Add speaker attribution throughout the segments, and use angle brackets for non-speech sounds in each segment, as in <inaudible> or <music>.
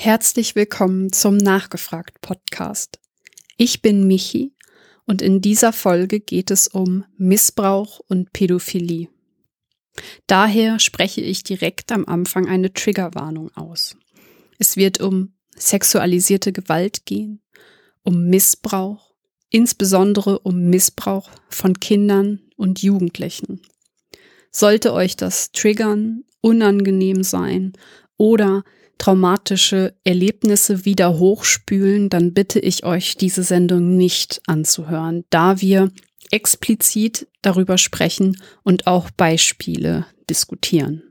Speaker 1: Herzlich willkommen zum Nachgefragt Podcast. Ich bin Michi und in dieser Folge geht es um Missbrauch und Pädophilie. Daher spreche ich direkt am Anfang eine Triggerwarnung aus. Es wird um sexualisierte Gewalt gehen, um Missbrauch, insbesondere um Missbrauch von Kindern und Jugendlichen. Sollte euch das triggern, unangenehm sein oder traumatische Erlebnisse wieder hochspülen, dann bitte ich euch, diese Sendung nicht anzuhören, da wir explizit darüber sprechen und auch Beispiele diskutieren.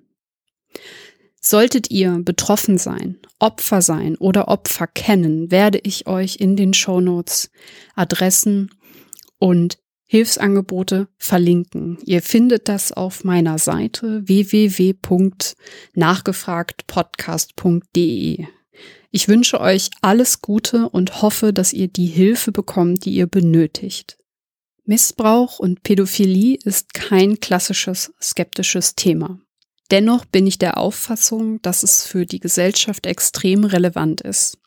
Speaker 1: Solltet ihr betroffen sein, Opfer sein oder Opfer kennen, werde ich euch in den Shownotes Adressen und Hilfsangebote verlinken. Ihr findet das auf meiner Seite www.nachgefragtpodcast.de. Ich wünsche euch alles Gute und hoffe, dass ihr die Hilfe bekommt, die ihr benötigt. Missbrauch und Pädophilie ist kein klassisches skeptisches Thema. Dennoch bin ich der Auffassung, dass es für die Gesellschaft extrem relevant ist.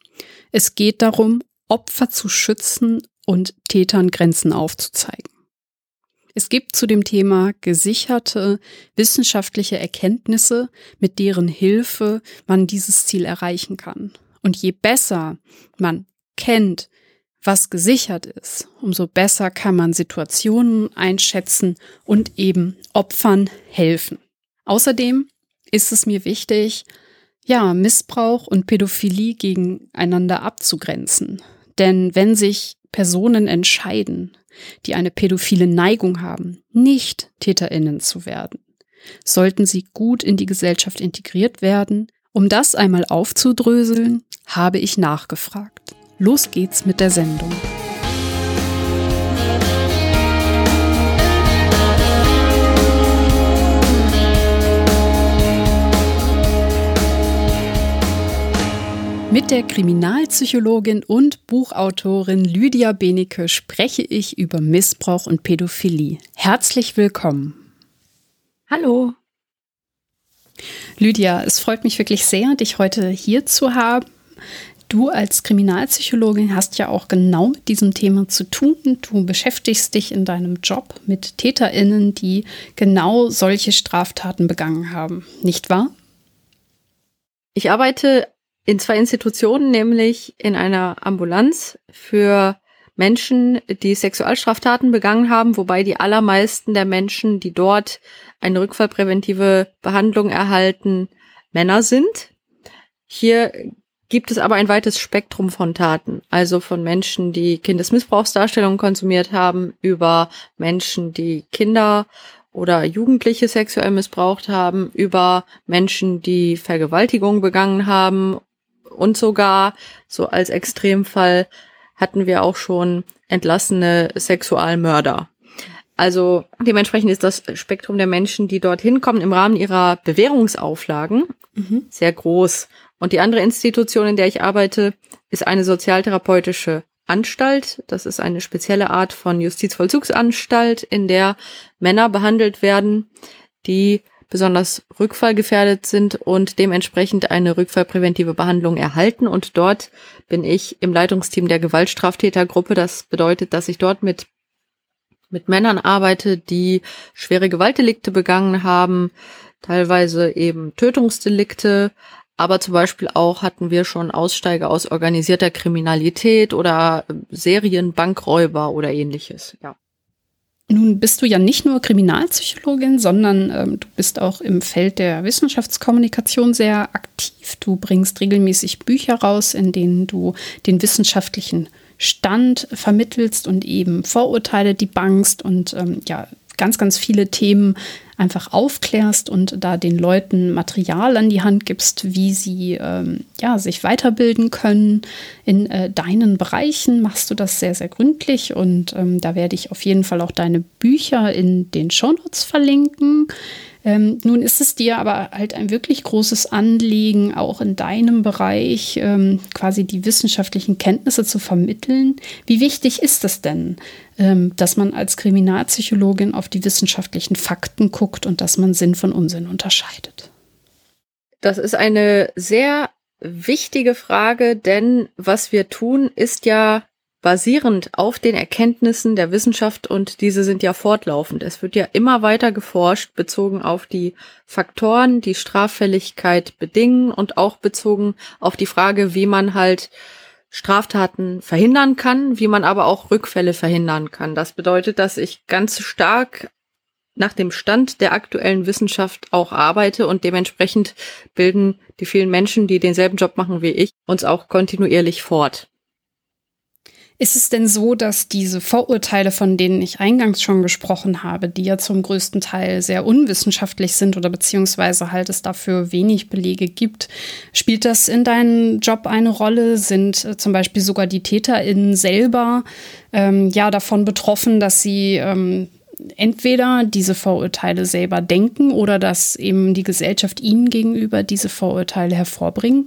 Speaker 1: Es geht darum, Opfer zu schützen und Tätern Grenzen aufzuzeigen. Es gibt zu dem Thema gesicherte wissenschaftliche Erkenntnisse, mit deren Hilfe man dieses Ziel erreichen kann. Und je besser man kennt, was gesichert ist, umso besser kann man Situationen einschätzen und eben Opfern helfen. Außerdem ist es mir wichtig, ja, Missbrauch und Pädophilie gegeneinander abzugrenzen. Denn wenn sich Personen entscheiden, die eine pädophile Neigung haben, nicht Täterinnen zu werden, sollten sie gut in die Gesellschaft integriert werden. Um das einmal aufzudröseln, habe ich nachgefragt. Los geht's mit der Sendung. Mit der Kriminalpsychologin und Buchautorin Lydia Benecke spreche ich über Missbrauch und Pädophilie. Herzlich willkommen.
Speaker 2: Hallo.
Speaker 1: Lydia, es freut mich wirklich sehr, dich heute hier zu haben. Du als Kriminalpsychologin hast ja auch genau mit diesem Thema zu tun. Du beschäftigst dich in deinem Job mit Täterinnen, die genau solche Straftaten begangen haben, nicht wahr?
Speaker 2: Ich arbeite in zwei Institutionen, nämlich in einer Ambulanz für Menschen, die Sexualstraftaten begangen haben, wobei die allermeisten der Menschen, die dort eine rückfallpräventive Behandlung erhalten, Männer sind. Hier gibt es aber ein weites Spektrum von Taten, also von Menschen, die Kindesmissbrauchsdarstellungen konsumiert haben, über Menschen, die Kinder oder Jugendliche sexuell missbraucht haben, über Menschen, die Vergewaltigung begangen haben und sogar, so als Extremfall, hatten wir auch schon entlassene Sexualmörder. Also dementsprechend ist das Spektrum der Menschen, die dorthin kommen, im Rahmen ihrer Bewährungsauflagen mhm. sehr groß. Und die andere Institution, in der ich arbeite, ist eine sozialtherapeutische Anstalt. Das ist eine spezielle Art von Justizvollzugsanstalt, in der Männer behandelt werden, die besonders rückfallgefährdet sind und dementsprechend eine rückfallpräventive Behandlung erhalten. Und dort bin ich im Leitungsteam der Gewaltstraftätergruppe. Das bedeutet, dass ich dort mit mit Männern arbeite, die schwere Gewaltdelikte begangen haben, teilweise eben Tötungsdelikte, aber zum Beispiel auch hatten wir schon Aussteiger aus organisierter Kriminalität oder Serienbankräuber oder ähnliches, ja.
Speaker 1: Nun bist du ja nicht nur Kriminalpsychologin, sondern ähm, du bist auch im Feld der Wissenschaftskommunikation sehr aktiv. Du bringst regelmäßig Bücher raus, in denen du den wissenschaftlichen Stand vermittelst und eben Vorurteile debunkst und ähm, ja, ganz, ganz viele Themen einfach aufklärst und da den Leuten Material an die Hand gibst, wie sie ähm, ja, sich weiterbilden können. In äh, deinen Bereichen machst du das sehr, sehr gründlich und ähm, da werde ich auf jeden Fall auch deine Bücher in den Shownotes verlinken. Ähm, nun ist es dir aber halt ein wirklich großes Anliegen, auch in deinem Bereich ähm, quasi die wissenschaftlichen Kenntnisse zu vermitteln. Wie wichtig ist es denn, ähm, dass man als Kriminalpsychologin auf die wissenschaftlichen Fakten guckt und dass man Sinn von Unsinn unterscheidet?
Speaker 2: Das ist eine sehr wichtige Frage, denn was wir tun, ist ja basierend auf den Erkenntnissen der Wissenschaft und diese sind ja fortlaufend. Es wird ja immer weiter geforscht, bezogen auf die Faktoren, die Straffälligkeit bedingen und auch bezogen auf die Frage, wie man halt Straftaten verhindern kann, wie man aber auch Rückfälle verhindern kann. Das bedeutet, dass ich ganz stark nach dem Stand der aktuellen Wissenschaft auch arbeite und dementsprechend bilden die vielen Menschen, die denselben Job machen wie ich, uns auch kontinuierlich fort.
Speaker 1: Ist es denn so, dass diese Vorurteile, von denen ich eingangs schon gesprochen habe, die ja zum größten Teil sehr unwissenschaftlich sind oder beziehungsweise halt es dafür wenig Belege gibt, spielt das in deinem Job eine Rolle? Sind äh, zum Beispiel sogar die TäterInnen selber ähm, ja davon betroffen, dass sie ähm, entweder diese Vorurteile selber denken oder dass eben die Gesellschaft ihnen gegenüber diese Vorurteile hervorbringen?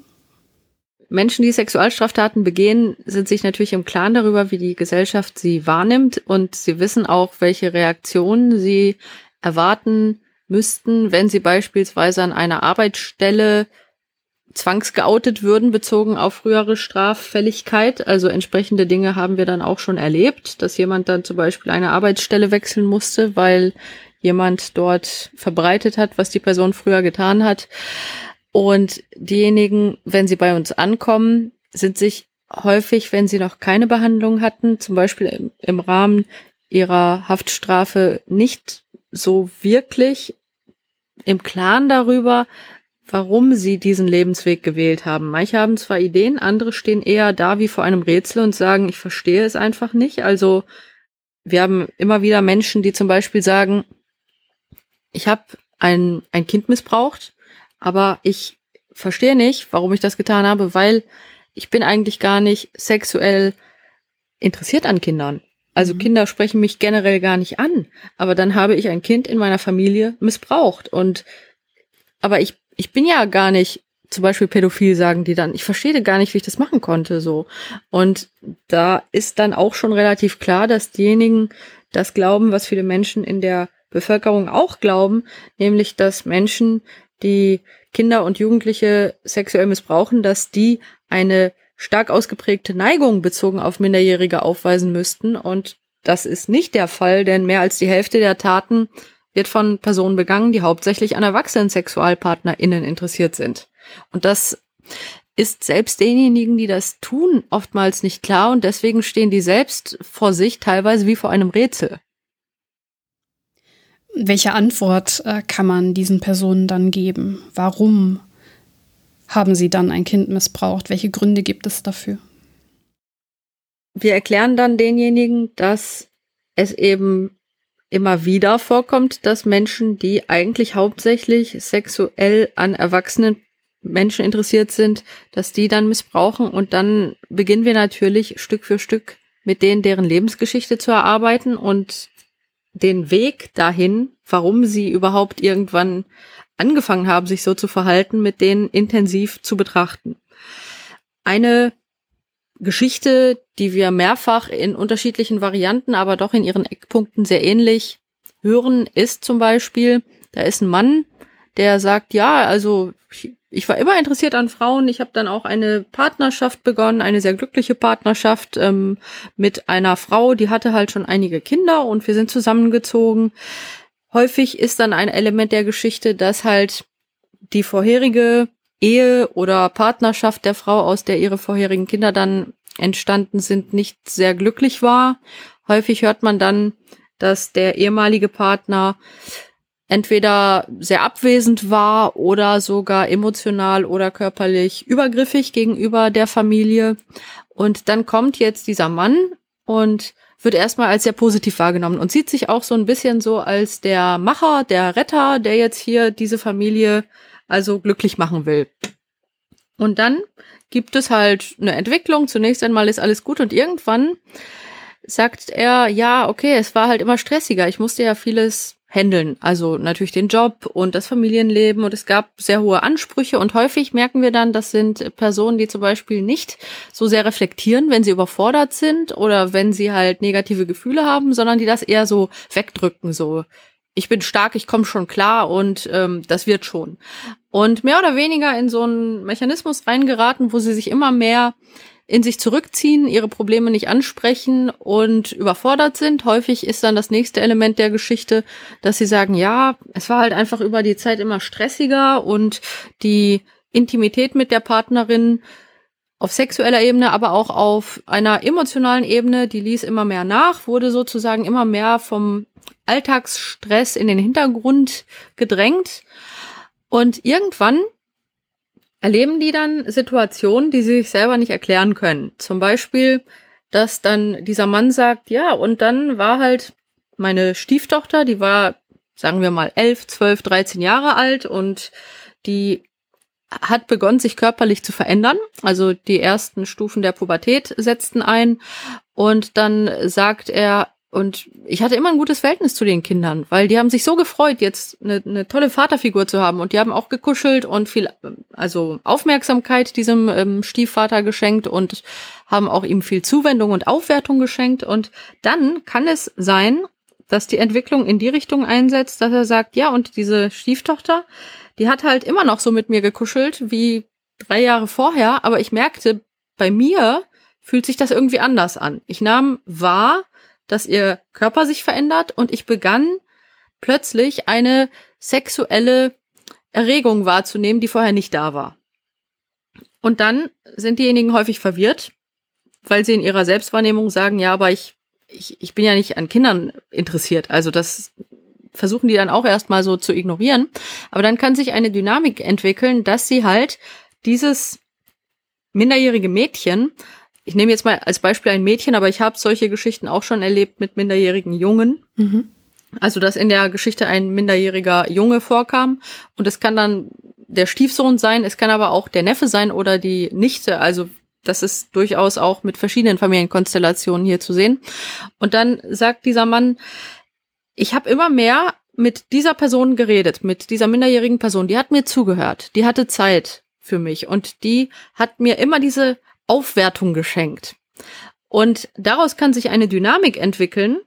Speaker 2: Menschen, die Sexualstraftaten begehen, sind sich natürlich im Klaren darüber, wie die Gesellschaft sie wahrnimmt und sie wissen auch, welche Reaktionen sie erwarten müssten, wenn sie beispielsweise an einer Arbeitsstelle zwangsgeoutet würden, bezogen auf frühere Straffälligkeit. Also entsprechende Dinge haben wir dann auch schon erlebt, dass jemand dann zum Beispiel eine Arbeitsstelle wechseln musste, weil jemand dort verbreitet hat, was die Person früher getan hat. Und diejenigen, wenn sie bei uns ankommen, sind sich häufig, wenn sie noch keine Behandlung hatten, zum Beispiel im, im Rahmen ihrer Haftstrafe, nicht so wirklich im Klaren darüber, warum sie diesen Lebensweg gewählt haben. Manche haben zwar Ideen, andere stehen eher da wie vor einem Rätsel und sagen, ich verstehe es einfach nicht. Also wir haben immer wieder Menschen, die zum Beispiel sagen, ich habe ein, ein Kind missbraucht aber ich verstehe nicht, warum ich das getan habe, weil ich bin eigentlich gar nicht sexuell interessiert an Kindern. Also mhm. Kinder sprechen mich generell gar nicht an. Aber dann habe ich ein Kind in meiner Familie missbraucht. Und aber ich, ich bin ja gar nicht zum Beispiel pädophil, sagen die dann. Ich verstehe gar nicht, wie ich das machen konnte. so. Und da ist dann auch schon relativ klar, dass diejenigen das glauben, was viele Menschen in der Bevölkerung auch glauben, nämlich dass Menschen, die Kinder und Jugendliche sexuell missbrauchen, dass die eine stark ausgeprägte Neigung bezogen auf Minderjährige aufweisen müssten. Und das ist nicht der Fall, denn mehr als die Hälfte der Taten wird von Personen begangen, die hauptsächlich an erwachsenen SexualpartnerInnen interessiert sind. Und das ist selbst denjenigen, die das tun, oftmals nicht klar und deswegen stehen die selbst vor sich teilweise wie vor einem Rätsel.
Speaker 1: Welche Antwort äh, kann man diesen Personen dann geben? Warum haben sie dann ein Kind missbraucht? Welche Gründe gibt es dafür?
Speaker 2: Wir erklären dann denjenigen, dass es eben immer wieder vorkommt, dass Menschen, die eigentlich hauptsächlich sexuell an erwachsenen Menschen interessiert sind, dass die dann missbrauchen und dann beginnen wir natürlich Stück für Stück mit denen deren Lebensgeschichte zu erarbeiten und den Weg dahin, warum sie überhaupt irgendwann angefangen haben, sich so zu verhalten, mit denen intensiv zu betrachten. Eine Geschichte, die wir mehrfach in unterschiedlichen Varianten, aber doch in ihren Eckpunkten sehr ähnlich hören, ist zum Beispiel, da ist ein Mann, der sagt, ja, also ich war immer interessiert an Frauen. Ich habe dann auch eine Partnerschaft begonnen, eine sehr glückliche Partnerschaft ähm, mit einer Frau, die hatte halt schon einige Kinder und wir sind zusammengezogen. Häufig ist dann ein Element der Geschichte, dass halt die vorherige Ehe oder Partnerschaft der Frau, aus der ihre vorherigen Kinder dann entstanden sind, nicht sehr glücklich war. Häufig hört man dann, dass der ehemalige Partner entweder sehr abwesend war oder sogar emotional oder körperlich übergriffig gegenüber der Familie. Und dann kommt jetzt dieser Mann und wird erstmal als sehr positiv wahrgenommen und sieht sich auch so ein bisschen so als der Macher, der Retter, der jetzt hier diese Familie also glücklich machen will. Und dann gibt es halt eine Entwicklung. Zunächst einmal ist alles gut und irgendwann sagt er, ja, okay, es war halt immer stressiger. Ich musste ja vieles handeln. Also natürlich den Job und das Familienleben und es gab sehr hohe Ansprüche und häufig merken wir dann, das sind Personen, die zum Beispiel nicht so sehr reflektieren, wenn sie überfordert sind oder wenn sie halt negative Gefühle haben, sondern die das eher so wegdrücken, so ich bin stark, ich komme schon klar und ähm, das wird schon. und mehr oder weniger in so einen Mechanismus reingeraten, wo sie sich immer mehr in sich zurückziehen, ihre Probleme nicht ansprechen und überfordert sind. Häufig ist dann das nächste Element der Geschichte, dass sie sagen, ja, es war halt einfach über die Zeit immer stressiger und die Intimität mit der Partnerin auf sexueller Ebene, aber auch auf einer emotionalen Ebene, die ließ immer mehr nach, wurde sozusagen immer mehr vom Alltagsstress in den Hintergrund gedrängt. Und irgendwann erleben die dann Situationen, die sie sich selber nicht erklären können. Zum Beispiel, dass dann dieser Mann sagt, ja, und dann war halt meine Stieftochter, die war, sagen wir mal, elf, zwölf, dreizehn Jahre alt und die hat begonnen, sich körperlich zu verändern. Also die ersten Stufen der Pubertät setzten ein. Und dann sagt er, und ich hatte immer ein gutes Verhältnis zu den Kindern, weil die haben sich so gefreut, jetzt eine, eine tolle Vaterfigur zu haben. Und die haben auch gekuschelt und viel, also Aufmerksamkeit diesem ähm, Stiefvater geschenkt und haben auch ihm viel Zuwendung und Aufwertung geschenkt. Und dann kann es sein, dass die Entwicklung in die Richtung einsetzt, dass er sagt, ja, und diese Stieftochter, die hat halt immer noch so mit mir gekuschelt wie drei Jahre vorher, aber ich merkte, bei mir fühlt sich das irgendwie anders an. Ich nahm wahr, dass ihr Körper sich verändert und ich begann plötzlich eine sexuelle Erregung wahrzunehmen, die vorher nicht da war. Und dann sind diejenigen häufig verwirrt, weil sie in ihrer Selbstwahrnehmung sagen, ja, aber ich, ich, ich bin ja nicht an Kindern interessiert. Also das versuchen die dann auch erstmal so zu ignorieren. Aber dann kann sich eine Dynamik entwickeln, dass sie halt dieses minderjährige Mädchen ich nehme jetzt mal als Beispiel ein Mädchen, aber ich habe solche Geschichten auch schon erlebt mit minderjährigen Jungen. Mhm. Also, dass in der Geschichte ein minderjähriger Junge vorkam und es kann dann der Stiefsohn sein, es kann aber auch der Neffe sein oder die Nichte. Also, das ist durchaus auch mit verschiedenen Familienkonstellationen hier zu sehen. Und dann sagt dieser Mann, ich habe immer mehr mit dieser Person geredet, mit dieser minderjährigen Person. Die hat mir zugehört, die hatte Zeit für mich und die hat mir immer diese Aufwertung geschenkt. Und daraus kann sich eine Dynamik entwickeln,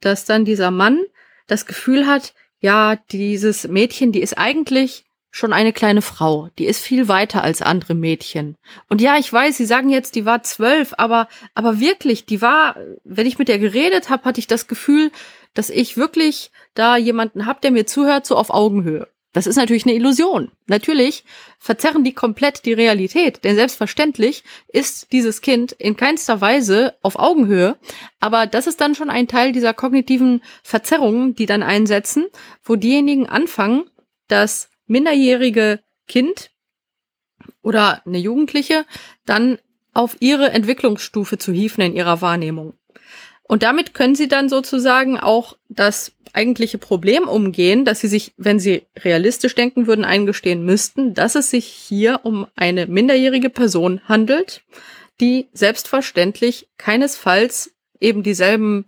Speaker 2: dass dann dieser Mann das Gefühl hat, ja, dieses Mädchen, die ist eigentlich schon eine kleine Frau. Die ist viel weiter als andere Mädchen. Und ja, ich weiß, Sie sagen jetzt, die war zwölf, aber, aber wirklich, die war, wenn ich mit der geredet habe, hatte ich das Gefühl, dass ich wirklich da jemanden hab, der mir zuhört, so auf Augenhöhe. Das ist natürlich eine Illusion. Natürlich verzerren die komplett die Realität, denn selbstverständlich ist dieses Kind in keinster Weise auf Augenhöhe, aber das ist dann schon ein Teil dieser kognitiven Verzerrungen, die dann einsetzen, wo diejenigen anfangen, das minderjährige Kind oder eine Jugendliche dann auf ihre Entwicklungsstufe zu hieven in ihrer Wahrnehmung. Und damit können sie dann sozusagen auch das eigentliche Problem umgehen, dass sie sich, wenn sie realistisch denken würden, eingestehen müssten, dass es sich hier um eine minderjährige Person handelt, die selbstverständlich keinesfalls eben dieselben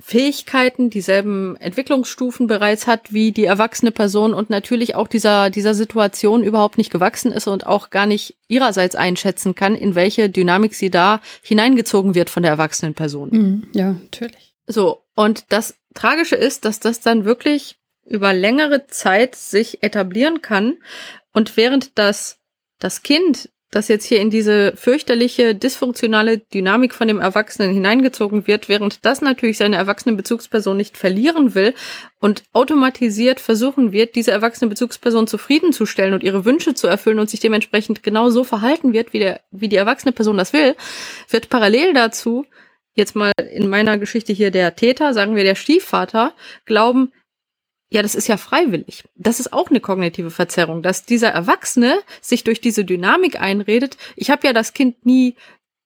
Speaker 2: Fähigkeiten, dieselben Entwicklungsstufen bereits hat wie die erwachsene Person und natürlich auch dieser, dieser Situation überhaupt nicht gewachsen ist und auch gar nicht ihrerseits einschätzen kann, in welche Dynamik sie da hineingezogen wird von der erwachsenen Person.
Speaker 1: Mhm, ja, natürlich.
Speaker 2: So, und das Tragische ist, dass das dann wirklich über längere Zeit sich etablieren kann und während das, das Kind das jetzt hier in diese fürchterliche, dysfunktionale Dynamik von dem Erwachsenen hineingezogen wird, während das natürlich seine erwachsene Bezugsperson nicht verlieren will und automatisiert versuchen wird, diese erwachsene Bezugsperson zufriedenzustellen und ihre Wünsche zu erfüllen und sich dementsprechend genau so verhalten wird, wie, der, wie die erwachsene Person das will, wird parallel dazu jetzt mal in meiner Geschichte hier der Täter, sagen wir der Stiefvater, glauben, ja, das ist ja freiwillig. Das ist auch eine kognitive Verzerrung, dass dieser Erwachsene sich durch diese Dynamik einredet. Ich habe ja das Kind nie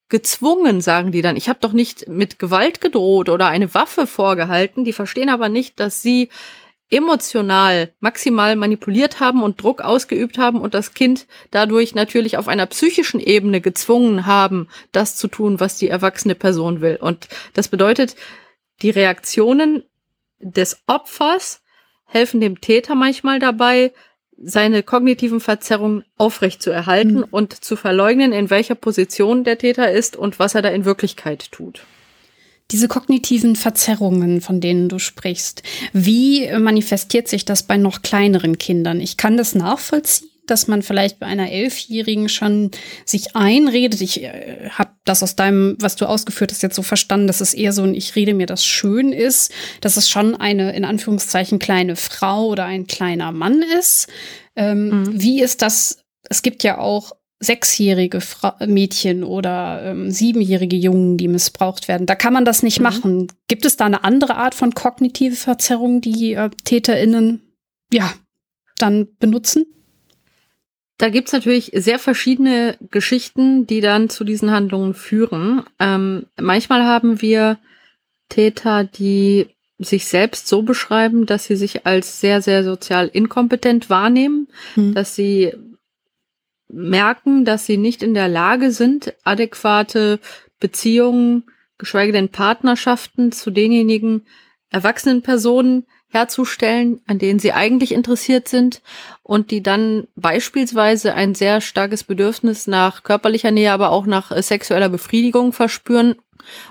Speaker 2: gezwungen, sagen die dann. Ich habe doch nicht mit Gewalt gedroht oder eine Waffe vorgehalten. Die verstehen aber nicht, dass sie emotional maximal manipuliert haben und Druck ausgeübt haben und das Kind dadurch natürlich auf einer psychischen Ebene gezwungen haben, das zu tun, was die erwachsene Person will. Und das bedeutet, die Reaktionen des Opfers helfen dem Täter manchmal dabei, seine kognitiven Verzerrungen aufrechtzuerhalten mhm. und zu verleugnen, in welcher Position der Täter ist und was er da in Wirklichkeit tut.
Speaker 1: Diese kognitiven Verzerrungen, von denen du sprichst, wie manifestiert sich das bei noch kleineren Kindern? Ich kann das nachvollziehen dass man vielleicht bei einer Elfjährigen schon sich einredet. Ich äh, habe das aus deinem, was du ausgeführt hast, jetzt so verstanden, dass es eher so ein Ich rede mir das schön ist, dass es schon eine in Anführungszeichen kleine Frau oder ein kleiner Mann ist. Ähm, mhm. Wie ist das? Es gibt ja auch sechsjährige Fra Mädchen oder ähm, siebenjährige Jungen, die missbraucht werden. Da kann man das nicht mhm. machen. Gibt es da eine andere Art von kognitive Verzerrung, die äh, TäterInnen ja dann benutzen?
Speaker 2: Da gibt's natürlich sehr verschiedene Geschichten, die dann zu diesen Handlungen führen. Ähm, manchmal haben wir Täter, die sich selbst so beschreiben, dass sie sich als sehr, sehr sozial inkompetent wahrnehmen, hm. dass sie merken, dass sie nicht in der Lage sind, adäquate Beziehungen, geschweige denn Partnerschaften zu denjenigen erwachsenen Personen herzustellen, an denen sie eigentlich interessiert sind und die dann beispielsweise ein sehr starkes Bedürfnis nach körperlicher Nähe, aber auch nach äh, sexueller Befriedigung verspüren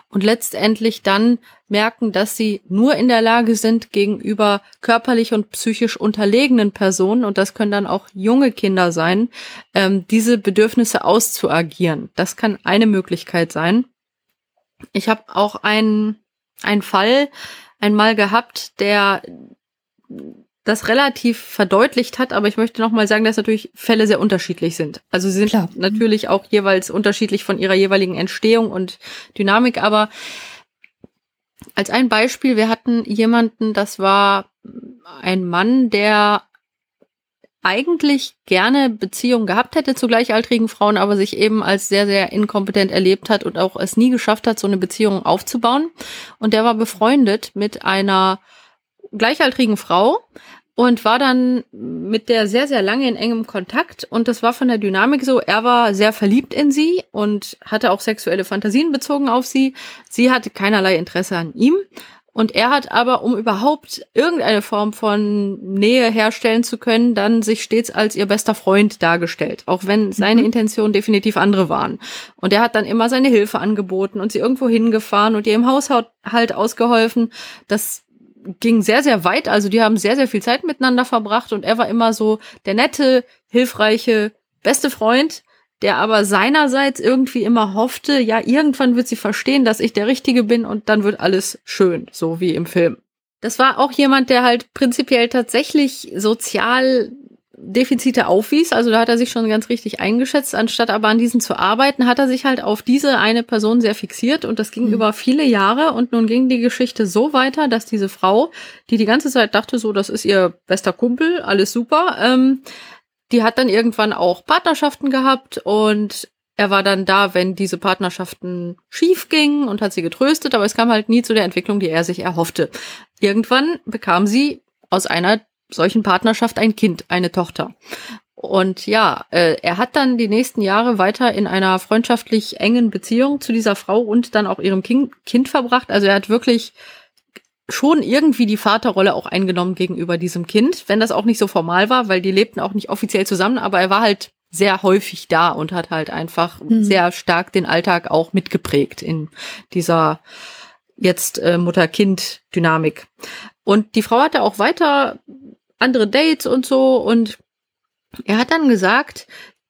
Speaker 2: und letztendlich dann merken, dass sie nur in der Lage sind, gegenüber körperlich und psychisch unterlegenen Personen, und das können dann auch junge Kinder sein, ähm, diese Bedürfnisse auszuagieren. Das kann eine Möglichkeit sein. Ich habe auch einen, einen Fall einmal gehabt, der das relativ verdeutlicht hat, aber ich möchte noch mal sagen, dass natürlich Fälle sehr unterschiedlich sind. Also sie sind Klar. natürlich auch jeweils unterschiedlich von ihrer jeweiligen Entstehung und Dynamik, aber als ein Beispiel, wir hatten jemanden, das war ein Mann, der eigentlich gerne Beziehungen gehabt hätte zu gleichaltrigen Frauen, aber sich eben als sehr, sehr inkompetent erlebt hat und auch es nie geschafft hat, so eine Beziehung aufzubauen. Und der war befreundet mit einer gleichaltrigen Frau und war dann mit der sehr, sehr lange in engem Kontakt. Und das war von der Dynamik so, er war sehr verliebt in sie und hatte auch sexuelle Fantasien bezogen auf sie. Sie hatte keinerlei Interesse an ihm. Und er hat aber, um überhaupt irgendeine Form von Nähe herstellen zu können, dann sich stets als ihr bester Freund dargestellt, auch wenn seine mhm. Intentionen definitiv andere waren. Und er hat dann immer seine Hilfe angeboten und sie irgendwo hingefahren und ihr im Haushalt halt ausgeholfen. Das ging sehr, sehr weit. Also die haben sehr, sehr viel Zeit miteinander verbracht und er war immer so der nette, hilfreiche, beste Freund, der aber seinerseits irgendwie immer hoffte, ja, irgendwann wird sie verstehen, dass ich der Richtige bin und dann wird alles schön, so wie im Film. Das war auch jemand, der halt prinzipiell tatsächlich sozial Defizite aufwies. Also da hat er sich schon ganz richtig eingeschätzt. Anstatt aber an diesen zu arbeiten, hat er sich halt auf diese eine Person sehr fixiert und das ging mhm. über viele Jahre und nun ging die Geschichte so weiter, dass diese Frau, die die ganze Zeit dachte, so, das ist ihr bester Kumpel, alles super, ähm, die hat dann irgendwann auch Partnerschaften gehabt und er war dann da, wenn diese Partnerschaften schief gingen und hat sie getröstet, aber es kam halt nie zu der Entwicklung, die er sich erhoffte. Irgendwann bekam sie aus einer solchen Partnerschaft ein Kind, eine Tochter. Und ja, äh, er hat dann die nächsten Jahre weiter in einer freundschaftlich engen Beziehung zu dieser Frau und dann auch ihrem kind, kind verbracht. Also er hat wirklich schon irgendwie die Vaterrolle auch eingenommen gegenüber diesem Kind, wenn das auch nicht so formal war, weil die lebten auch nicht offiziell zusammen, aber er war halt sehr häufig da und hat halt einfach mhm. sehr stark den Alltag auch mitgeprägt in dieser jetzt äh, Mutter-Kind-Dynamik. Und die Frau hatte auch weiter andere Dates und so. Und er hat dann gesagt,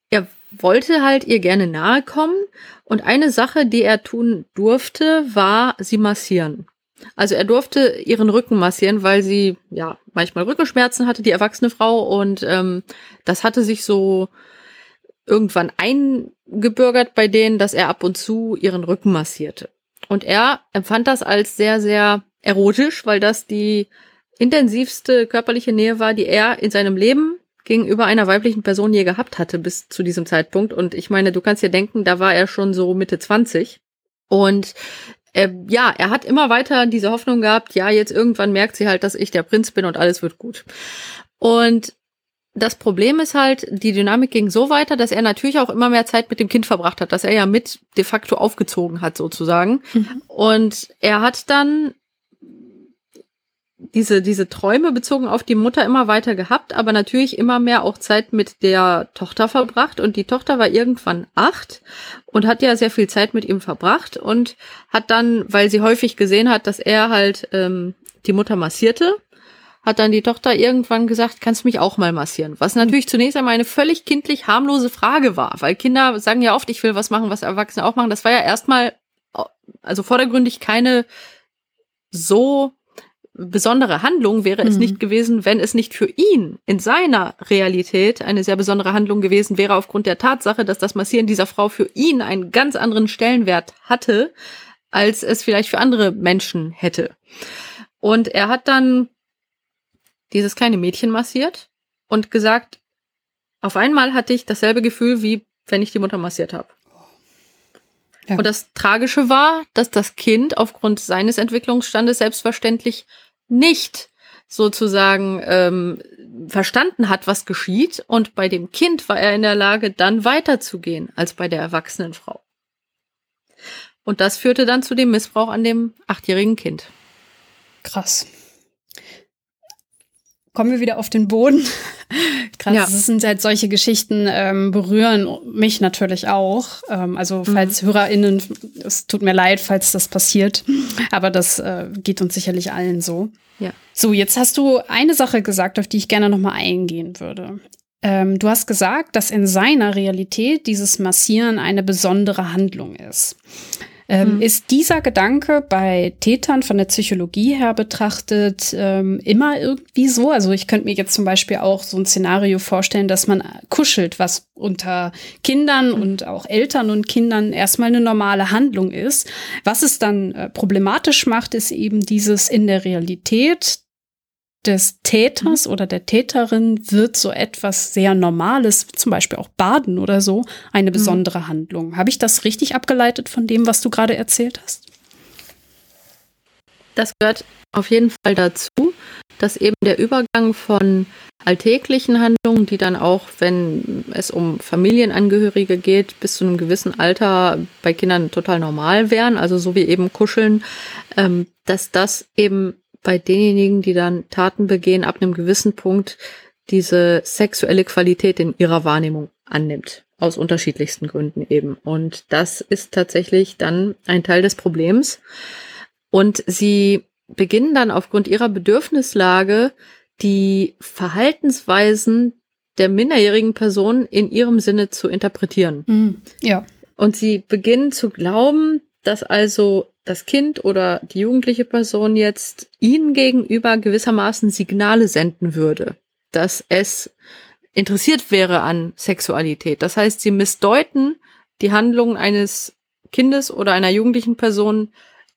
Speaker 2: er wollte halt ihr gerne nahe kommen. Und eine Sache, die er tun durfte, war sie massieren. Also er durfte ihren Rücken massieren, weil sie ja manchmal Rückenschmerzen hatte, die erwachsene Frau. Und ähm, das hatte sich so irgendwann eingebürgert bei denen, dass er ab und zu ihren Rücken massierte. Und er empfand das als sehr, sehr erotisch, weil das die intensivste körperliche Nähe war, die er in seinem Leben gegenüber einer weiblichen Person je gehabt hatte bis zu diesem Zeitpunkt. Und ich meine, du kannst dir denken, da war er schon so Mitte 20. Und äh, ja, er hat immer weiter diese Hoffnung gehabt, ja, jetzt irgendwann merkt sie halt, dass ich der Prinz bin und alles wird gut. Und das Problem ist halt, die Dynamik ging so weiter, dass er natürlich auch immer mehr Zeit mit dem Kind verbracht hat, dass er ja mit de facto aufgezogen hat sozusagen. Mhm. Und er hat dann diese, diese Träume bezogen auf die Mutter immer weiter gehabt, aber natürlich immer mehr auch Zeit mit der Tochter verbracht. Und die Tochter war irgendwann acht und hat ja sehr viel Zeit mit ihm verbracht und hat dann, weil sie häufig gesehen hat, dass er halt ähm, die Mutter massierte, hat dann die Tochter irgendwann gesagt, kannst du mich auch mal massieren? Was natürlich zunächst einmal eine völlig kindlich harmlose Frage war, weil Kinder sagen ja oft, ich will was machen, was Erwachsene auch machen. Das war ja erstmal, also vordergründig keine so besondere Handlung wäre es mhm. nicht gewesen, wenn es nicht für ihn in seiner Realität eine sehr besondere Handlung gewesen wäre, aufgrund der Tatsache, dass das Massieren dieser Frau für ihn einen ganz anderen Stellenwert hatte, als es vielleicht für andere Menschen hätte. Und er hat dann dieses kleine Mädchen massiert und gesagt, auf einmal hatte ich dasselbe Gefühl, wie wenn ich die Mutter massiert habe. Ja. Und das Tragische war, dass das Kind aufgrund seines Entwicklungsstandes selbstverständlich nicht sozusagen ähm, verstanden hat, was geschieht. Und bei dem Kind war er in der Lage, dann weiterzugehen als bei der erwachsenen Frau. Und das führte dann zu dem Missbrauch an dem achtjährigen Kind.
Speaker 1: Krass kommen wir wieder auf den Boden. <laughs> Krass, ja. das sind halt solche Geschichten, ähm, berühren mich natürlich auch. Ähm, also mhm. falls mhm. HörerInnen, es tut mir leid, falls das passiert, aber das äh, geht uns sicherlich allen so.
Speaker 2: Ja.
Speaker 1: So, jetzt hast du eine Sache gesagt, auf die ich gerne nochmal eingehen würde. Ähm, du hast gesagt, dass in seiner Realität dieses Massieren eine besondere Handlung ist. Ähm, mhm. Ist dieser Gedanke bei Tätern von der Psychologie her betrachtet ähm, immer irgendwie so? Also ich könnte mir jetzt zum Beispiel auch so ein Szenario vorstellen, dass man kuschelt, was unter Kindern mhm. und auch Eltern und Kindern erstmal eine normale Handlung ist. Was es dann äh, problematisch macht, ist eben dieses in der Realität des Täters mhm. oder der Täterin wird so etwas sehr Normales, zum Beispiel auch Baden oder so, eine mhm. besondere mhm. Handlung. Habe ich das richtig abgeleitet von dem, was du gerade erzählt hast?
Speaker 2: Das gehört auf jeden Fall dazu, dass eben der Übergang von alltäglichen Handlungen, die dann auch, wenn es um Familienangehörige geht, bis zu einem gewissen Alter bei Kindern total normal wären, also so wie eben Kuscheln, ähm, dass das eben bei denjenigen, die dann Taten begehen, ab einem gewissen Punkt diese sexuelle Qualität in ihrer Wahrnehmung annimmt. Aus unterschiedlichsten Gründen eben. Und das ist tatsächlich dann ein Teil des Problems. Und sie beginnen dann aufgrund ihrer Bedürfnislage die Verhaltensweisen der minderjährigen Person in ihrem Sinne zu interpretieren.
Speaker 1: Mhm, ja.
Speaker 2: Und sie beginnen zu glauben, dass also das Kind oder die jugendliche Person jetzt ihnen gegenüber gewissermaßen Signale senden würde, dass es interessiert wäre an Sexualität. Das heißt, sie missdeuten die Handlungen eines Kindes oder einer jugendlichen Person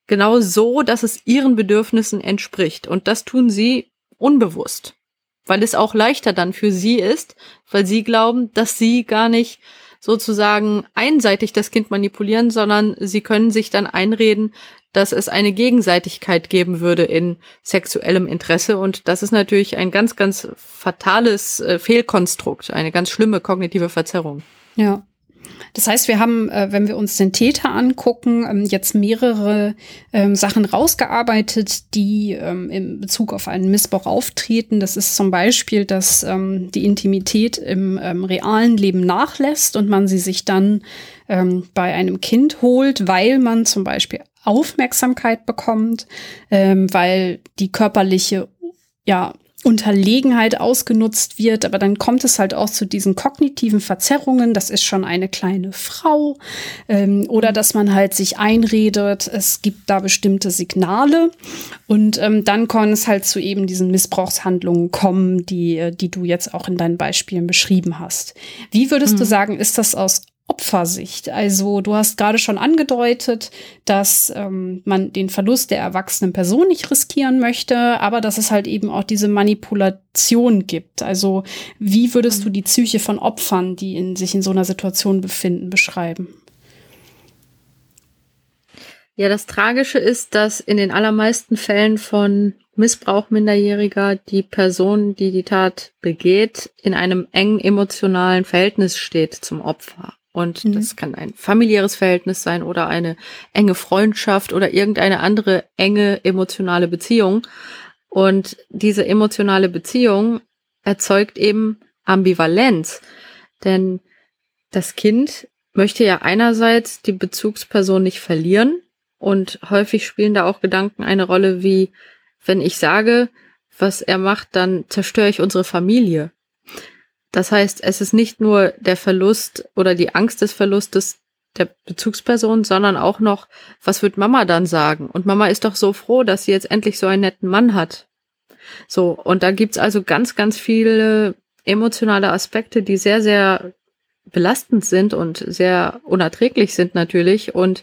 Speaker 2: genau so, dass es ihren Bedürfnissen entspricht. Und das tun sie unbewusst, weil es auch leichter dann für sie ist, weil sie glauben, dass sie gar nicht sozusagen einseitig das Kind manipulieren, sondern sie können sich dann einreden, dass es eine Gegenseitigkeit geben würde in sexuellem Interesse. Und das ist natürlich ein ganz, ganz fatales äh, Fehlkonstrukt, eine ganz schlimme kognitive Verzerrung.
Speaker 1: Ja. Das heißt, wir haben, äh, wenn wir uns den Täter angucken, ähm, jetzt mehrere ähm, Sachen rausgearbeitet, die ähm, in Bezug auf einen Missbrauch auftreten. Das ist zum Beispiel, dass die Intimität im realen Leben nachlässt und man sie sich dann bei einem Kind holt, weil man zum Beispiel Aufmerksamkeit bekommt, weil die körperliche ja, Unterlegenheit ausgenutzt wird, aber dann kommt es halt auch zu diesen kognitiven Verzerrungen, das ist schon eine kleine Frau, ähm, oder dass man halt sich einredet, es gibt da bestimmte Signale und ähm, dann kann es halt zu eben diesen Missbrauchshandlungen kommen, die, die du jetzt auch in deinen Beispielen beschrieben hast. Wie würdest mhm. du sagen, ist das aus Opfersicht. Also du hast gerade schon angedeutet, dass ähm, man den Verlust der erwachsenen Person nicht riskieren möchte, aber dass es halt eben auch diese Manipulation gibt. Also wie würdest du die Psyche von Opfern, die in, sich in so einer Situation befinden, beschreiben?
Speaker 2: Ja, das Tragische ist, dass in den allermeisten Fällen von Missbrauch Minderjähriger die Person, die die Tat begeht, in einem engen emotionalen Verhältnis steht zum Opfer. Und mhm. das kann ein familiäres Verhältnis sein oder eine enge Freundschaft oder irgendeine andere enge emotionale Beziehung. Und diese emotionale Beziehung erzeugt eben Ambivalenz. Denn das Kind möchte ja einerseits die Bezugsperson nicht verlieren und häufig spielen da auch Gedanken eine Rolle wie, wenn ich sage, was er macht, dann zerstöre ich unsere Familie. Das heißt, es ist nicht nur der Verlust oder die Angst des Verlustes der Bezugsperson, sondern auch noch, was wird Mama dann sagen? Und Mama ist doch so froh, dass sie jetzt endlich so einen netten Mann hat. So, und da gibt's also ganz, ganz viele emotionale Aspekte, die sehr, sehr belastend sind und sehr unerträglich sind natürlich. Und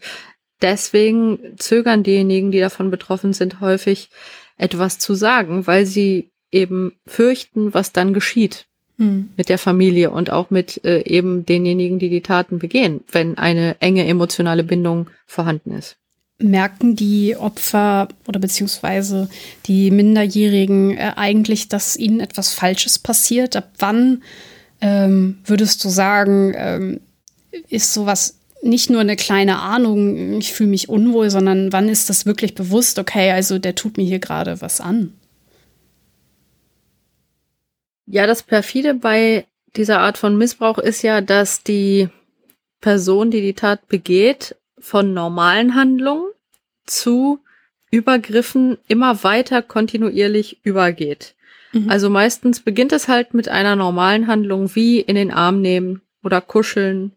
Speaker 2: deswegen zögern diejenigen, die davon betroffen sind, häufig etwas zu sagen, weil sie eben fürchten, was dann geschieht hm. mit der Familie und auch mit äh, eben denjenigen, die die Taten begehen, wenn eine enge emotionale Bindung vorhanden ist.
Speaker 1: Merken die Opfer oder beziehungsweise die Minderjährigen äh, eigentlich, dass ihnen etwas Falsches passiert? Ab wann ähm, würdest du sagen, ähm, ist sowas nicht nur eine kleine Ahnung, ich fühle mich unwohl, sondern wann ist das wirklich bewusst, okay, also der tut mir hier gerade was an?
Speaker 2: Ja, das perfide bei dieser Art von Missbrauch ist ja, dass die Person, die die Tat begeht, von normalen Handlungen zu Übergriffen immer weiter kontinuierlich übergeht. Mhm. Also meistens beginnt es halt mit einer normalen Handlung wie in den Arm nehmen oder kuscheln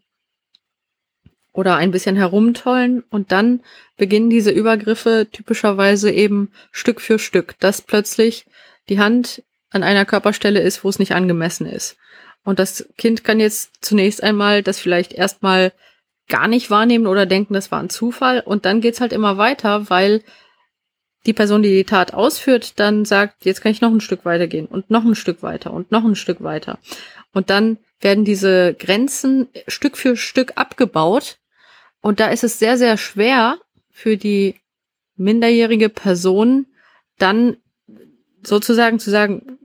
Speaker 2: oder ein bisschen herumtollen und dann beginnen diese Übergriffe typischerweise eben Stück für Stück, dass plötzlich die Hand an einer Körperstelle ist, wo es nicht angemessen ist. Und das Kind kann jetzt zunächst einmal das vielleicht erstmal gar nicht wahrnehmen oder denken, das war ein Zufall. Und dann geht's halt immer weiter, weil die Person, die die Tat ausführt, dann sagt, jetzt kann ich noch ein Stück weiter gehen und noch ein Stück weiter und noch ein Stück weiter. Und dann werden diese Grenzen Stück für Stück abgebaut und da ist es sehr, sehr schwer für die minderjährige Person dann sozusagen zu sagen,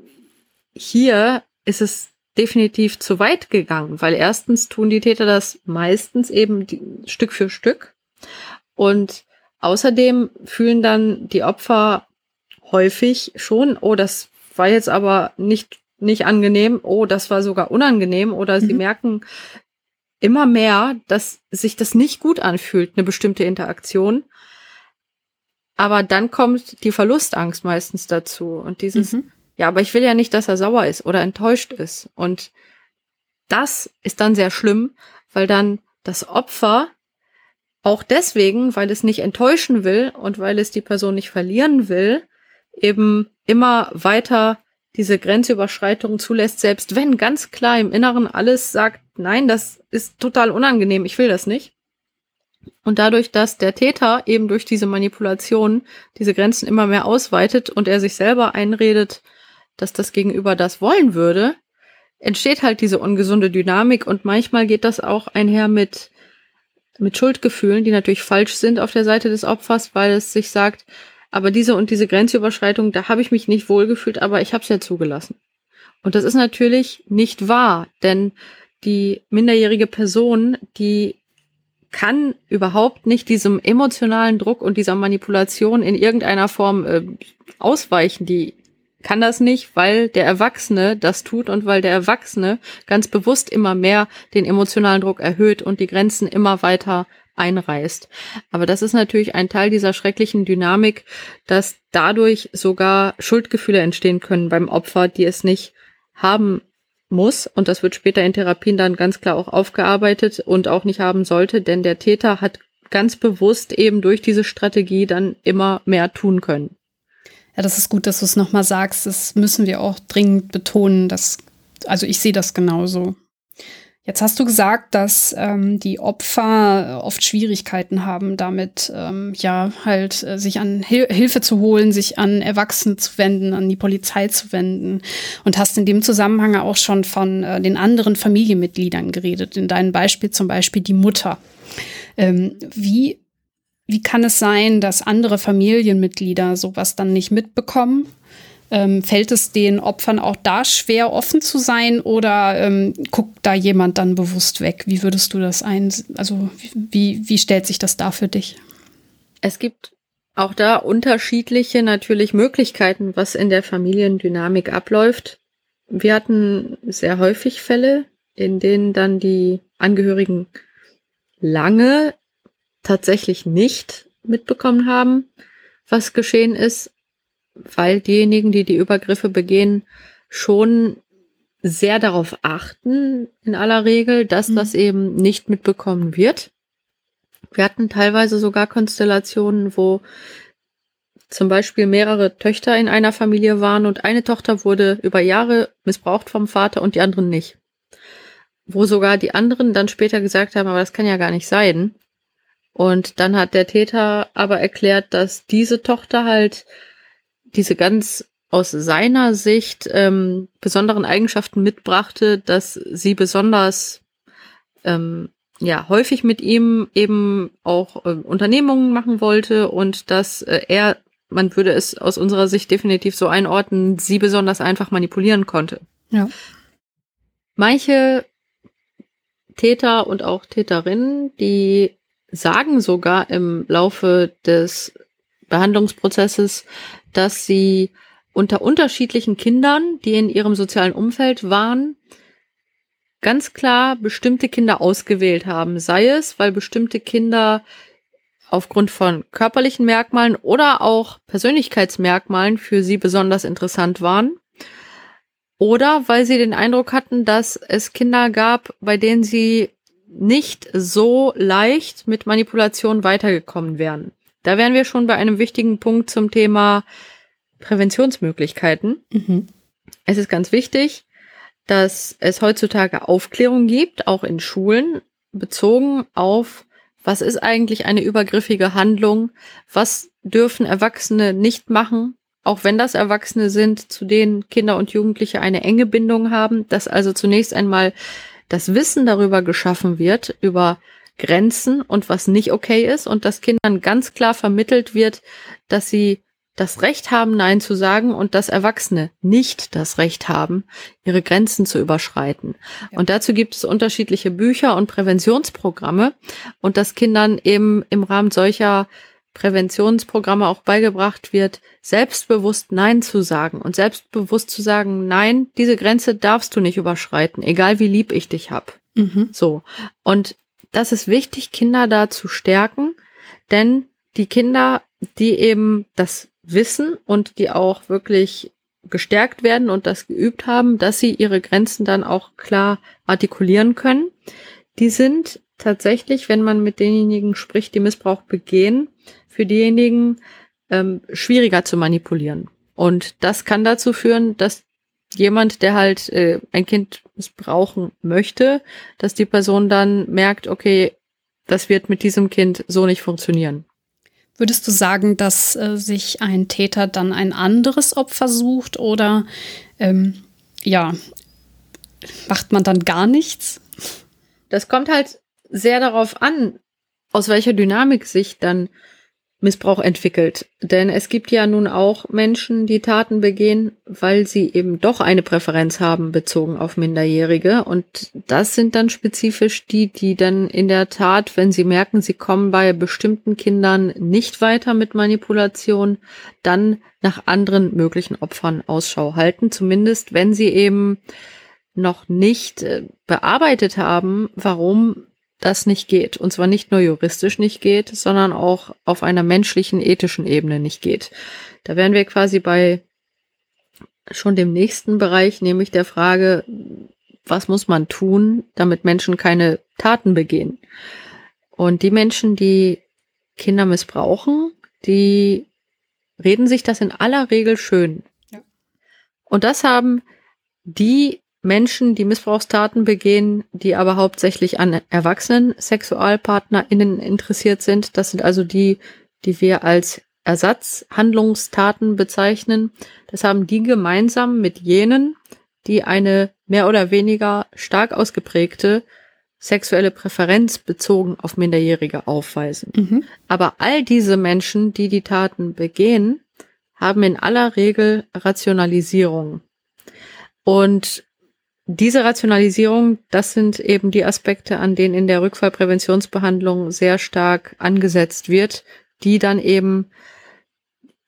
Speaker 2: hier ist es definitiv zu weit gegangen, weil erstens tun die Täter das meistens eben Stück für Stück und außerdem fühlen dann die Opfer häufig schon, oh, das war jetzt aber nicht nicht angenehm, oh, das war sogar unangenehm oder mhm. sie merken, immer mehr, dass sich das nicht gut anfühlt, eine bestimmte Interaktion. Aber dann kommt die Verlustangst meistens dazu und dieses, mhm. Ja, aber ich will ja nicht, dass er sauer ist oder enttäuscht ist. Und das ist dann sehr schlimm, weil dann das Opfer auch deswegen, weil es nicht enttäuschen will und weil es die Person nicht verlieren will, eben immer weiter diese Grenzüberschreitung zulässt, selbst wenn ganz klar im Inneren alles sagt, nein, das ist total unangenehm, ich will das nicht. Und dadurch, dass der Täter eben durch diese Manipulation diese Grenzen immer mehr ausweitet und er sich selber einredet, dass das Gegenüber das wollen würde, entsteht halt diese ungesunde Dynamik und manchmal geht das auch einher mit, mit Schuldgefühlen, die natürlich falsch sind auf der Seite des Opfers, weil es sich sagt, aber diese und diese Grenzüberschreitung, da habe ich mich nicht wohlgefühlt, aber ich habe es ja zugelassen. Und das ist natürlich nicht wahr, denn die minderjährige Person, die kann überhaupt nicht diesem emotionalen Druck und dieser Manipulation in irgendeiner Form äh, ausweichen. Die kann das nicht, weil der Erwachsene das tut und weil der Erwachsene ganz bewusst immer mehr den emotionalen Druck erhöht und die Grenzen immer weiter einreißt. Aber das ist natürlich ein Teil dieser schrecklichen Dynamik, dass dadurch sogar Schuldgefühle entstehen können beim Opfer, die es nicht haben muss. Und das wird später in Therapien dann ganz klar auch aufgearbeitet und auch nicht haben sollte, denn der Täter hat ganz bewusst eben durch diese Strategie dann immer mehr tun können.
Speaker 1: Das ist gut, dass du es nochmal sagst. Das müssen wir auch dringend betonen. Dass, also ich sehe das genauso. Jetzt hast du gesagt, dass ähm, die Opfer oft Schwierigkeiten haben, damit ähm, ja halt äh, sich an Hil Hilfe zu holen, sich an Erwachsene zu wenden, an die Polizei zu wenden und hast in dem Zusammenhang auch schon von äh, den anderen Familienmitgliedern geredet. In deinem Beispiel zum Beispiel die Mutter. Ähm, wie wie kann es sein, dass andere Familienmitglieder sowas dann nicht mitbekommen ähm, fällt es den Opfern auch da schwer, offen zu sein oder ähm, guckt da jemand dann bewusst weg? Wie würdest du das ein, also wie, wie stellt sich das da für dich?
Speaker 2: Es gibt Auch da unterschiedliche natürlich Möglichkeiten, was in der Familiendynamik abläuft. Wir hatten sehr häufig Fälle, in denen dann die Angehörigen lange tatsächlich nicht mitbekommen haben, was geschehen ist, weil diejenigen, die die Übergriffe begehen, schon sehr darauf achten, in aller Regel, dass mhm. das eben nicht mitbekommen wird. Wir hatten teilweise sogar Konstellationen, wo zum Beispiel mehrere Töchter in einer Familie waren und eine Tochter wurde über Jahre missbraucht vom Vater und die anderen nicht. Wo sogar die anderen dann später gesagt haben, aber das kann ja gar nicht sein. Und dann hat der Täter aber erklärt, dass diese Tochter halt diese ganz aus seiner Sicht ähm, besonderen Eigenschaften mitbrachte, dass sie besonders ähm, ja häufig mit ihm eben auch äh, Unternehmungen machen wollte und dass äh, er, man würde es aus unserer Sicht definitiv so einordnen, sie besonders einfach manipulieren konnte.
Speaker 1: Ja.
Speaker 2: Manche Täter und auch Täterinnen, die sagen sogar im Laufe des Behandlungsprozesses, dass sie unter unterschiedlichen Kindern, die in ihrem sozialen Umfeld waren, ganz klar bestimmte Kinder ausgewählt haben. Sei es, weil bestimmte Kinder aufgrund von körperlichen Merkmalen oder auch Persönlichkeitsmerkmalen für sie besonders interessant waren. Oder weil sie den Eindruck hatten, dass es Kinder gab, bei denen sie nicht so leicht mit Manipulation weitergekommen wären. Da wären wir schon bei einem wichtigen Punkt zum Thema Präventionsmöglichkeiten. Mhm. Es ist ganz wichtig, dass es heutzutage Aufklärung gibt, auch in Schulen, bezogen auf, was ist eigentlich eine übergriffige Handlung, was dürfen Erwachsene nicht machen, auch wenn das Erwachsene sind, zu denen Kinder und Jugendliche eine enge Bindung haben, dass also zunächst einmal das Wissen darüber geschaffen wird, über Grenzen und was nicht okay ist und dass Kindern ganz klar vermittelt wird, dass sie das Recht haben, Nein zu sagen und dass Erwachsene nicht das Recht haben, ihre Grenzen zu überschreiten. Ja. Und dazu gibt es unterschiedliche Bücher und Präventionsprogramme und dass Kindern eben im Rahmen solcher Präventionsprogramme auch beigebracht wird, selbstbewusst Nein zu sagen und selbstbewusst zu sagen, nein, diese Grenze darfst du nicht überschreiten, egal wie lieb ich dich hab. Mhm. So. Und das ist wichtig, Kinder da zu stärken, denn die Kinder, die eben das wissen und die auch wirklich gestärkt werden und das geübt haben, dass sie ihre Grenzen dann auch klar artikulieren können. Die sind tatsächlich, wenn man mit denjenigen spricht, die Missbrauch begehen, für diejenigen ähm, schwieriger zu manipulieren. Und das kann dazu führen, dass jemand, der halt äh, ein Kind missbrauchen möchte, dass die Person dann merkt, okay, das wird mit diesem Kind so nicht funktionieren.
Speaker 1: Würdest du sagen, dass äh, sich ein Täter dann ein anderes Opfer sucht oder ähm, ja, macht man dann gar nichts?
Speaker 2: Das kommt halt sehr darauf an, aus welcher Dynamik sich dann Missbrauch entwickelt. Denn es gibt ja nun auch Menschen, die Taten begehen, weil sie eben doch eine Präferenz haben bezogen auf Minderjährige. Und das sind dann spezifisch die, die dann in der Tat, wenn sie merken, sie kommen bei bestimmten Kindern nicht weiter mit Manipulation, dann nach anderen möglichen Opfern Ausschau halten. Zumindest wenn sie eben noch nicht äh, bearbeitet haben, warum das nicht geht. Und zwar nicht nur juristisch nicht geht, sondern auch auf einer menschlichen, ethischen Ebene nicht geht. Da wären wir quasi bei schon dem nächsten Bereich, nämlich der Frage, was muss man tun, damit Menschen keine Taten begehen? Und die Menschen, die Kinder missbrauchen, die reden sich das in aller Regel schön. Ja. Und das haben die Menschen, die Missbrauchstaten begehen, die aber hauptsächlich an erwachsenen SexualpartnerInnen interessiert sind. Das sind also die, die wir als Ersatzhandlungstaten bezeichnen. Das haben die gemeinsam mit jenen, die eine mehr oder weniger stark ausgeprägte sexuelle Präferenz bezogen auf Minderjährige aufweisen. Mhm. Aber all diese Menschen, die die Taten begehen, haben in aller Regel Rationalisierung. Und diese Rationalisierung, das sind eben die Aspekte, an denen in der Rückfallpräventionsbehandlung sehr stark angesetzt wird, die dann eben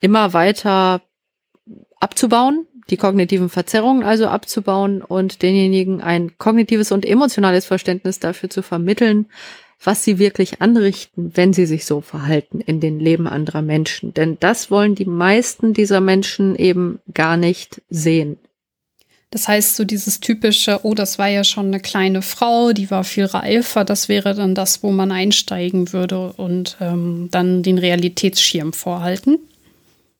Speaker 2: immer weiter abzubauen, die kognitiven Verzerrungen also abzubauen und denjenigen ein kognitives und emotionales Verständnis dafür zu vermitteln, was sie wirklich anrichten, wenn sie sich so verhalten in den Leben anderer Menschen. Denn das wollen die meisten dieser Menschen eben gar nicht sehen.
Speaker 1: Das heißt, so dieses typische, oh, das war ja schon eine kleine Frau, die war viel reifer, das wäre dann das, wo man einsteigen würde und ähm, dann den Realitätsschirm vorhalten.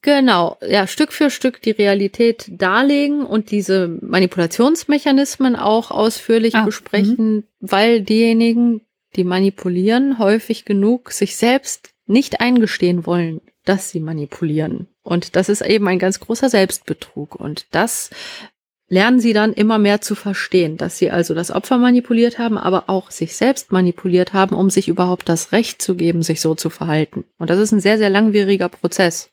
Speaker 2: Genau, ja, Stück für Stück die Realität darlegen und diese Manipulationsmechanismen auch ausführlich ah, besprechen, mh. weil diejenigen, die manipulieren, häufig genug sich selbst nicht eingestehen wollen, dass sie manipulieren. Und das ist eben ein ganz großer Selbstbetrug. Und das lernen sie dann immer mehr zu verstehen, dass sie also das Opfer manipuliert haben, aber auch sich selbst manipuliert haben, um sich überhaupt das Recht zu geben, sich so zu verhalten. Und das ist ein sehr, sehr langwieriger Prozess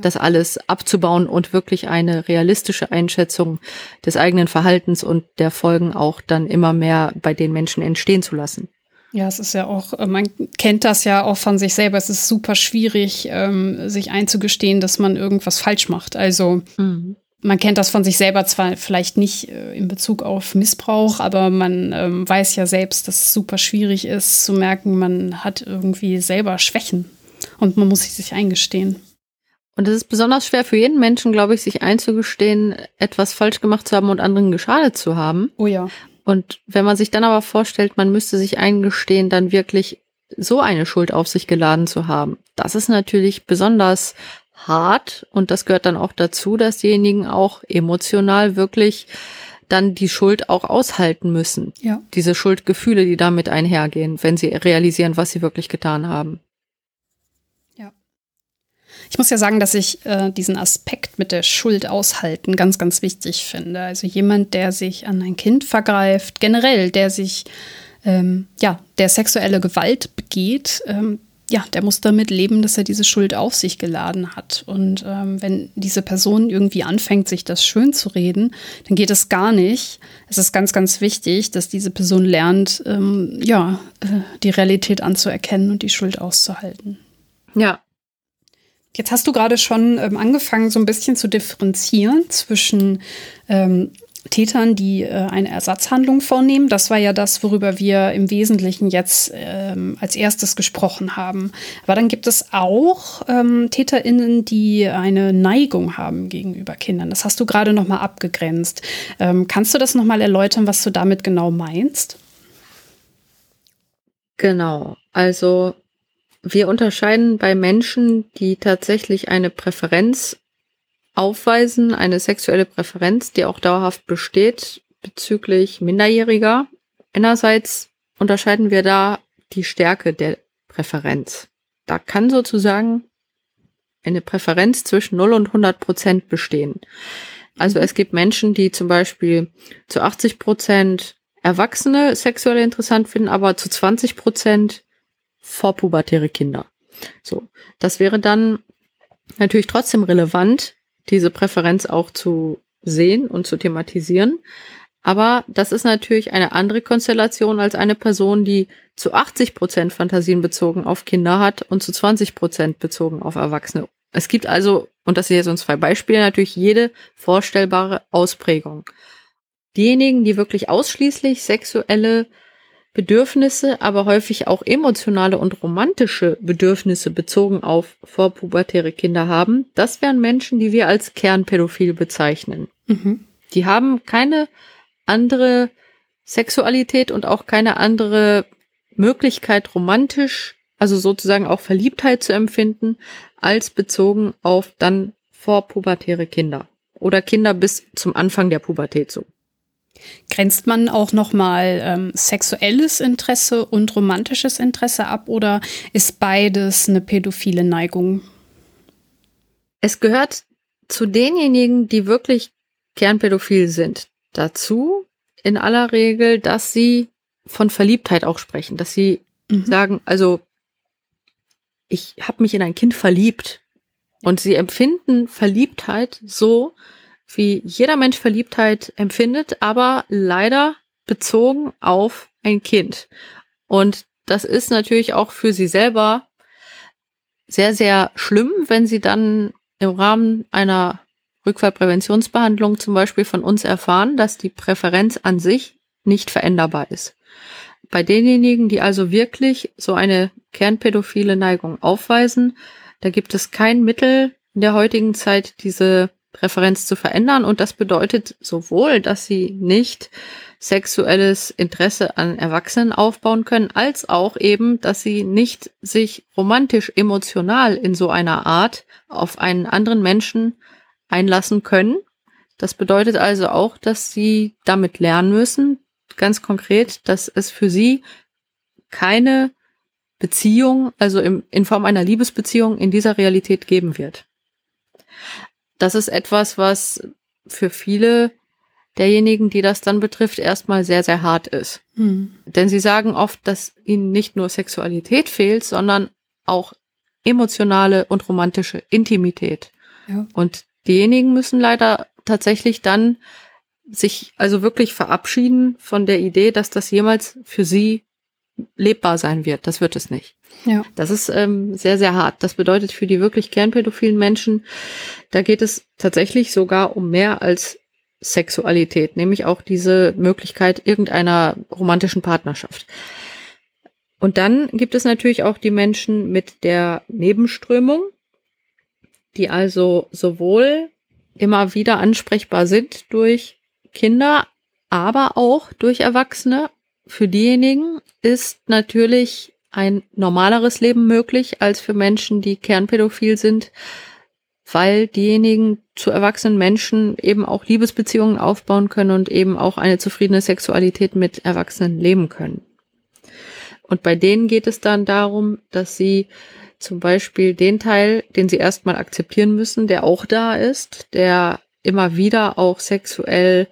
Speaker 2: das alles abzubauen und wirklich eine realistische Einschätzung des eigenen Verhaltens und der Folgen auch dann immer mehr bei den Menschen entstehen zu lassen.
Speaker 1: Ja, es ist ja auch, äh, man kennt das ja auch von sich selber. Es ist super schwierig, ähm, sich einzugestehen, dass man irgendwas falsch macht. Also mhm. Man kennt das von sich selber zwar vielleicht nicht äh, in Bezug auf Missbrauch, aber man ähm, weiß ja selbst, dass es super schwierig ist zu merken, man hat irgendwie selber Schwächen und man muss sich eingestehen.
Speaker 2: Und es ist besonders schwer für jeden Menschen, glaube ich, sich einzugestehen, etwas falsch gemacht zu haben und anderen geschadet zu haben.
Speaker 1: Oh ja.
Speaker 2: Und wenn man sich dann aber vorstellt, man müsste sich eingestehen, dann wirklich so eine Schuld auf sich geladen zu haben, das ist natürlich besonders hart und das gehört dann auch dazu, dass diejenigen auch emotional wirklich dann die Schuld auch aushalten müssen.
Speaker 1: Ja.
Speaker 2: Diese Schuldgefühle, die damit einhergehen, wenn sie realisieren, was sie wirklich getan haben.
Speaker 1: Ich muss ja sagen, dass ich äh, diesen Aspekt mit der Schuld aushalten ganz, ganz wichtig finde. Also jemand, der sich an ein Kind vergreift, generell, der sich, ähm, ja, der sexuelle Gewalt begeht, ähm, ja, der muss damit leben, dass er diese Schuld auf sich geladen hat. Und ähm, wenn diese Person irgendwie anfängt, sich das schön zu reden, dann geht es gar nicht. Es ist ganz, ganz wichtig, dass diese Person lernt, ähm, ja, äh, die Realität anzuerkennen und die Schuld auszuhalten.
Speaker 2: Ja,
Speaker 1: Jetzt hast du gerade schon ähm, angefangen, so ein bisschen zu differenzieren zwischen ähm, Tätern, die äh, eine Ersatzhandlung vornehmen. Das war ja das, worüber wir im Wesentlichen jetzt ähm, als erstes gesprochen haben. Aber dann gibt es auch ähm, TäterInnen, die eine Neigung haben gegenüber Kindern. Das hast du gerade noch mal abgegrenzt. Ähm, kannst du das noch mal erläutern, was du damit genau meinst?
Speaker 2: Genau. Also wir unterscheiden bei Menschen, die tatsächlich eine Präferenz aufweisen, eine sexuelle Präferenz, die auch dauerhaft besteht bezüglich Minderjähriger. Einerseits unterscheiden wir da die Stärke der Präferenz. Da kann sozusagen eine Präferenz zwischen 0 und 100 Prozent bestehen. Also mhm. es gibt Menschen, die zum Beispiel zu 80 Prozent Erwachsene sexuell interessant finden, aber zu 20 Prozent vorpubertäre Kinder. So, das wäre dann natürlich trotzdem relevant, diese Präferenz auch zu sehen und zu thematisieren. Aber das ist natürlich eine andere Konstellation als eine Person, die zu 80 Prozent Fantasien bezogen auf Kinder hat und zu 20 Prozent bezogen auf Erwachsene. Es gibt also, und das sind jetzt uns zwei Beispiele, natürlich jede vorstellbare Ausprägung. Diejenigen, die wirklich ausschließlich sexuelle Bedürfnisse, aber häufig auch emotionale und romantische Bedürfnisse bezogen auf vorpubertäre Kinder haben, das wären Menschen, die wir als Kernpädophil bezeichnen. Mhm. Die haben keine andere Sexualität und auch keine andere Möglichkeit, romantisch, also sozusagen auch Verliebtheit zu empfinden, als bezogen auf dann vorpubertäre Kinder oder Kinder bis zum Anfang der Pubertät so.
Speaker 1: Grenzt man auch nochmal ähm, sexuelles Interesse und romantisches Interesse ab oder ist beides eine pädophile Neigung?
Speaker 2: Es gehört zu denjenigen, die wirklich kernpädophil sind, dazu in aller Regel, dass sie von Verliebtheit auch sprechen, dass sie mhm. sagen, also ich habe mich in ein Kind verliebt und sie empfinden Verliebtheit so, wie jeder Mensch Verliebtheit empfindet, aber leider bezogen auf ein Kind. Und das ist natürlich auch für sie selber sehr, sehr schlimm, wenn sie dann im Rahmen einer Rückfallpräventionsbehandlung zum Beispiel von uns erfahren, dass die Präferenz an sich nicht veränderbar ist. Bei denjenigen, die also wirklich so eine kernpädophile Neigung aufweisen, da gibt es kein Mittel in der heutigen Zeit, diese Präferenz zu verändern. Und das bedeutet sowohl, dass sie nicht sexuelles Interesse an Erwachsenen aufbauen können, als auch eben, dass sie nicht sich romantisch emotional in so einer Art auf einen anderen Menschen einlassen können. Das bedeutet also auch, dass sie damit lernen müssen, ganz konkret, dass es für sie keine Beziehung, also im, in Form einer Liebesbeziehung in dieser Realität geben wird. Das ist etwas, was für viele derjenigen, die das dann betrifft, erstmal sehr, sehr hart ist. Mhm. Denn sie sagen oft, dass ihnen nicht nur Sexualität fehlt, sondern auch emotionale und romantische Intimität. Ja. Und diejenigen müssen leider tatsächlich dann sich also wirklich verabschieden von der Idee, dass das jemals für sie lebbar sein wird. Das wird es nicht. Ja. Das ist ähm, sehr, sehr hart. Das bedeutet für die wirklich kernpädophilen Menschen, da geht es tatsächlich sogar um mehr als Sexualität, nämlich auch diese Möglichkeit irgendeiner romantischen Partnerschaft. Und dann gibt es natürlich auch die Menschen mit der Nebenströmung, die also sowohl immer wieder ansprechbar sind durch Kinder, aber auch durch Erwachsene. Für diejenigen ist natürlich ein normaleres Leben möglich als für Menschen, die kernpädophil sind, weil diejenigen zu erwachsenen Menschen eben auch Liebesbeziehungen aufbauen können und eben auch eine zufriedene Sexualität mit Erwachsenen leben können. Und bei denen geht es dann darum, dass sie zum Beispiel den Teil, den sie erstmal akzeptieren müssen, der auch da ist, der immer wieder auch sexuell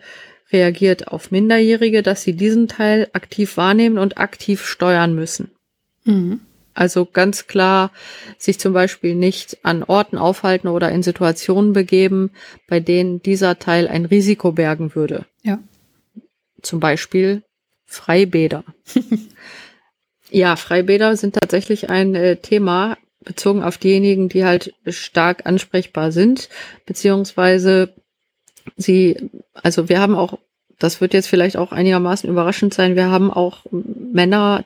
Speaker 2: reagiert auf Minderjährige, dass sie diesen Teil aktiv wahrnehmen und aktiv steuern müssen. Mhm. Also ganz klar sich zum Beispiel nicht an Orten aufhalten oder in Situationen begeben, bei denen dieser Teil ein Risiko bergen würde. Ja. Zum Beispiel Freibäder. <laughs> ja, Freibäder sind tatsächlich ein äh, Thema bezogen auf diejenigen, die halt stark ansprechbar sind, beziehungsweise sie, also wir haben auch, das wird jetzt vielleicht auch einigermaßen überraschend sein, wir haben auch Männer,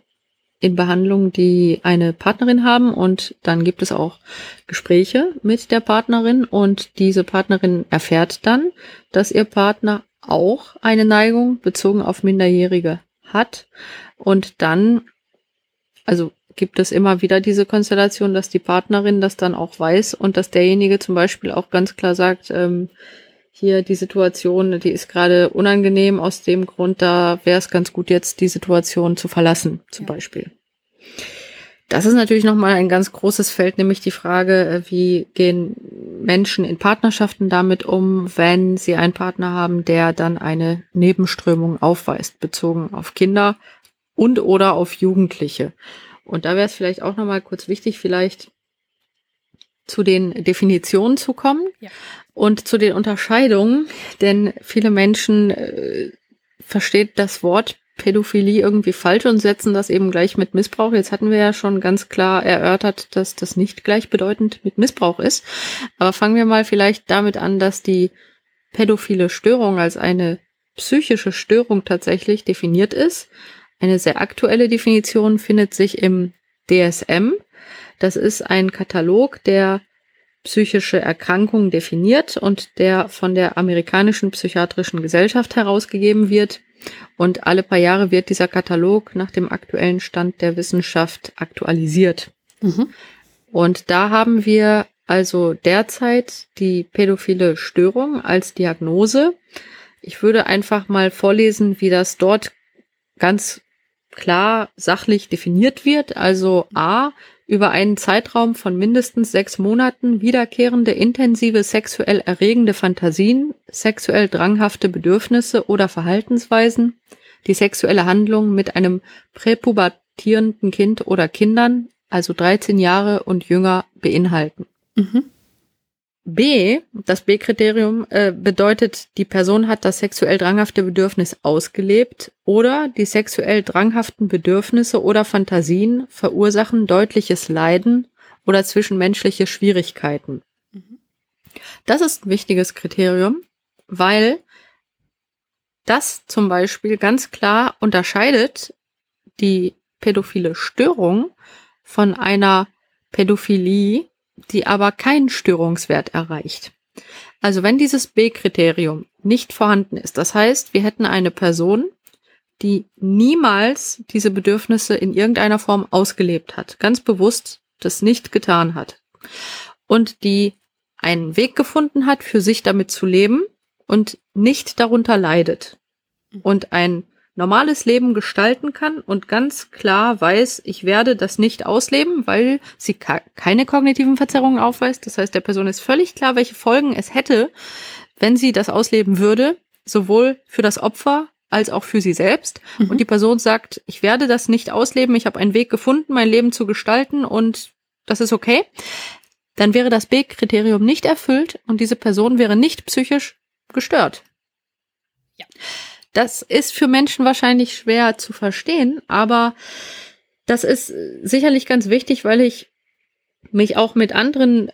Speaker 2: in Behandlung, die eine Partnerin haben. Und dann gibt es auch Gespräche mit der Partnerin. Und diese Partnerin erfährt dann, dass ihr Partner auch eine Neigung bezogen auf Minderjährige hat. Und dann, also gibt es immer wieder diese Konstellation, dass die Partnerin das dann auch weiß und dass derjenige zum Beispiel auch ganz klar sagt, ähm, hier die Situation, die ist gerade unangenehm aus dem Grund, da wäre es ganz gut jetzt die Situation zu verlassen, zum ja. Beispiel. Das ist natürlich nochmal ein ganz großes Feld, nämlich die Frage, äh, wie gehen Menschen in Partnerschaften damit um, wenn sie einen Partner haben, der dann eine Nebenströmung aufweist, bezogen auf Kinder und oder auf Jugendliche. Und da wäre es vielleicht auch nochmal kurz wichtig, vielleicht zu den Definitionen zu kommen ja. Und zu den Unterscheidungen, denn viele Menschen äh, versteht das Wort Pädophilie irgendwie falsch und setzen das eben gleich mit Missbrauch. Jetzt hatten wir ja schon ganz klar erörtert, dass das nicht gleichbedeutend mit Missbrauch ist. Aber fangen wir mal vielleicht damit an, dass die pädophile Störung als eine psychische Störung tatsächlich definiert ist. Eine sehr aktuelle Definition findet sich im DSM. Das ist ein Katalog, der psychische Erkrankungen definiert und der von der amerikanischen psychiatrischen Gesellschaft herausgegeben wird. Und alle paar Jahre wird dieser Katalog nach dem aktuellen Stand der Wissenschaft aktualisiert. Mhm. Und da haben wir also derzeit die pädophile Störung als Diagnose. Ich würde einfach mal vorlesen, wie das dort ganz klar sachlich definiert wird. Also A, über einen Zeitraum von mindestens sechs Monaten wiederkehrende intensive sexuell erregende Fantasien, sexuell dranghafte Bedürfnisse oder Verhaltensweisen, die sexuelle Handlung mit einem präpubertierenden Kind oder Kindern, also 13 Jahre und jünger, beinhalten. Mhm. B, das B-Kriterium äh, bedeutet, die Person hat das sexuell dranghafte Bedürfnis ausgelebt oder die sexuell dranghaften Bedürfnisse oder Fantasien verursachen deutliches Leiden oder zwischenmenschliche Schwierigkeiten. Mhm. Das ist ein wichtiges Kriterium, weil das zum Beispiel ganz klar unterscheidet die pädophile Störung von einer Pädophilie, die aber keinen Störungswert erreicht. Also wenn dieses B-Kriterium nicht vorhanden ist, das heißt, wir hätten eine Person, die niemals diese Bedürfnisse in irgendeiner Form ausgelebt hat, ganz bewusst das nicht getan hat und die einen Weg gefunden hat, für sich damit zu leben und nicht darunter leidet und ein normales Leben gestalten kann und ganz klar weiß, ich werde das nicht ausleben, weil sie keine kognitiven Verzerrungen aufweist. Das heißt, der Person ist völlig klar, welche Folgen es hätte, wenn sie das ausleben würde, sowohl für das Opfer als auch für sie selbst. Mhm. Und die Person sagt, ich werde das nicht ausleben, ich habe einen Weg gefunden, mein Leben zu gestalten und das ist okay. Dann wäre das B-Kriterium nicht erfüllt und diese Person wäre nicht psychisch gestört. Ja. Das ist für Menschen wahrscheinlich schwer zu verstehen, aber das ist sicherlich ganz wichtig, weil ich mich auch mit anderen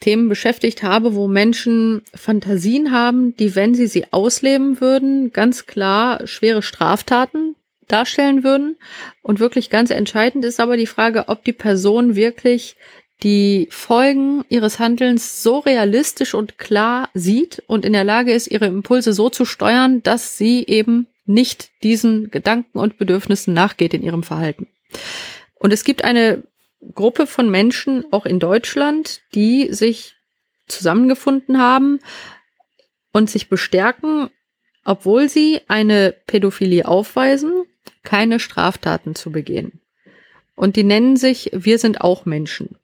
Speaker 2: Themen beschäftigt habe, wo Menschen Fantasien haben, die, wenn sie sie ausleben würden, ganz klar schwere Straftaten darstellen würden. Und wirklich ganz entscheidend ist aber die Frage, ob die Person wirklich die Folgen ihres Handelns so realistisch und klar sieht und in der Lage ist, ihre Impulse so zu steuern, dass sie eben nicht diesen Gedanken und Bedürfnissen nachgeht in ihrem Verhalten. Und es gibt eine Gruppe von Menschen, auch in Deutschland, die sich zusammengefunden haben und sich bestärken, obwohl sie eine Pädophilie aufweisen, keine Straftaten zu begehen. Und die nennen sich Wir sind auch Menschen.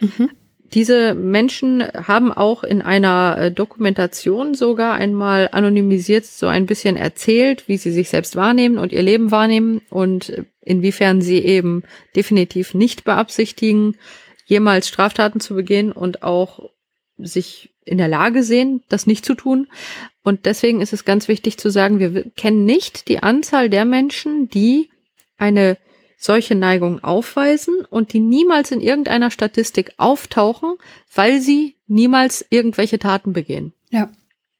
Speaker 2: Mhm. Diese Menschen haben auch in einer äh, Dokumentation sogar einmal anonymisiert so ein bisschen erzählt, wie sie sich selbst wahrnehmen und ihr Leben wahrnehmen und inwiefern sie eben definitiv nicht beabsichtigen, jemals Straftaten zu begehen und auch sich in der Lage sehen, das nicht zu tun. Und deswegen ist es ganz wichtig zu sagen, wir kennen nicht die Anzahl der Menschen, die eine solche Neigungen aufweisen und die niemals in irgendeiner Statistik auftauchen, weil sie niemals irgendwelche Taten begehen.
Speaker 1: Ja.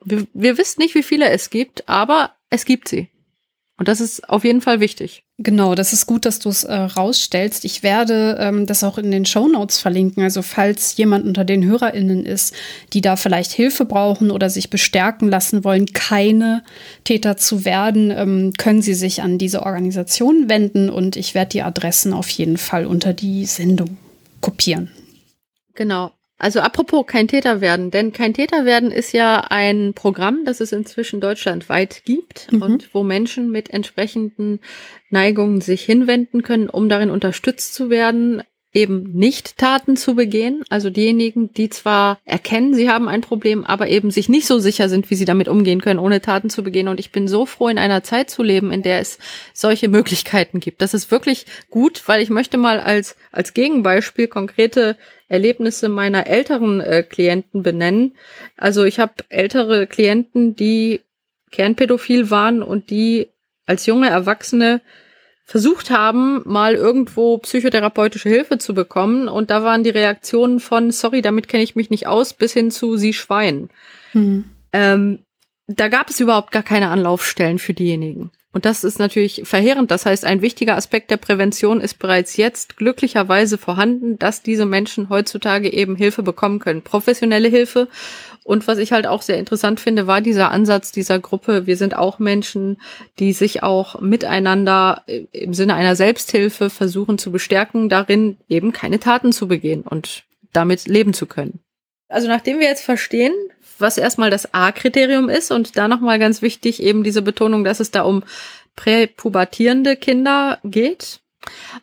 Speaker 2: Wir, wir wissen nicht, wie viele es gibt, aber es gibt sie. Und das ist auf jeden Fall wichtig.
Speaker 1: Genau, das ist gut, dass du es äh, rausstellst. Ich werde ähm, das auch in den Show Notes verlinken. Also falls jemand unter den HörerInnen ist, die da vielleicht Hilfe brauchen oder sich bestärken lassen wollen, keine Täter zu werden, ähm, können sie sich an diese Organisation wenden und ich werde die Adressen auf jeden Fall unter die Sendung kopieren.
Speaker 2: Genau. Also apropos kein Täter werden, denn kein Täter werden ist ja ein Programm, das es inzwischen deutschlandweit gibt mhm. und wo Menschen mit entsprechenden Neigungen sich hinwenden können, um darin unterstützt zu werden, eben nicht Taten zu begehen. Also diejenigen, die zwar erkennen, sie haben ein Problem, aber eben sich nicht so sicher sind, wie sie damit umgehen können, ohne Taten zu begehen. Und ich bin so froh, in einer Zeit zu leben, in der es solche Möglichkeiten gibt. Das ist wirklich gut, weil ich möchte mal als, als Gegenbeispiel konkrete Erlebnisse meiner älteren äh, Klienten benennen. Also ich habe ältere Klienten, die kernpädophil waren und die als junge Erwachsene versucht haben, mal irgendwo psychotherapeutische Hilfe zu bekommen. Und da waren die Reaktionen von, sorry, damit kenne ich mich nicht aus, bis hin zu Sie Schwein. Mhm. Ähm, da gab es überhaupt gar keine Anlaufstellen für diejenigen. Und das ist natürlich verheerend. Das heißt, ein wichtiger Aspekt der Prävention ist bereits jetzt glücklicherweise vorhanden, dass diese Menschen heutzutage eben Hilfe bekommen können. Professionelle Hilfe. Und was ich halt auch sehr interessant finde, war dieser Ansatz dieser Gruppe. Wir sind auch Menschen, die sich auch miteinander im Sinne einer Selbsthilfe versuchen zu bestärken, darin eben keine Taten zu begehen und damit leben zu können. Also nachdem wir jetzt verstehen, was erstmal das A-Kriterium ist und da nochmal ganz wichtig eben diese Betonung, dass es da um präpubertierende Kinder geht.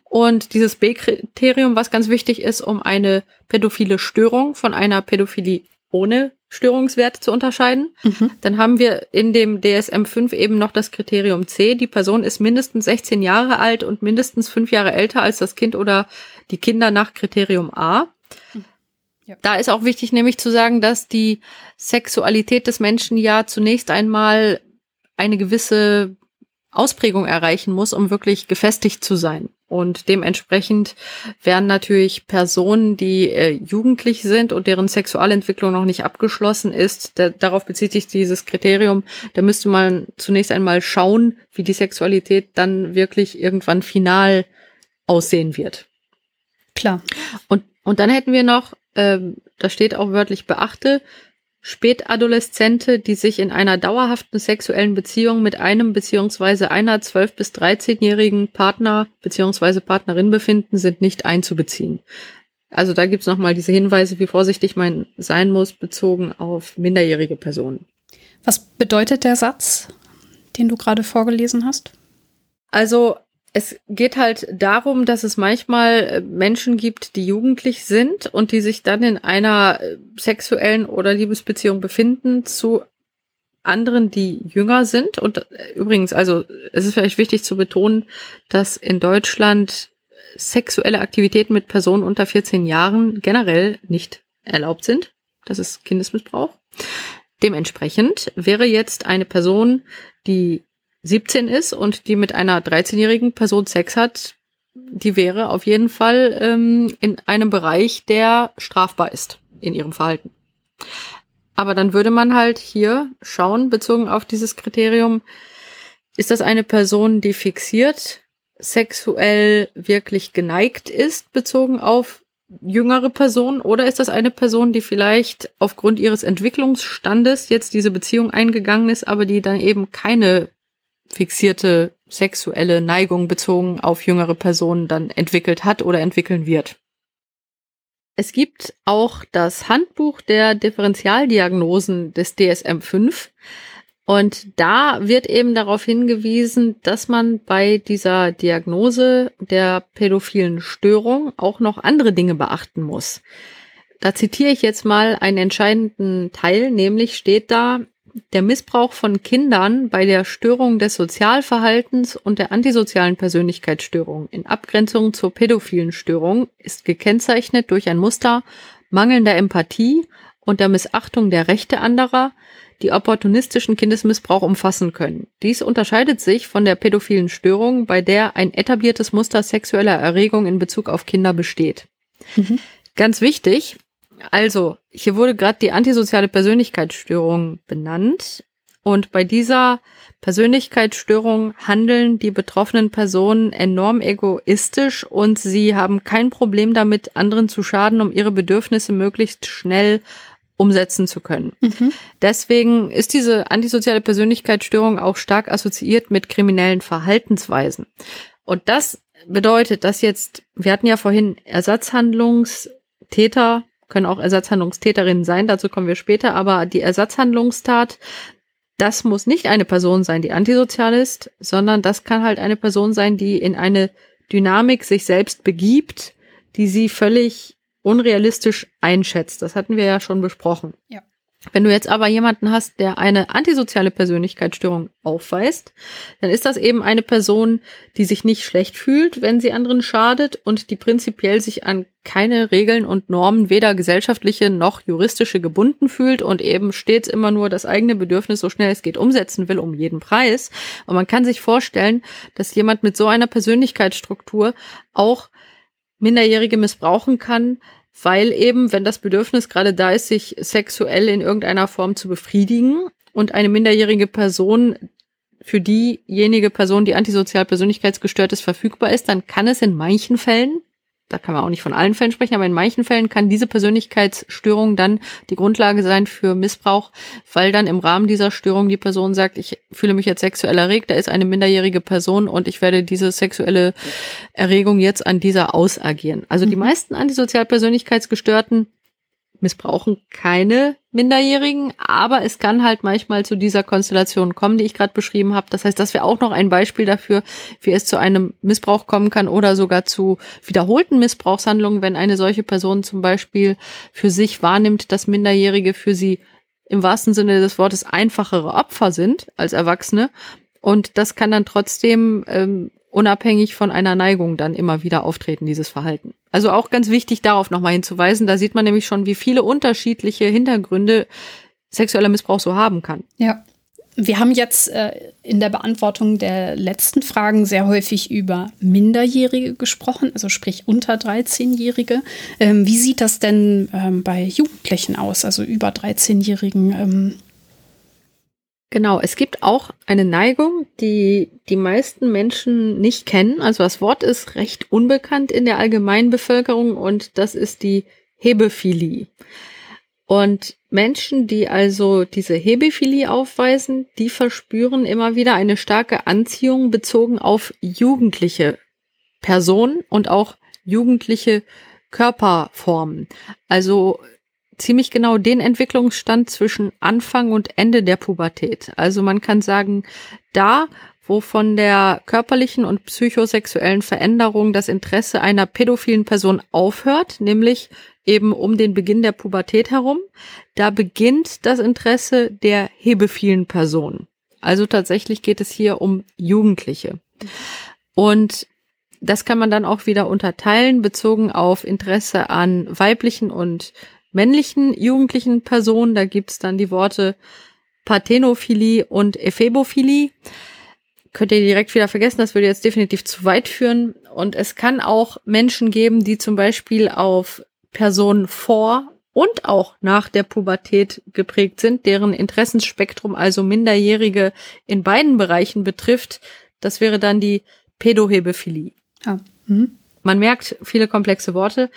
Speaker 2: Und dieses B-Kriterium, was ganz wichtig ist, um eine pädophile Störung von einer Pädophilie ohne Störungswert zu unterscheiden. Mhm. Dann haben wir in dem DSM-5 eben noch das Kriterium C. Die Person ist mindestens 16 Jahre alt und mindestens fünf Jahre älter als das Kind oder die Kinder nach Kriterium A. Mhm. Ja. Da ist auch wichtig, nämlich zu sagen, dass die Sexualität des Menschen ja zunächst einmal eine gewisse Ausprägung erreichen muss, um wirklich gefestigt zu sein. Und dementsprechend werden natürlich Personen, die äh, jugendlich sind und deren Sexualentwicklung noch nicht abgeschlossen ist, da, darauf bezieht sich dieses Kriterium, da müsste man zunächst einmal schauen, wie die Sexualität dann wirklich irgendwann final aussehen wird.
Speaker 1: Klar.
Speaker 2: Und, und dann hätten wir noch, ähm, da steht auch wörtlich beachte, Spätadoleszente, die sich in einer dauerhaften sexuellen Beziehung mit einem beziehungsweise einer 12- bis 13-jährigen Partner beziehungsweise Partnerin befinden, sind nicht einzubeziehen. Also da gibt's nochmal diese Hinweise, wie vorsichtig man sein muss, bezogen auf minderjährige Personen.
Speaker 1: Was bedeutet der Satz, den du gerade vorgelesen hast?
Speaker 2: Also es geht halt darum, dass es manchmal äh, Menschen gibt, die jugendlich sind und die sich dann in einer äh, sexuellen oder Liebesbeziehung befinden zu anderen, die jünger sind. Und äh, übrigens, also es ist vielleicht wichtig zu betonen, dass in Deutschland sexuelle Aktivitäten mit Personen unter 14 Jahren generell nicht erlaubt sind. Das ist Kindesmissbrauch. Dementsprechend wäre jetzt eine Person, die 17 ist und die mit einer 13-jährigen Person Sex hat, die wäre auf jeden Fall ähm, in einem Bereich, der strafbar ist in ihrem Verhalten. Aber dann würde man halt hier schauen, bezogen auf dieses Kriterium, ist das eine Person, die fixiert, sexuell wirklich geneigt ist, bezogen auf jüngere Personen, oder ist das eine Person, die vielleicht aufgrund ihres Entwicklungsstandes jetzt diese Beziehung eingegangen ist, aber die dann eben keine fixierte sexuelle Neigung bezogen auf jüngere Personen dann entwickelt hat oder entwickeln wird. Es gibt auch das Handbuch der Differentialdiagnosen des DSM-5. Und da wird eben darauf hingewiesen, dass man bei dieser Diagnose der pädophilen Störung auch noch andere Dinge beachten muss. Da zitiere ich jetzt mal einen entscheidenden Teil, nämlich steht da, der Missbrauch von Kindern bei der Störung des Sozialverhaltens und der antisozialen Persönlichkeitsstörung in Abgrenzung zur pädophilen Störung ist gekennzeichnet durch ein Muster mangelnder Empathie und der Missachtung der Rechte anderer, die opportunistischen Kindesmissbrauch umfassen können. Dies unterscheidet sich von der pädophilen Störung, bei der ein etabliertes Muster sexueller Erregung in Bezug auf Kinder besteht. Mhm. Ganz wichtig, also, hier wurde gerade die antisoziale Persönlichkeitsstörung benannt. Und bei dieser Persönlichkeitsstörung handeln die betroffenen Personen enorm egoistisch und sie haben kein Problem damit, anderen zu schaden, um ihre Bedürfnisse möglichst schnell umsetzen zu können. Mhm. Deswegen ist diese antisoziale Persönlichkeitsstörung auch stark assoziiert mit kriminellen Verhaltensweisen. Und das bedeutet, dass jetzt, wir hatten ja vorhin Ersatzhandlungstäter können auch Ersatzhandlungstäterinnen sein, dazu kommen wir später, aber die Ersatzhandlungstat, das muss nicht eine Person sein, die antisozial ist, sondern das kann halt eine Person sein, die in eine Dynamik sich selbst begibt, die sie völlig unrealistisch einschätzt. Das hatten wir ja schon besprochen.
Speaker 1: Ja.
Speaker 2: Wenn du jetzt aber jemanden hast, der eine antisoziale Persönlichkeitsstörung aufweist, dann ist das eben eine Person, die sich nicht schlecht fühlt, wenn sie anderen schadet und die prinzipiell sich an keine Regeln und Normen, weder gesellschaftliche noch juristische gebunden fühlt und eben stets immer nur das eigene Bedürfnis so schnell es geht umsetzen will, um jeden Preis. Und man kann sich vorstellen, dass jemand mit so einer Persönlichkeitsstruktur auch Minderjährige missbrauchen kann, weil eben, wenn das Bedürfnis gerade da ist, sich sexuell in irgendeiner Form zu befriedigen und eine minderjährige Person für diejenige Person, die antisozial persönlichkeitsgestört ist, verfügbar ist, dann kann es in manchen Fällen da kann man auch nicht von allen Fällen sprechen, aber in manchen Fällen kann diese Persönlichkeitsstörung dann die Grundlage sein für Missbrauch, weil dann im Rahmen dieser Störung die Person sagt, ich fühle mich jetzt sexuell erregt, da ist eine minderjährige Person und ich werde diese sexuelle Erregung jetzt an dieser ausagieren. Also die mhm. meisten antisozial Persönlichkeitsgestörten missbrauchen keine Minderjährigen, aber es kann halt manchmal zu dieser Konstellation kommen, die ich gerade beschrieben habe. Das heißt, das wäre auch noch ein Beispiel dafür, wie es zu einem Missbrauch kommen kann oder sogar zu wiederholten Missbrauchshandlungen, wenn eine solche Person zum Beispiel für sich wahrnimmt, dass Minderjährige für sie im wahrsten Sinne des Wortes einfachere Opfer sind als Erwachsene. Und das kann dann trotzdem ähm, unabhängig von einer Neigung dann immer wieder auftreten, dieses Verhalten. Also auch ganz wichtig darauf nochmal hinzuweisen, da sieht man nämlich schon, wie viele unterschiedliche Hintergründe sexueller Missbrauch so haben kann.
Speaker 1: Ja. wir haben jetzt äh, in der Beantwortung der letzten Fragen sehr häufig über Minderjährige gesprochen, also sprich unter 13-Jährige. Ähm, wie sieht das denn ähm, bei Jugendlichen aus, also über 13-Jährigen? Ähm?
Speaker 2: Genau, es gibt auch eine Neigung, die die meisten Menschen nicht kennen. Also das Wort ist recht unbekannt in der allgemeinen Bevölkerung und das ist die Hebephilie. Und Menschen, die also diese Hebephilie aufweisen, die verspüren immer wieder eine starke Anziehung bezogen auf jugendliche Personen und auch jugendliche Körperformen. Also ziemlich genau den Entwicklungsstand zwischen Anfang und Ende der Pubertät. Also man kann sagen, da, wo von der körperlichen und psychosexuellen Veränderung das Interesse einer pädophilen Person aufhört, nämlich eben um den Beginn der Pubertät herum, da beginnt das Interesse der hebephilen Person. Also tatsächlich geht es hier um Jugendliche. Und das kann man dann auch wieder unterteilen, bezogen auf Interesse an weiblichen und männlichen jugendlichen Personen. Da gibt's dann die Worte Parthenophilie und Ephebophilie. Könnt ihr direkt wieder vergessen, das würde jetzt definitiv zu weit führen. Und es kann auch Menschen geben, die zum Beispiel auf Personen vor und auch nach der Pubertät geprägt sind, deren Interessensspektrum also Minderjährige in beiden Bereichen betrifft. Das wäre dann die Pädohebephilie. Ah. Mhm. Man merkt viele komplexe Worte.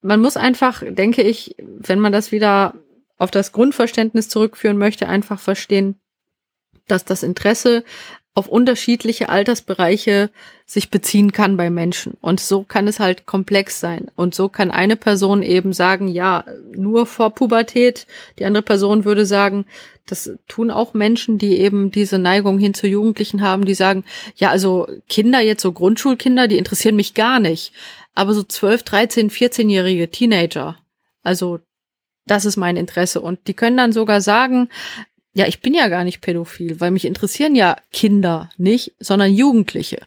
Speaker 2: Man muss einfach, denke ich, wenn man das wieder auf das Grundverständnis zurückführen möchte, einfach verstehen, dass das Interesse auf unterschiedliche Altersbereiche sich beziehen kann bei Menschen. Und so kann es halt komplex sein. Und so kann eine Person eben sagen, ja, nur vor Pubertät. Die andere Person würde sagen, das tun auch Menschen, die eben diese Neigung hin zu Jugendlichen haben, die sagen, ja, also Kinder, jetzt so Grundschulkinder, die interessieren mich gar nicht. Aber so 12, 13, 14-jährige Teenager, also das ist mein Interesse. Und die können dann sogar sagen, ja, ich bin ja gar nicht pädophil, weil mich interessieren ja Kinder nicht, sondern Jugendliche.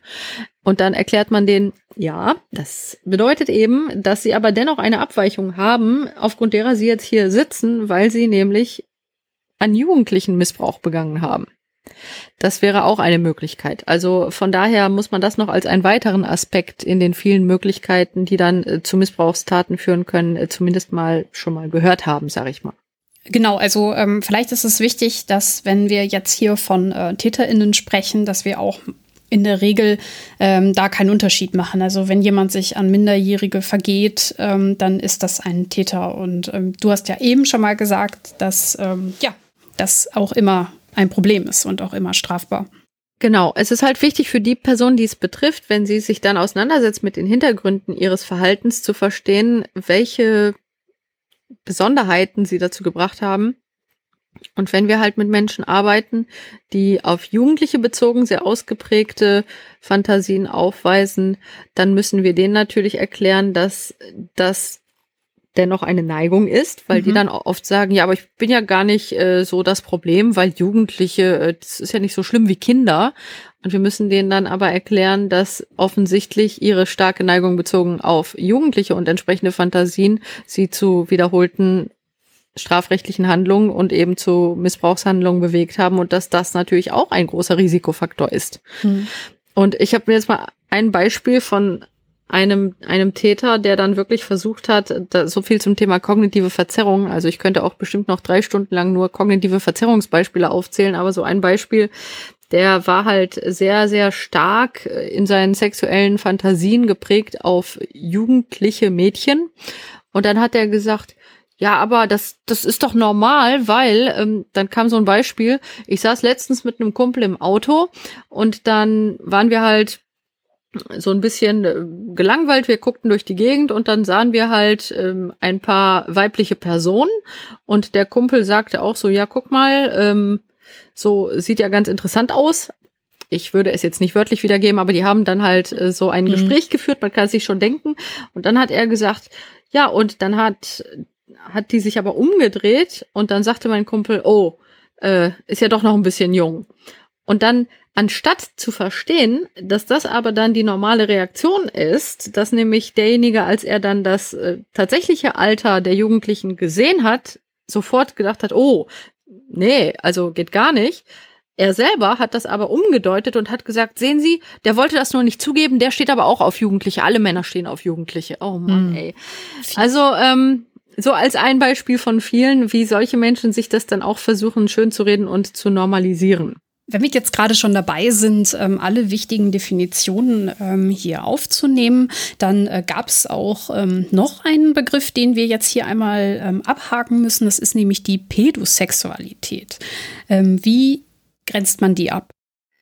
Speaker 2: Und dann erklärt man denen, ja, das bedeutet eben, dass sie aber dennoch eine Abweichung haben, aufgrund derer sie jetzt hier sitzen, weil sie nämlich an Jugendlichen Missbrauch begangen haben. Das wäre auch eine Möglichkeit. Also von daher muss man das noch als einen weiteren Aspekt in den vielen Möglichkeiten, die dann äh, zu Missbrauchstaten führen können, äh, zumindest mal schon mal gehört haben, sage ich mal.
Speaker 1: Genau, also ähm, vielleicht ist es wichtig, dass wenn wir jetzt hier von äh, TäterInnen sprechen, dass wir auch in der Regel ähm, da keinen Unterschied machen. Also wenn jemand sich an Minderjährige vergeht, ähm, dann ist das ein Täter. Und ähm, du hast ja eben schon mal gesagt, dass ähm, ja das auch immer ein Problem ist und auch immer strafbar.
Speaker 2: Genau, es ist halt wichtig für die Person, die es betrifft, wenn sie sich dann auseinandersetzt mit den Hintergründen ihres Verhaltens, zu verstehen, welche Besonderheiten sie dazu gebracht haben. Und wenn wir halt mit Menschen arbeiten, die auf Jugendliche bezogen sehr ausgeprägte Fantasien aufweisen, dann müssen wir denen natürlich erklären, dass das dennoch eine Neigung ist, weil mhm. die dann oft sagen, ja, aber ich bin ja gar nicht äh, so das Problem, weil Jugendliche, äh, das ist ja nicht so schlimm wie Kinder. Und wir müssen denen dann aber erklären, dass offensichtlich ihre starke Neigung bezogen auf Jugendliche und entsprechende Fantasien sie zu wiederholten strafrechtlichen Handlungen und eben zu Missbrauchshandlungen bewegt haben und dass das natürlich auch ein großer Risikofaktor ist. Mhm. Und ich habe mir jetzt mal ein Beispiel von einem, einem Täter, der dann wirklich versucht hat, da, so viel zum Thema kognitive Verzerrung. Also ich könnte auch bestimmt noch drei Stunden lang nur kognitive Verzerrungsbeispiele aufzählen, aber so ein Beispiel, der war halt sehr, sehr stark in seinen sexuellen Fantasien geprägt auf jugendliche Mädchen. Und dann hat er gesagt, ja, aber das, das ist doch normal, weil ähm, dann kam so ein Beispiel. Ich saß letztens mit einem Kumpel im Auto und dann waren wir halt so ein bisschen äh, gelangweilt. Wir guckten durch die Gegend und dann sahen wir halt ähm, ein paar weibliche Personen und der Kumpel sagte auch so, ja, guck mal, ähm, so sieht ja ganz interessant aus. Ich würde es jetzt nicht wörtlich wiedergeben, aber die haben dann halt äh, so ein mhm. Gespräch geführt, man kann es sich schon denken. Und dann hat er gesagt, ja, und dann hat, hat die sich aber umgedreht und dann sagte mein Kumpel, oh, äh, ist ja doch noch ein bisschen jung. Und dann Anstatt zu verstehen, dass das aber dann die normale Reaktion ist, dass nämlich derjenige, als er dann das äh, tatsächliche Alter der Jugendlichen gesehen hat, sofort gedacht hat, oh, nee, also geht gar nicht, Er selber hat das aber umgedeutet und hat gesagt, sehen Sie, der wollte das nur nicht zugeben, der steht aber auch auf Jugendliche. Alle Männer stehen auf Jugendliche. Oh Mann, mhm. ey. Also, ähm, so als ein Beispiel von vielen, wie solche Menschen sich das dann auch versuchen, schön zu reden und zu normalisieren.
Speaker 1: Wenn wir jetzt gerade schon dabei sind, ähm, alle wichtigen Definitionen ähm, hier aufzunehmen, dann äh, gab es auch ähm, noch einen Begriff, den wir jetzt hier einmal abhaken müssen. Das ist nämlich die Pädosexualität. Wie grenzt man die ab?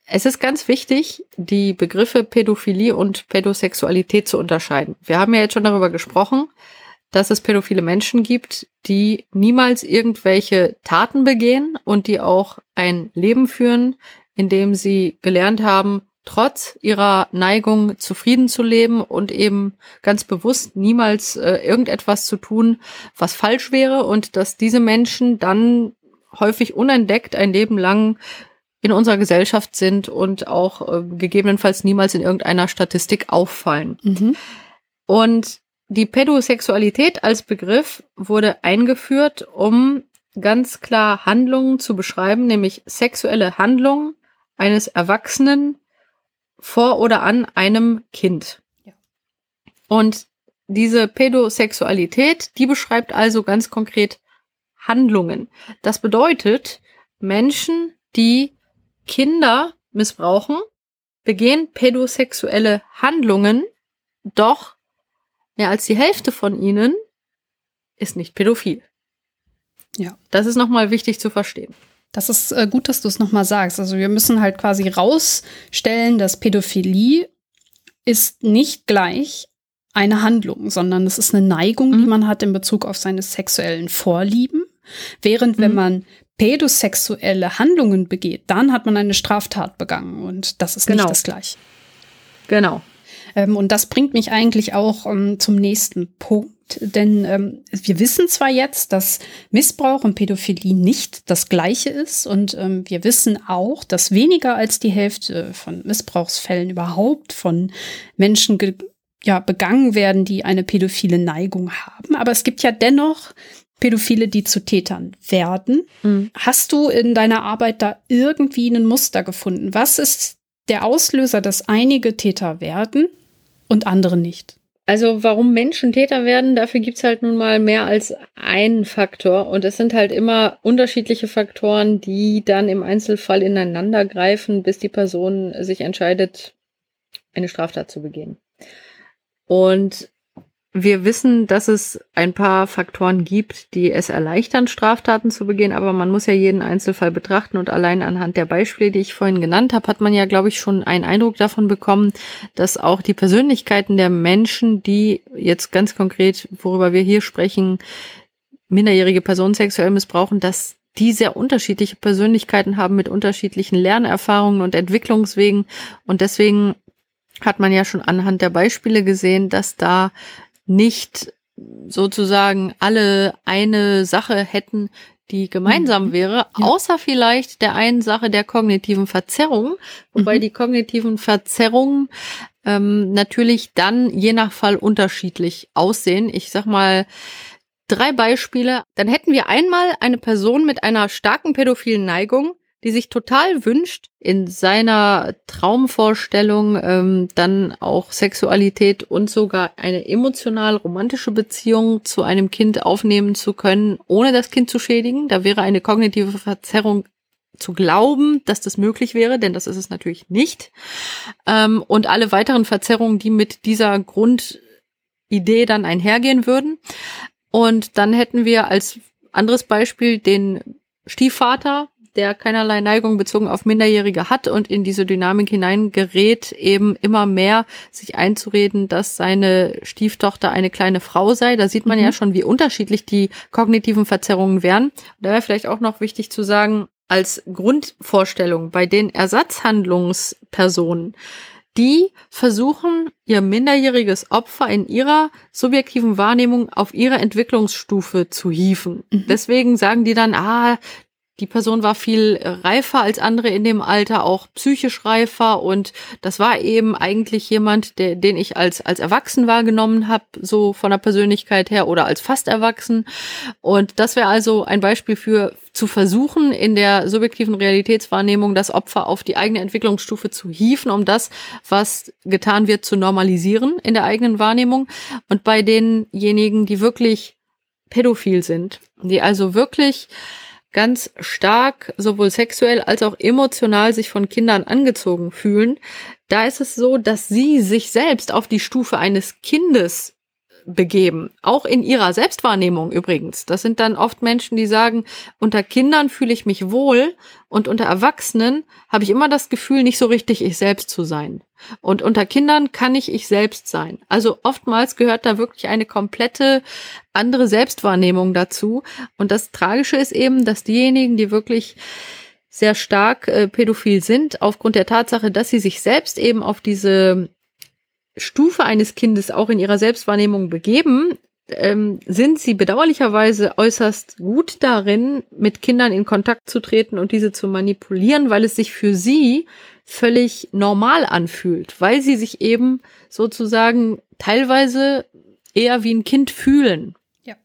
Speaker 2: Es ist ganz wichtig, die Begriffe Pädophilie und Pädosexualität zu unterscheiden. Wir haben ja jetzt schon darüber gesprochen, dass es pädophile Menschen gibt, die niemals irgendwelche Taten begehen und die auch ein Leben führen, in dem sie gelernt haben, trotz ihrer Neigung zufrieden zu leben und eben ganz bewusst niemals äh, irgendetwas zu tun, was falsch wäre und dass diese Menschen dann häufig unentdeckt ein Leben lang in unserer Gesellschaft sind und auch äh, gegebenenfalls niemals in irgendeiner Statistik auffallen. Mhm. Und die Pädosexualität als Begriff wurde eingeführt, um ganz klar Handlungen zu beschreiben, nämlich sexuelle Handlungen eines Erwachsenen vor oder an einem Kind. Ja. Und diese Pädosexualität, die beschreibt also ganz konkret Handlungen. Das bedeutet, Menschen, die Kinder missbrauchen, begehen pädosexuelle Handlungen, doch Mehr als die Hälfte von ihnen ist nicht pädophil. Ja. Das ist nochmal wichtig zu verstehen.
Speaker 1: Das ist äh, gut, dass du es nochmal sagst. Also wir müssen halt quasi rausstellen, dass Pädophilie ist nicht gleich eine Handlung, sondern es ist eine Neigung, mhm. die man hat in Bezug auf seine sexuellen Vorlieben. Während mhm. wenn man pädosexuelle Handlungen begeht, dann hat man eine Straftat begangen und das ist genau. nicht das gleiche.
Speaker 2: Genau.
Speaker 1: Ähm, und das bringt mich eigentlich auch ähm, zum nächsten Punkt. Denn ähm, wir wissen zwar jetzt, dass Missbrauch und Pädophilie nicht das gleiche ist. Und wir wissen auch, dass weniger als die Hälfte von Missbrauchsfällen überhaupt von Menschen ja, begangen werden, die eine pädophile Neigung haben. Aber es gibt ja dennoch Pädophile, die zu Tätern werden. Mhm. Hast du in deiner Arbeit da irgendwie ein Muster gefunden? Was ist der Auslöser, dass einige Täter werden und andere nicht.
Speaker 2: Also warum Menschen Täter werden, dafür gibt's halt nun mal mehr als einen Faktor. Und es sind halt immer unterschiedliche Faktoren, die dann im Einzelfall ineinander greifen, bis die Person sich entscheidet, eine Straftat zu begehen. Und wir wissen, dass es ein paar Faktoren gibt, die es erleichtern, Straftaten zu begehen, aber man muss ja jeden Einzelfall betrachten und allein anhand der Beispiele, die ich vorhin genannt habe, hat man ja, glaube ich, schon einen Eindruck davon bekommen, dass auch die Persönlichkeiten der Menschen, die jetzt ganz konkret, worüber wir hier sprechen, minderjährige Personen sexuell missbrauchen, dass die sehr unterschiedliche Persönlichkeiten haben mit unterschiedlichen Lernerfahrungen und Entwicklungswegen. Und deswegen hat man ja schon anhand der Beispiele gesehen, dass da nicht sozusagen alle eine Sache hätten, die gemeinsam mhm. wäre, ja. außer vielleicht der einen Sache der kognitiven Verzerrung, wobei mhm. die kognitiven Verzerrungen ähm, natürlich dann je nach Fall unterschiedlich aussehen. Ich sag mal drei Beispiele. Dann hätten wir einmal eine Person mit einer starken pädophilen Neigung, die sich total wünscht, in seiner Traumvorstellung ähm, dann auch Sexualität und sogar eine emotional romantische Beziehung zu einem Kind aufnehmen zu können, ohne das Kind zu schädigen. Da wäre eine kognitive Verzerrung zu glauben, dass das möglich wäre, denn das ist es natürlich nicht. Ähm, und alle weiteren Verzerrungen, die mit dieser Grundidee dann einhergehen würden. Und dann hätten wir als anderes Beispiel den Stiefvater, der keinerlei Neigung bezogen auf Minderjährige hat und in diese Dynamik hineingerät, eben immer mehr sich einzureden, dass seine Stieftochter eine kleine Frau sei. Da sieht man mhm. ja schon, wie unterschiedlich die kognitiven Verzerrungen wären. Da wäre vielleicht auch noch wichtig zu sagen, als Grundvorstellung bei den Ersatzhandlungspersonen, die versuchen, ihr minderjähriges Opfer in ihrer subjektiven Wahrnehmung auf ihre Entwicklungsstufe zu hieven. Mhm. Deswegen sagen die dann, ah, die Person war viel reifer als andere in dem Alter, auch psychisch reifer und das war eben eigentlich jemand, der, den ich als, als erwachsen wahrgenommen habe, so von der Persönlichkeit her oder als fast erwachsen. Und das wäre also ein Beispiel für zu versuchen, in der subjektiven Realitätswahrnehmung das Opfer auf die eigene Entwicklungsstufe zu hieven, um das, was getan wird, zu normalisieren in der eigenen Wahrnehmung. Und bei denjenigen, die wirklich pädophil sind, die also wirklich ganz stark sowohl sexuell als auch emotional sich von Kindern angezogen fühlen, da ist es so, dass sie sich selbst auf die Stufe eines Kindes begeben. Auch in ihrer Selbstwahrnehmung übrigens. Das sind dann oft Menschen, die sagen, unter Kindern fühle ich mich wohl und unter Erwachsenen habe ich immer das Gefühl, nicht so richtig ich selbst zu sein. Und unter Kindern kann ich ich selbst sein. Also oftmals gehört da wirklich eine komplette andere Selbstwahrnehmung dazu. Und das Tragische ist eben, dass diejenigen, die wirklich sehr stark äh, pädophil sind, aufgrund der Tatsache, dass sie sich selbst eben auf diese Stufe eines Kindes auch in ihrer Selbstwahrnehmung begeben, ähm, sind sie bedauerlicherweise äußerst gut darin, mit Kindern in Kontakt zu treten und diese zu manipulieren, weil es sich für sie völlig normal anfühlt, weil sie sich eben sozusagen teilweise eher wie ein Kind fühlen. Ja.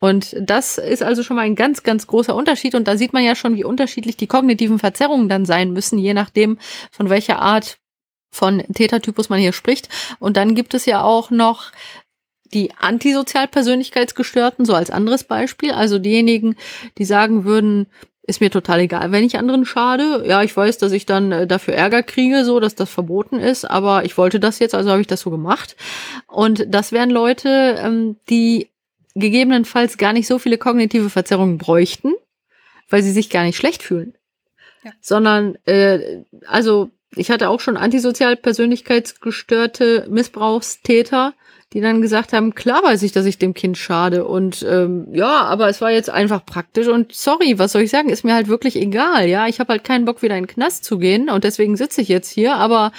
Speaker 2: Und das ist also schon mal ein ganz, ganz großer Unterschied. Und da sieht man ja schon, wie unterschiedlich die kognitiven Verzerrungen dann sein müssen, je nachdem, von welcher Art von Tätertypus man hier spricht. Und dann gibt es ja auch noch die Antisozialpersönlichkeitsgestörten, so als anderes Beispiel. Also diejenigen, die sagen würden, ist mir total egal, wenn ich anderen schade. Ja, ich weiß, dass ich dann äh, dafür Ärger kriege, so dass das verboten ist, aber ich wollte das jetzt, also habe ich das so gemacht. Und das wären Leute, ähm, die gegebenenfalls gar nicht so viele kognitive Verzerrungen bräuchten, weil sie sich gar nicht schlecht fühlen. Ja. Sondern, äh, also ich hatte auch schon antisozial persönlichkeitsgestörte Missbrauchstäter, die dann gesagt haben, klar weiß ich, dass ich dem Kind schade und ähm, ja, aber es war jetzt einfach praktisch und sorry, was soll ich sagen, ist mir halt wirklich egal, ja, ich habe halt keinen Bock wieder in den Knast zu gehen und deswegen sitze ich jetzt hier, aber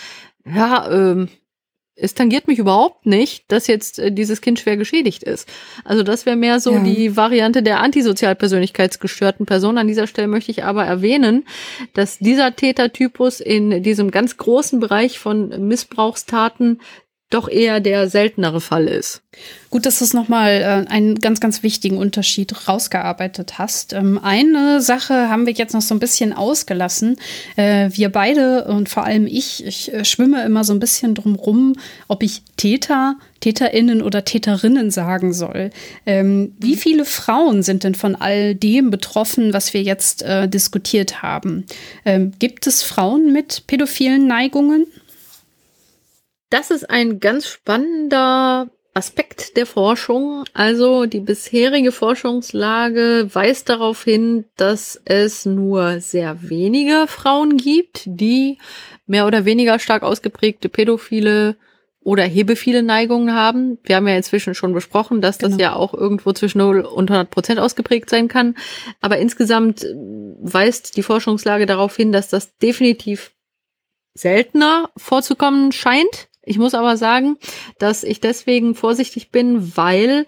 Speaker 2: ja, ähm, es tangiert mich überhaupt nicht, dass jetzt äh, dieses Kind schwer geschädigt ist. Also das wäre mehr so ja. die Variante der antisozialpersönlichkeitsgestörten Person. An dieser Stelle möchte ich aber erwähnen, dass dieser Tätertypus in diesem ganz großen Bereich von Missbrauchstaten doch eher der seltenere Fall ist.
Speaker 1: Gut, dass du es nochmal äh, einen ganz, ganz wichtigen Unterschied rausgearbeitet hast. Ähm, eine Sache haben wir jetzt noch so ein bisschen ausgelassen. Äh, wir beide und vor allem ich, ich äh, schwimme immer so ein bisschen drum rum, ob ich Täter, TäterInnen oder Täterinnen sagen soll. Ähm, wie mhm. viele Frauen sind denn von all dem betroffen, was wir jetzt äh, diskutiert haben? Ähm, gibt es Frauen mit pädophilen Neigungen?
Speaker 2: Das ist ein ganz spannender Aspekt der Forschung. Also die bisherige Forschungslage weist darauf hin, dass es nur sehr wenige Frauen gibt, die mehr oder weniger stark ausgeprägte pädophile oder hebephile Neigungen haben. Wir haben ja inzwischen schon besprochen, dass das genau. ja auch irgendwo zwischen 0 und 100 Prozent ausgeprägt sein kann. Aber insgesamt weist die Forschungslage darauf hin, dass das definitiv seltener vorzukommen scheint. Ich muss aber sagen, dass ich deswegen vorsichtig bin, weil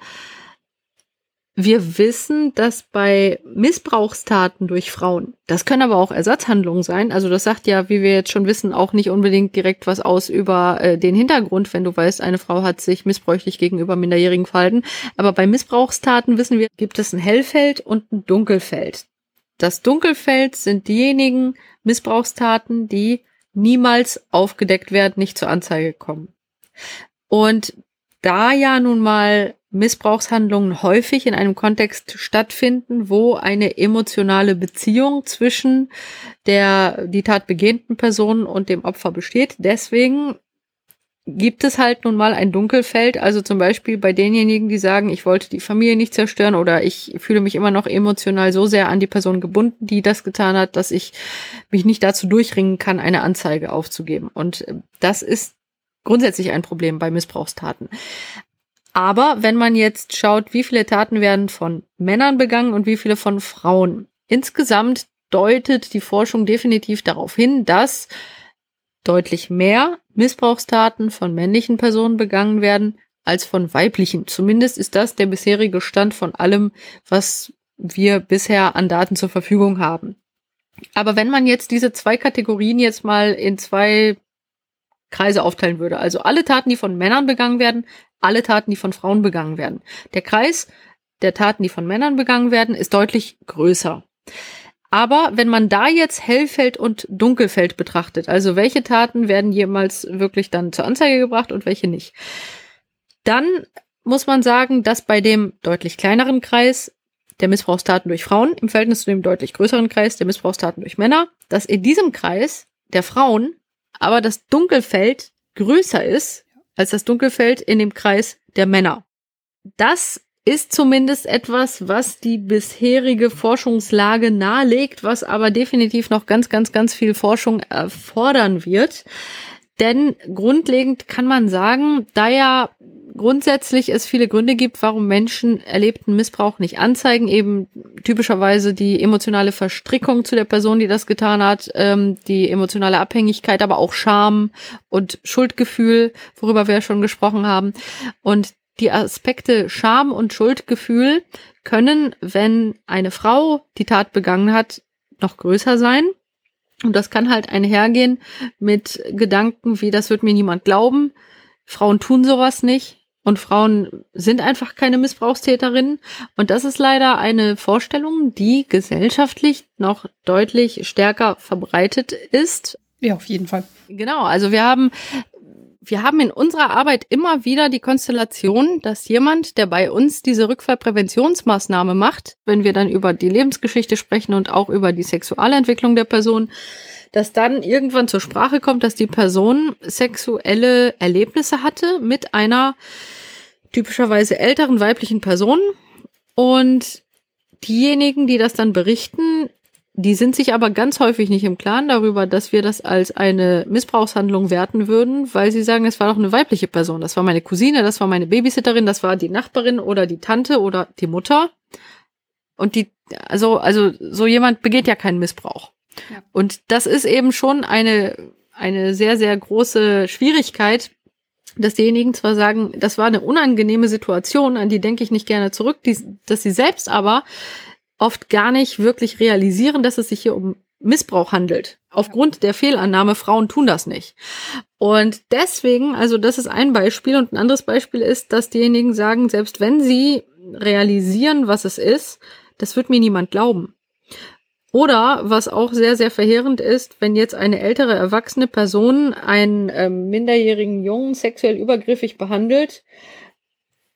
Speaker 2: wir wissen, dass bei Missbrauchstaten durch Frauen, das können aber auch Ersatzhandlungen sein, also das sagt ja, wie wir jetzt schon wissen, auch nicht unbedingt direkt was aus über äh, den Hintergrund, wenn du weißt, eine Frau hat sich missbräuchlich gegenüber Minderjährigen verhalten. Aber bei Missbrauchstaten wissen wir, gibt es ein Hellfeld und ein Dunkelfeld. Das Dunkelfeld sind diejenigen Missbrauchstaten, die niemals aufgedeckt werden, nicht zur Anzeige kommen. Und da ja nun mal Missbrauchshandlungen häufig in einem Kontext stattfinden, wo eine emotionale Beziehung zwischen der die Tat begehenden Person und dem Opfer besteht. Deswegen gibt es halt nun mal ein Dunkelfeld, also zum Beispiel bei denjenigen, die sagen, ich wollte die Familie nicht zerstören oder ich fühle mich immer noch emotional so sehr an die Person gebunden, die das getan hat, dass ich mich nicht dazu durchringen kann, eine Anzeige aufzugeben. Und äh, das ist grundsätzlich ein Problem bei Missbrauchstaten. Aber wenn man jetzt schaut, wie viele Taten werden von Männern begangen und wie viele von Frauen, insgesamt deutet die Forschung definitiv darauf hin, dass deutlich mehr Missbrauchstaten von männlichen Personen begangen werden als von weiblichen. Zumindest ist das der bisherige Stand von allem, was wir bisher an Daten zur Verfügung haben. Aber wenn man jetzt diese zwei Kategorien jetzt mal in zwei Kreise aufteilen würde, also alle Taten, die von Männern begangen werden, alle Taten, die von Frauen begangen werden. Der Kreis der Taten, die von Männern begangen werden, ist deutlich größer. Aber wenn man da jetzt Hellfeld und Dunkelfeld betrachtet, also welche Taten werden jemals wirklich dann zur Anzeige gebracht und welche nicht, dann muss man sagen, dass bei dem deutlich kleineren Kreis der Missbrauchstaten durch Frauen im Verhältnis zu dem deutlich größeren Kreis der Missbrauchstaten durch Männer, dass in diesem Kreis der Frauen aber das Dunkelfeld größer ist als das Dunkelfeld in dem Kreis der Männer. Das ist zumindest etwas, was die bisherige Forschungslage nahelegt, was aber definitiv noch ganz, ganz, ganz viel Forschung erfordern wird. Denn grundlegend kann man sagen, da ja grundsätzlich es viele Gründe gibt, warum Menschen erlebten Missbrauch nicht anzeigen, eben typischerweise die emotionale Verstrickung zu der Person, die das getan hat, ähm, die emotionale Abhängigkeit, aber auch Scham und Schuldgefühl, worüber wir ja schon gesprochen haben. Und die Aspekte Scham und Schuldgefühl können, wenn eine Frau die Tat begangen hat, noch größer sein. Und das kann halt einhergehen mit Gedanken wie, das wird mir niemand glauben. Frauen tun sowas nicht. Und Frauen sind einfach keine Missbrauchstäterinnen. Und das ist leider eine Vorstellung, die gesellschaftlich noch deutlich stärker verbreitet ist.
Speaker 1: Ja, auf jeden Fall.
Speaker 2: Genau. Also wir haben wir haben in unserer Arbeit immer wieder die Konstellation, dass jemand, der bei uns diese Rückfallpräventionsmaßnahme macht, wenn wir dann über die Lebensgeschichte sprechen und auch über die sexuelle Entwicklung der Person, dass dann irgendwann zur Sprache kommt, dass die Person sexuelle Erlebnisse hatte mit einer typischerweise älteren weiblichen Person. Und diejenigen, die das dann berichten, die sind sich aber ganz häufig nicht im Klaren darüber, dass wir das als eine Missbrauchshandlung werten würden, weil sie sagen, es war doch eine weibliche Person. Das war meine Cousine, das war meine Babysitterin, das war die Nachbarin oder die Tante oder die Mutter. Und die, also, also so jemand begeht ja keinen Missbrauch. Ja. Und das ist eben schon eine, eine sehr, sehr große Schwierigkeit, dass diejenigen zwar sagen, das war eine unangenehme Situation, an die denke ich nicht gerne zurück, die, dass sie selbst aber oft gar nicht wirklich realisieren, dass es sich hier um Missbrauch handelt. Aufgrund der Fehlannahme, Frauen tun das nicht. Und deswegen, also das ist ein Beispiel und ein anderes Beispiel ist, dass diejenigen sagen, selbst wenn sie realisieren, was es ist, das wird mir niemand glauben. Oder was auch sehr, sehr verheerend ist, wenn jetzt eine ältere erwachsene Person einen ähm, minderjährigen Jungen sexuell übergriffig behandelt,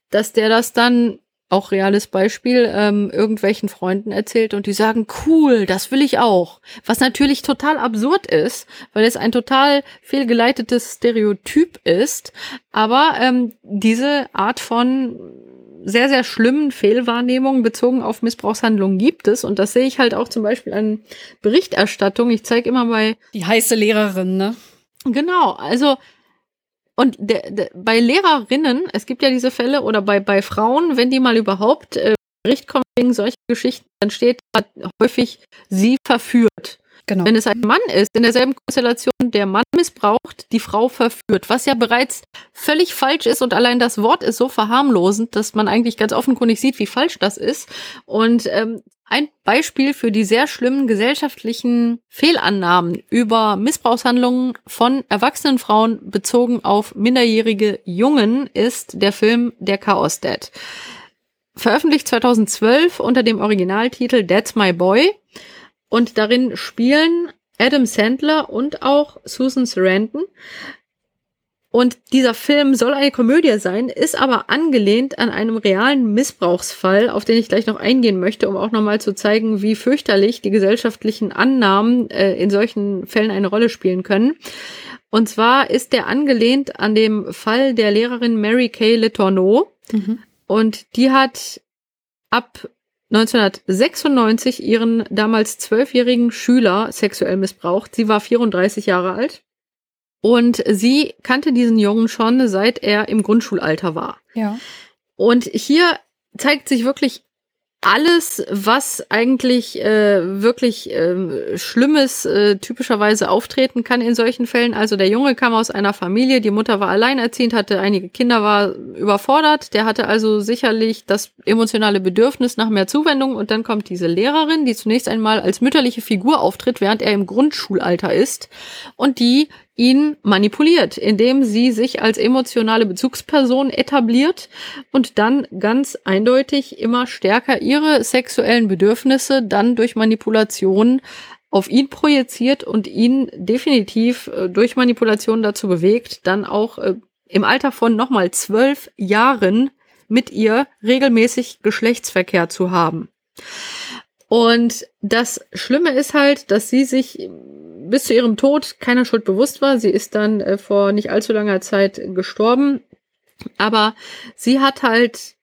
Speaker 2: dass der das dann auch reales Beispiel, ähm, irgendwelchen Freunden erzählt und die sagen, cool, das will ich auch. Was natürlich total absurd ist, weil es ein total fehlgeleitetes Stereotyp ist. Aber ähm, diese Art von sehr, sehr schlimmen Fehlwahrnehmungen bezogen auf Missbrauchshandlungen gibt es. Und das sehe ich halt auch zum Beispiel an Berichterstattung. Ich zeige immer bei.
Speaker 1: Die heiße Lehrerin, ne?
Speaker 2: Genau, also und der, der, bei Lehrerinnen, es gibt ja diese Fälle, oder bei, bei Frauen, wenn die mal überhaupt äh, Bericht kommen wegen solcher Geschichten, dann steht häufig sie verführt. Genau. Wenn es ein Mann ist, in derselben Konstellation, der Mann missbraucht, die Frau verführt, was ja bereits völlig falsch ist und allein das Wort ist so verharmlosend, dass man eigentlich ganz offenkundig sieht, wie falsch das ist. Und ähm, ein Beispiel für die sehr schlimmen gesellschaftlichen Fehlannahmen über Missbrauchshandlungen von erwachsenen Frauen bezogen auf minderjährige Jungen ist der Film Der Chaos Dad. Veröffentlicht 2012 unter dem Originaltitel That's My Boy. Und darin spielen Adam Sandler und auch Susan Sarandon. Und dieser Film soll eine Komödie sein, ist aber angelehnt an einem realen Missbrauchsfall, auf den ich gleich noch eingehen möchte, um auch nochmal zu zeigen, wie fürchterlich die gesellschaftlichen Annahmen äh, in solchen Fällen eine Rolle spielen können. Und zwar ist der angelehnt an dem Fall der Lehrerin Mary Kay Letourneau. Mhm. Und die hat ab 1996 ihren damals zwölfjährigen Schüler sexuell missbraucht. Sie war 34 Jahre alt. Und sie kannte diesen Jungen schon, seit er im Grundschulalter war.
Speaker 1: Ja.
Speaker 2: Und hier zeigt sich wirklich alles, was eigentlich äh, wirklich äh, Schlimmes äh, typischerweise auftreten kann in solchen Fällen. Also der Junge kam aus einer Familie, die Mutter war alleinerziehend, hatte einige Kinder, war überfordert. Der hatte also sicherlich das emotionale Bedürfnis nach mehr Zuwendung. Und dann kommt diese Lehrerin, die zunächst einmal als mütterliche Figur auftritt, während er im Grundschulalter ist und die ihn manipuliert, indem sie sich als emotionale Bezugsperson etabliert und dann ganz eindeutig immer stärker ihre sexuellen Bedürfnisse dann durch Manipulation auf ihn projiziert und ihn definitiv äh, durch Manipulation dazu bewegt, dann auch äh, im Alter von nochmal zwölf Jahren mit ihr regelmäßig Geschlechtsverkehr zu haben. Und das Schlimme ist halt, dass sie sich bis zu ihrem Tod keiner Schuld bewusst war. Sie ist dann äh, vor nicht allzu langer Zeit gestorben. Aber sie hat halt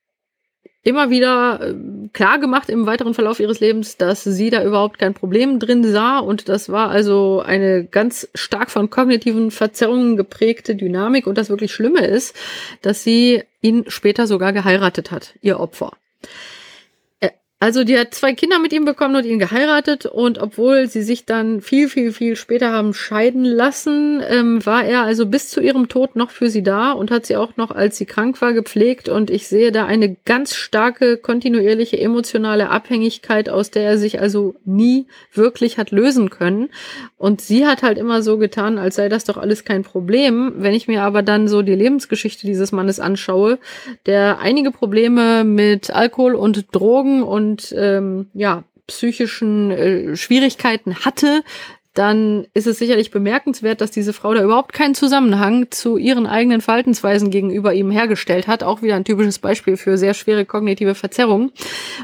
Speaker 2: immer wieder äh, klar gemacht im weiteren Verlauf ihres Lebens, dass sie da überhaupt kein Problem drin sah. Und das war also eine ganz stark von kognitiven Verzerrungen geprägte Dynamik. Und das wirklich Schlimme ist, dass sie ihn später sogar geheiratet hat, ihr Opfer. Also die hat zwei Kinder mit ihm bekommen und ihn geheiratet und obwohl sie sich dann viel, viel, viel später haben scheiden lassen, ähm, war er also bis zu ihrem Tod noch für sie da und hat sie auch noch, als sie krank war, gepflegt und ich sehe da eine ganz starke, kontinuierliche emotionale Abhängigkeit, aus der er sich also nie wirklich hat lösen können. Und sie hat halt immer so getan, als sei das doch alles kein Problem. Wenn ich mir aber dann so die Lebensgeschichte dieses Mannes anschaue, der einige Probleme mit Alkohol und Drogen und und ähm, ja, psychischen äh, Schwierigkeiten hatte, dann ist es sicherlich bemerkenswert, dass diese Frau da überhaupt keinen Zusammenhang zu ihren eigenen Verhaltensweisen gegenüber ihm hergestellt hat. Auch wieder ein typisches Beispiel für sehr schwere kognitive Verzerrung.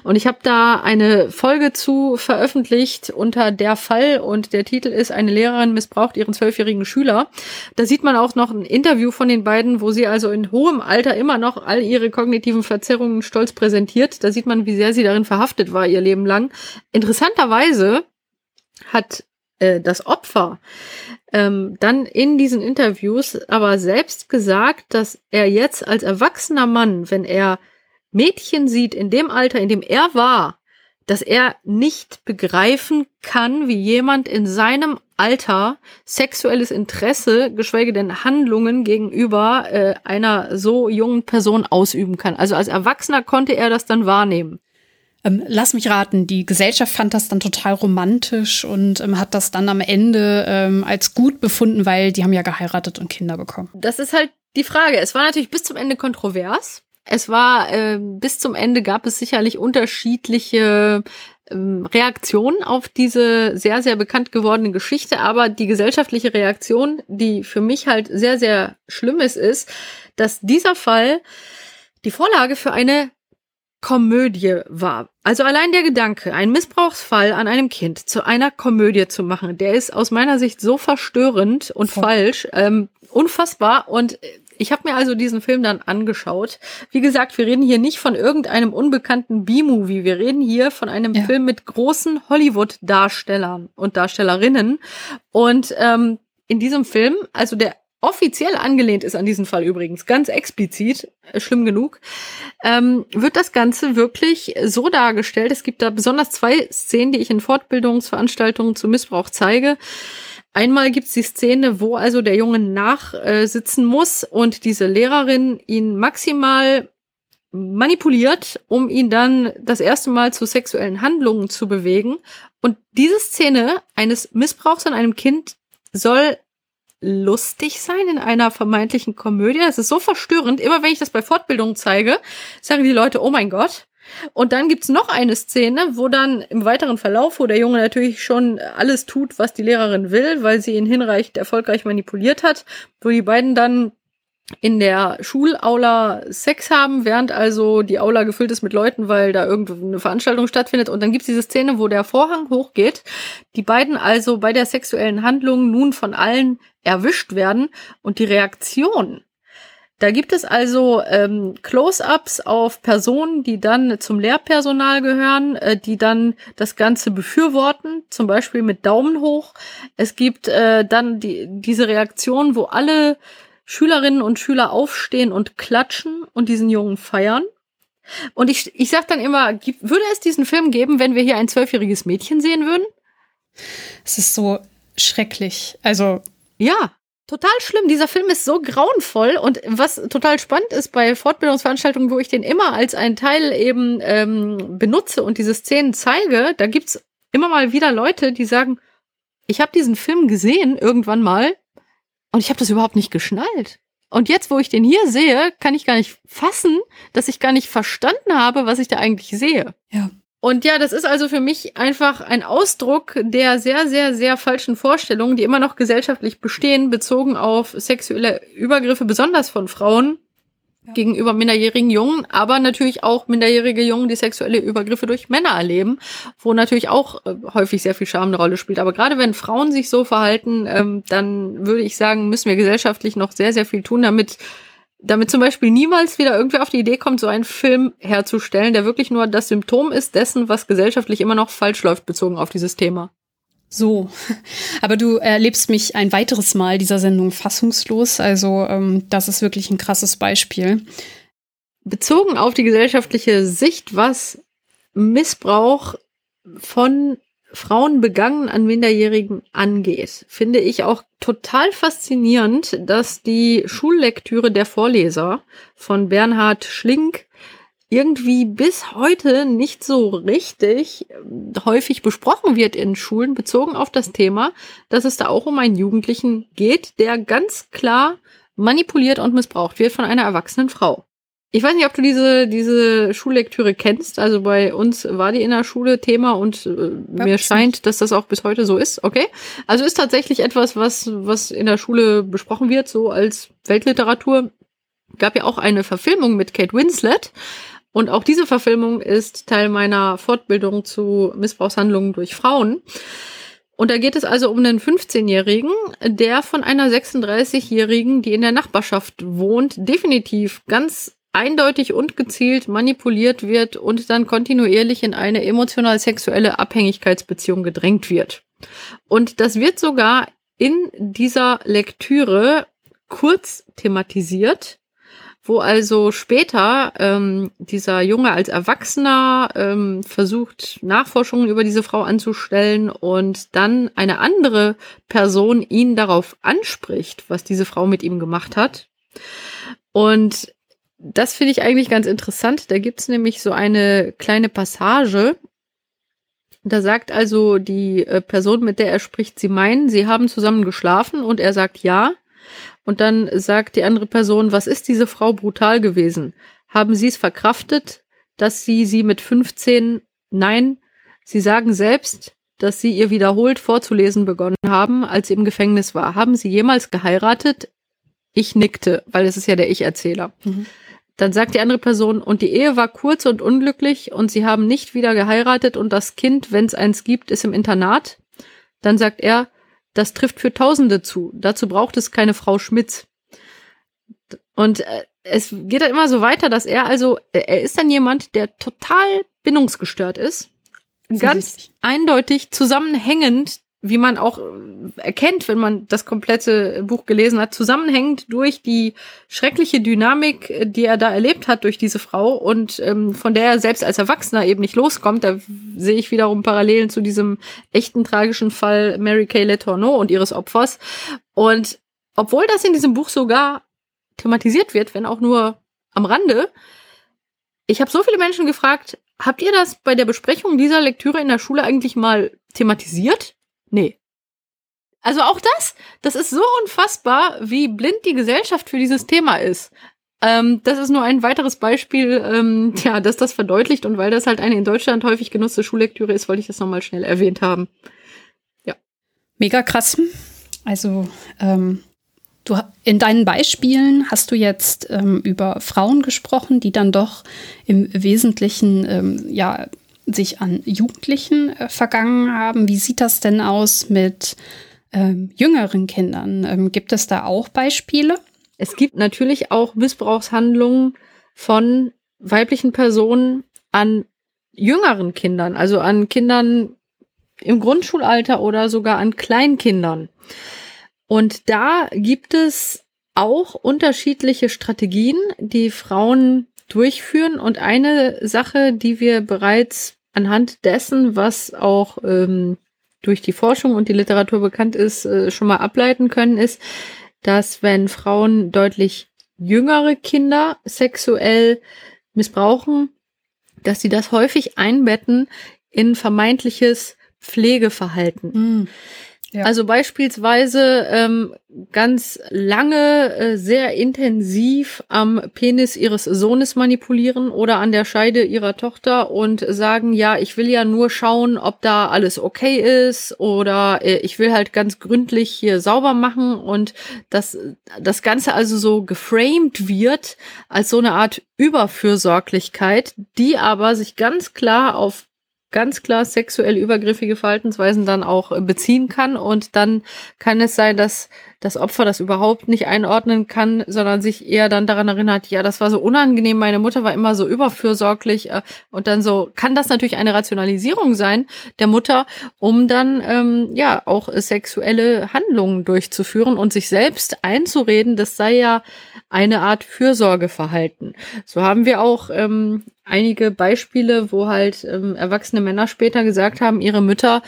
Speaker 2: Und ich habe da eine Folge zu veröffentlicht unter der Fall und der Titel ist Eine Lehrerin missbraucht ihren zwölfjährigen Schüler. Da sieht man auch noch ein Interview von den beiden, wo sie also in hohem Alter immer noch all ihre kognitiven Verzerrungen stolz präsentiert. Da sieht man, wie sehr sie darin verhaftet war ihr Leben lang. Interessanterweise hat äh, das Opfer ähm, dann in diesen Interviews aber selbst gesagt, dass er jetzt als erwachsener Mann, wenn er Mädchen sieht in dem Alter, in dem er war, dass er nicht begreifen kann, wie jemand in seinem Alter sexuelles Interesse, geschweige denn Handlungen gegenüber äh, einer so jungen Person ausüben kann. Also als Erwachsener konnte er das dann wahrnehmen.
Speaker 1: Ähm, lass mich raten, die Gesellschaft fand das dann total romantisch und ähm, hat das dann am Ende ähm, als gut befunden, weil die haben ja geheiratet und Kinder bekommen.
Speaker 2: Das ist halt die Frage. Es war natürlich bis zum Ende kontrovers. Es war äh, bis zum Ende gab es sicherlich unterschiedliche ähm, Reaktionen auf diese sehr, sehr bekannt gewordene Geschichte. Aber die gesellschaftliche Reaktion, die für mich halt sehr, sehr schlimm ist, ist, dass dieser Fall die Vorlage für eine Komödie war. Also allein der Gedanke, einen Missbrauchsfall an einem Kind zu einer Komödie zu machen, der ist aus meiner Sicht so verstörend und Voll. falsch, ähm, unfassbar. Und ich habe mir also diesen Film dann angeschaut. Wie gesagt, wir reden hier nicht von irgendeinem unbekannten B-Movie. Wir reden hier von einem ja. Film mit großen Hollywood-Darstellern und Darstellerinnen. Und ähm, in diesem Film, also der offiziell angelehnt ist an diesen Fall übrigens, ganz explizit, äh, schlimm genug, ähm, wird das Ganze wirklich so dargestellt. Es gibt da besonders zwei Szenen, die ich in Fortbildungsveranstaltungen zu Missbrauch zeige. Einmal gibt's die Szene, wo also der Junge nachsitzen muss und diese Lehrerin ihn maximal manipuliert, um ihn dann das erste Mal zu sexuellen Handlungen zu bewegen. Und diese Szene eines Missbrauchs an einem Kind soll lustig sein in einer vermeintlichen Komödie. Das ist so verstörend. Immer wenn ich das bei Fortbildungen zeige, sagen die Leute, oh mein Gott. Und dann gibt's noch eine Szene, wo dann im weiteren Verlauf, wo der Junge natürlich schon alles tut, was die Lehrerin will, weil sie ihn hinreichend erfolgreich manipuliert hat, wo die beiden dann in der Schulaula Sex haben, während also die Aula gefüllt ist mit Leuten, weil da irgendwo eine Veranstaltung stattfindet. Und dann gibt's diese Szene, wo der Vorhang hochgeht, die beiden also bei der sexuellen Handlung nun von allen erwischt werden und die Reaktion. Da gibt es also ähm, Close-ups auf Personen, die dann zum Lehrpersonal gehören, äh, die dann das Ganze befürworten, zum Beispiel mit Daumen hoch. Es gibt äh, dann die, diese Reaktion, wo alle Schülerinnen und Schüler aufstehen und klatschen und diesen Jungen feiern. Und ich, ich sag dann immer, würde es diesen Film geben, wenn wir hier ein zwölfjähriges Mädchen sehen würden?
Speaker 1: Es ist so schrecklich. Also.
Speaker 2: Ja, total schlimm. Dieser Film ist so grauenvoll. Und was total spannend ist bei Fortbildungsveranstaltungen, wo ich den immer als einen Teil eben ähm, benutze und diese Szenen zeige, da gibt's immer mal wieder Leute, die sagen, ich habe diesen Film gesehen irgendwann mal und ich habe das überhaupt nicht geschnallt. Und jetzt, wo ich den hier sehe, kann ich gar nicht fassen, dass ich gar nicht verstanden habe, was ich da eigentlich sehe.
Speaker 1: Ja.
Speaker 2: Und ja, das ist also für mich einfach ein Ausdruck der sehr, sehr, sehr falschen Vorstellungen, die immer noch gesellschaftlich bestehen, bezogen auf sexuelle Übergriffe, besonders von Frauen. Gegenüber minderjährigen Jungen, aber natürlich auch minderjährige Jungen, die sexuelle Übergriffe durch Männer erleben, wo natürlich auch äh, häufig sehr viel Scham eine Rolle spielt. Aber gerade wenn Frauen sich so verhalten, ähm, dann würde ich sagen, müssen wir gesellschaftlich noch sehr, sehr viel tun, damit damit zum Beispiel niemals wieder irgendwer auf die Idee kommt, so einen Film herzustellen, der wirklich nur das Symptom ist dessen, was gesellschaftlich immer noch falsch läuft, bezogen auf dieses Thema.
Speaker 1: So, aber du erlebst mich ein weiteres Mal dieser Sendung fassungslos. Also ähm, das ist wirklich ein krasses Beispiel.
Speaker 2: Bezogen auf die gesellschaftliche Sicht, was Missbrauch von Frauen begangen an Minderjährigen angeht, finde ich auch total faszinierend, dass die Schullektüre der Vorleser von Bernhard Schlink irgendwie bis heute nicht so richtig ähm, häufig besprochen wird in Schulen, bezogen auf das Thema, dass es da auch um einen Jugendlichen geht, der ganz klar manipuliert und missbraucht wird von einer erwachsenen Frau. Ich weiß nicht, ob du diese, diese Schullektüre kennst. Also bei uns war die in der Schule Thema und äh, mir scheint, dass das auch bis heute so ist. Okay. Also ist tatsächlich etwas, was, was in der Schule besprochen wird, so als Weltliteratur. Gab ja auch eine Verfilmung mit Kate Winslet. Und auch diese Verfilmung ist Teil meiner Fortbildung zu Missbrauchshandlungen durch Frauen. Und da geht es also um einen 15-Jährigen, der von einer 36-Jährigen, die in der Nachbarschaft wohnt, definitiv ganz eindeutig und gezielt manipuliert wird und dann kontinuierlich in eine emotional-sexuelle Abhängigkeitsbeziehung gedrängt wird. Und das wird sogar in dieser Lektüre kurz thematisiert, wo also später ähm, dieser Junge als Erwachsener ähm, versucht, Nachforschungen über diese Frau anzustellen und dann eine andere Person ihn darauf anspricht, was diese Frau mit ihm gemacht hat. Und das finde ich eigentlich ganz interessant. Da gibt's nämlich so eine kleine Passage. Da sagt also die äh, Person, mit der er spricht, sie meinen, sie haben zusammen geschlafen und er sagt ja. Und dann sagt die andere Person, was ist diese Frau brutal gewesen? Haben Sie es verkraftet, dass Sie sie mit 15, nein, Sie sagen selbst, dass Sie ihr wiederholt vorzulesen begonnen haben, als sie im Gefängnis war. Haben Sie jemals geheiratet? Ich nickte, weil es ist ja der Ich-Erzähler. Mhm. Dann sagt die andere Person, und die Ehe war kurz und unglücklich und sie haben nicht wieder geheiratet und das Kind, wenn es eins gibt, ist im Internat. Dann sagt er, das trifft für Tausende zu. Dazu braucht es keine Frau Schmitz. Und äh, es geht dann immer so weiter, dass er also, er ist dann jemand, der total bindungsgestört ist. Ganz eindeutig zusammenhängend wie man auch äh, erkennt, wenn man das komplette Buch gelesen hat, zusammenhängend durch die schreckliche Dynamik, äh, die er da erlebt hat durch diese Frau und ähm, von der er selbst als Erwachsener eben nicht loskommt. Da sehe ich wiederum Parallelen zu diesem echten tragischen Fall Mary Kay Letourneau und ihres Opfers. Und obwohl das in diesem Buch sogar thematisiert wird, wenn auch nur am Rande, ich habe so viele Menschen gefragt, habt ihr das bei der Besprechung dieser Lektüre in der Schule eigentlich mal thematisiert? Nee. Also auch das, das ist so unfassbar, wie blind die Gesellschaft für dieses Thema ist. Ähm, das ist nur ein weiteres Beispiel, ähm, <laughs> ja, dass das verdeutlicht und weil das halt eine in Deutschland häufig genutzte Schullektüre ist, wollte ich das nochmal schnell erwähnt haben. Ja.
Speaker 1: Mega krass. Also, ähm, du in deinen Beispielen hast du jetzt ähm, über Frauen gesprochen, die dann doch im Wesentlichen ähm, ja sich an Jugendlichen äh, vergangen haben. Wie sieht das denn aus mit ähm, jüngeren Kindern? Ähm, gibt es da auch Beispiele?
Speaker 2: Es gibt natürlich auch Missbrauchshandlungen von weiblichen Personen an jüngeren Kindern, also an Kindern im Grundschulalter oder sogar an Kleinkindern. Und da gibt es auch unterschiedliche Strategien, die Frauen durchführen. Und eine Sache, die wir bereits anhand dessen, was auch ähm, durch die Forschung und die Literatur bekannt ist, äh, schon mal ableiten können, ist, dass wenn Frauen deutlich jüngere Kinder sexuell missbrauchen, dass sie das häufig einbetten in vermeintliches Pflegeverhalten. Mhm. Ja. Also beispielsweise ähm, ganz lange äh, sehr intensiv am Penis ihres Sohnes manipulieren oder an der Scheide ihrer Tochter und sagen, ja, ich will ja nur schauen, ob da alles okay ist oder äh, ich will halt ganz gründlich hier sauber machen und dass das Ganze also so geframed wird als so eine Art Überfürsorglichkeit, die aber sich ganz klar auf ganz klar sexuell übergriffige Verhaltensweisen dann auch äh, beziehen kann. Und dann kann es sein, dass das Opfer das überhaupt nicht einordnen kann, sondern sich eher dann daran erinnert, ja, das war so unangenehm, meine Mutter war immer so überfürsorglich. Äh, und dann so kann das natürlich eine Rationalisierung sein der Mutter, um dann ähm, ja auch sexuelle Handlungen durchzuführen und sich selbst einzureden, das sei ja eine Art Fürsorgeverhalten. So haben wir auch ähm, einige Beispiele, wo halt ähm, erwachsene Männer später gesagt haben, ihre Mütter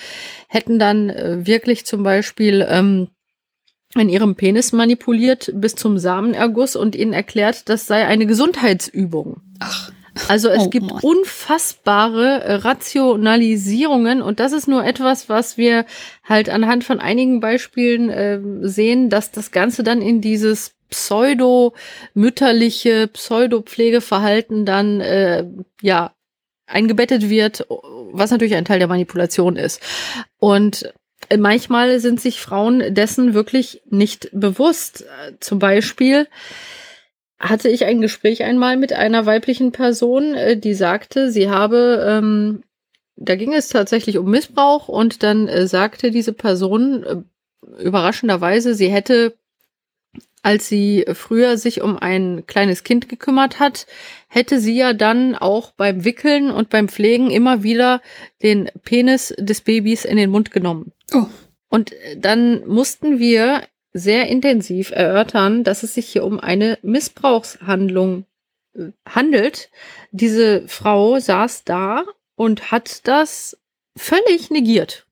Speaker 2: hätten dann äh, wirklich zum Beispiel ähm, in ihrem Penis manipuliert bis zum Samenerguss und ihnen erklärt, das sei eine Gesundheitsübung. Ach. Also es oh, gibt Mann. unfassbare äh, Rationalisierungen und das ist nur etwas, was wir halt anhand von einigen Beispielen äh, sehen, dass das Ganze dann in dieses pseudo-mütterliche, pseudo-Pflegeverhalten dann äh, ja eingebettet wird, was natürlich ein Teil der Manipulation ist. Und manchmal sind sich Frauen dessen wirklich nicht bewusst. Zum Beispiel hatte ich ein Gespräch einmal mit einer weiblichen Person, äh, die sagte, sie habe, ähm, da ging es tatsächlich um Missbrauch und dann äh, sagte diese Person äh, überraschenderweise, sie hätte als sie früher sich um ein kleines Kind gekümmert hat, hätte sie ja dann auch beim Wickeln und beim Pflegen immer wieder den Penis des Babys in den Mund genommen. Oh. Und dann mussten wir sehr intensiv erörtern, dass es sich hier um eine Missbrauchshandlung äh, handelt. Diese Frau saß da und hat das völlig negiert.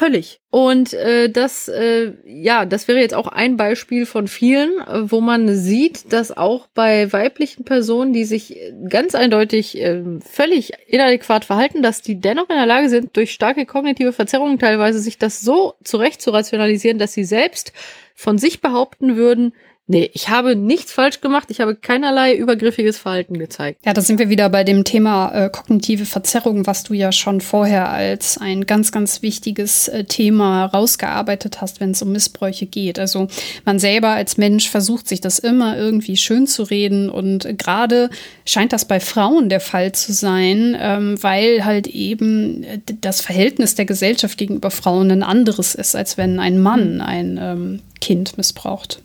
Speaker 2: Völlig. Und äh, das, äh, ja, das wäre jetzt auch ein Beispiel von vielen, wo man sieht, dass auch bei weiblichen Personen, die sich ganz eindeutig äh, völlig inadäquat verhalten, dass die dennoch in der Lage sind, durch starke kognitive Verzerrungen teilweise sich das so zurecht zu rationalisieren, dass sie selbst von sich behaupten würden, Nee, ich habe nichts falsch gemacht. Ich habe keinerlei übergriffiges Verhalten gezeigt.
Speaker 1: Ja, da sind wir wieder bei dem Thema äh, kognitive Verzerrung, was du ja schon vorher als ein ganz, ganz wichtiges äh, Thema rausgearbeitet hast, wenn es um Missbräuche geht. Also man selber als Mensch versucht sich das immer irgendwie schön zu reden und gerade scheint das bei Frauen der Fall zu sein, ähm, weil halt eben äh, das Verhältnis der Gesellschaft gegenüber Frauen ein anderes ist, als wenn ein Mann ein ähm, Kind missbraucht.